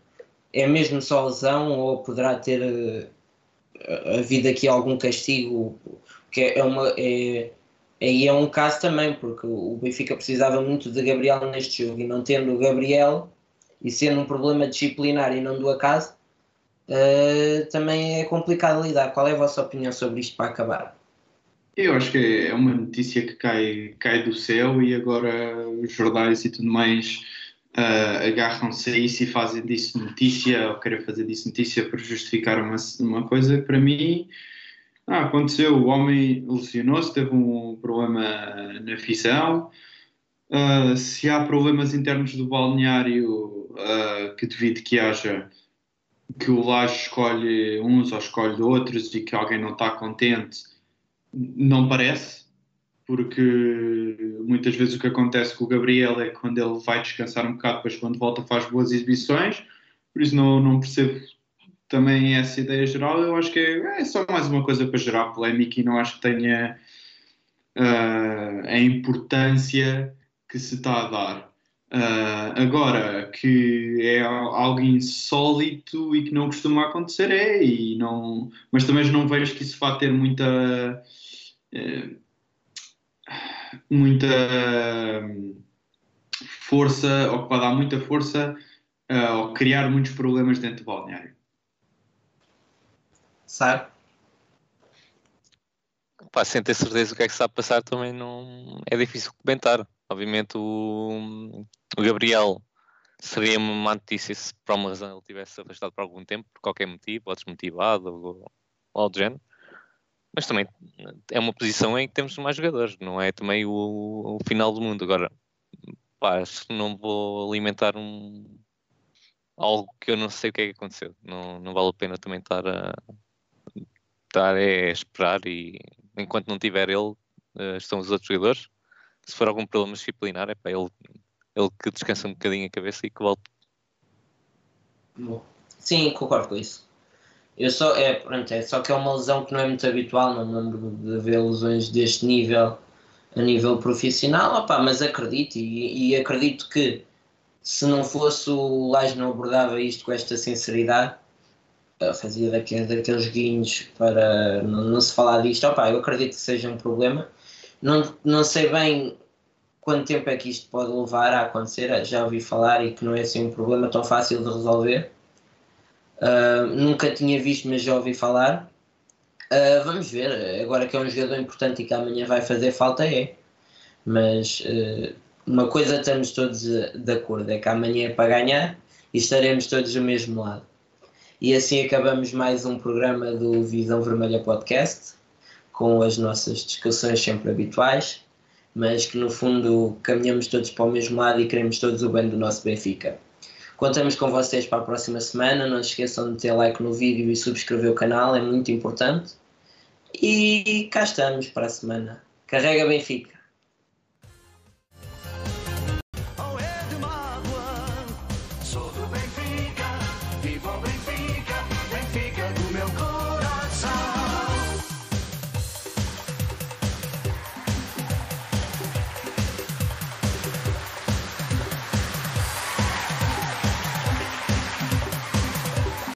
B: É mesmo só lesão ou poderá ter uh, havido aqui algum castigo? Que é uma, é, aí é um caso também, porque o Benfica precisava muito de Gabriel neste jogo e não tendo o Gabriel e sendo um problema disciplinar e não do acaso, uh, também é complicado lidar. Qual é a vossa opinião sobre isto para acabar?
C: Eu acho que é uma notícia que cai, cai do céu e agora os jornais e tudo mais uh, agarram-se a isso e fazem disso notícia ou querem fazer disso notícia para justificar uma, uma coisa. Para mim, ah, aconteceu, o homem lesionou-se, teve um problema na fissão. Uh, se há problemas internos do balneário uh, que devido que haja que o Laje escolhe uns ou escolhe outros e que alguém não está contente não parece, porque muitas vezes o que acontece com o Gabriel é que quando ele vai descansar um bocado, depois quando volta faz boas exibições, por isso não, não percebo também essa ideia geral. Eu acho que é, é só mais uma coisa para gerar polémica e não acho que tenha uh, a importância que se está a dar. Uh, agora, que é algo insólito e que não costuma acontecer, é, e não, mas também não vejo que isso vá ter muita eh, muita hum, força, ou que vai dar muita força uh, ou criar muitos problemas dentro do balneário.
B: Sabe?
D: Pá, sem ter certeza do que é que está a passar também não é difícil comentar. Obviamente o, o Gabriel seria uma má notícia se por uma razão ele tivesse afastado por algum tempo, por qualquer motivo, ou desmotivado ou, ou algo do género mas também é uma posição em que temos mais jogadores, não é também o, o final do mundo. Agora, pá, não vou alimentar um, algo que eu não sei o que é que aconteceu. Não, não vale a pena também estar a, estar a esperar e enquanto não tiver ele, uh, estão os outros jogadores. Se for algum problema disciplinar, é para ele, ele que descansa um bocadinho a cabeça e que volte.
B: Sim, concordo com isso. Eu só, é, pronto, é só que é uma lesão que não é muito habitual, não me lembro de ver lesões deste nível a nível profissional, opa, mas acredito e, e acredito que se não fosse o Lage não abordava isto com esta sinceridade, fazia daqueles, daqueles guinhos para não, não, se falar disto, opa, eu acredito que seja um problema. Não, não sei bem quanto tempo é que isto pode levar a acontecer, já ouvi falar e que não é assim um problema tão fácil de resolver Uh, nunca tinha visto, mas já ouvi falar. Uh, vamos ver. Agora que é um jogador importante e que amanhã vai fazer falta, é. Mas uh, uma coisa estamos todos de acordo: é que amanhã é para ganhar e estaremos todos do mesmo lado. E assim acabamos mais um programa do Visão Vermelha Podcast, com as nossas discussões sempre habituais, mas que no fundo caminhamos todos para o mesmo lado e queremos todos o bem do nosso Benfica. Contamos com vocês para a próxima semana. Não se esqueçam de ter like no vídeo e subscrever o canal, é muito importante. E cá estamos para a semana. Carrega Benfica!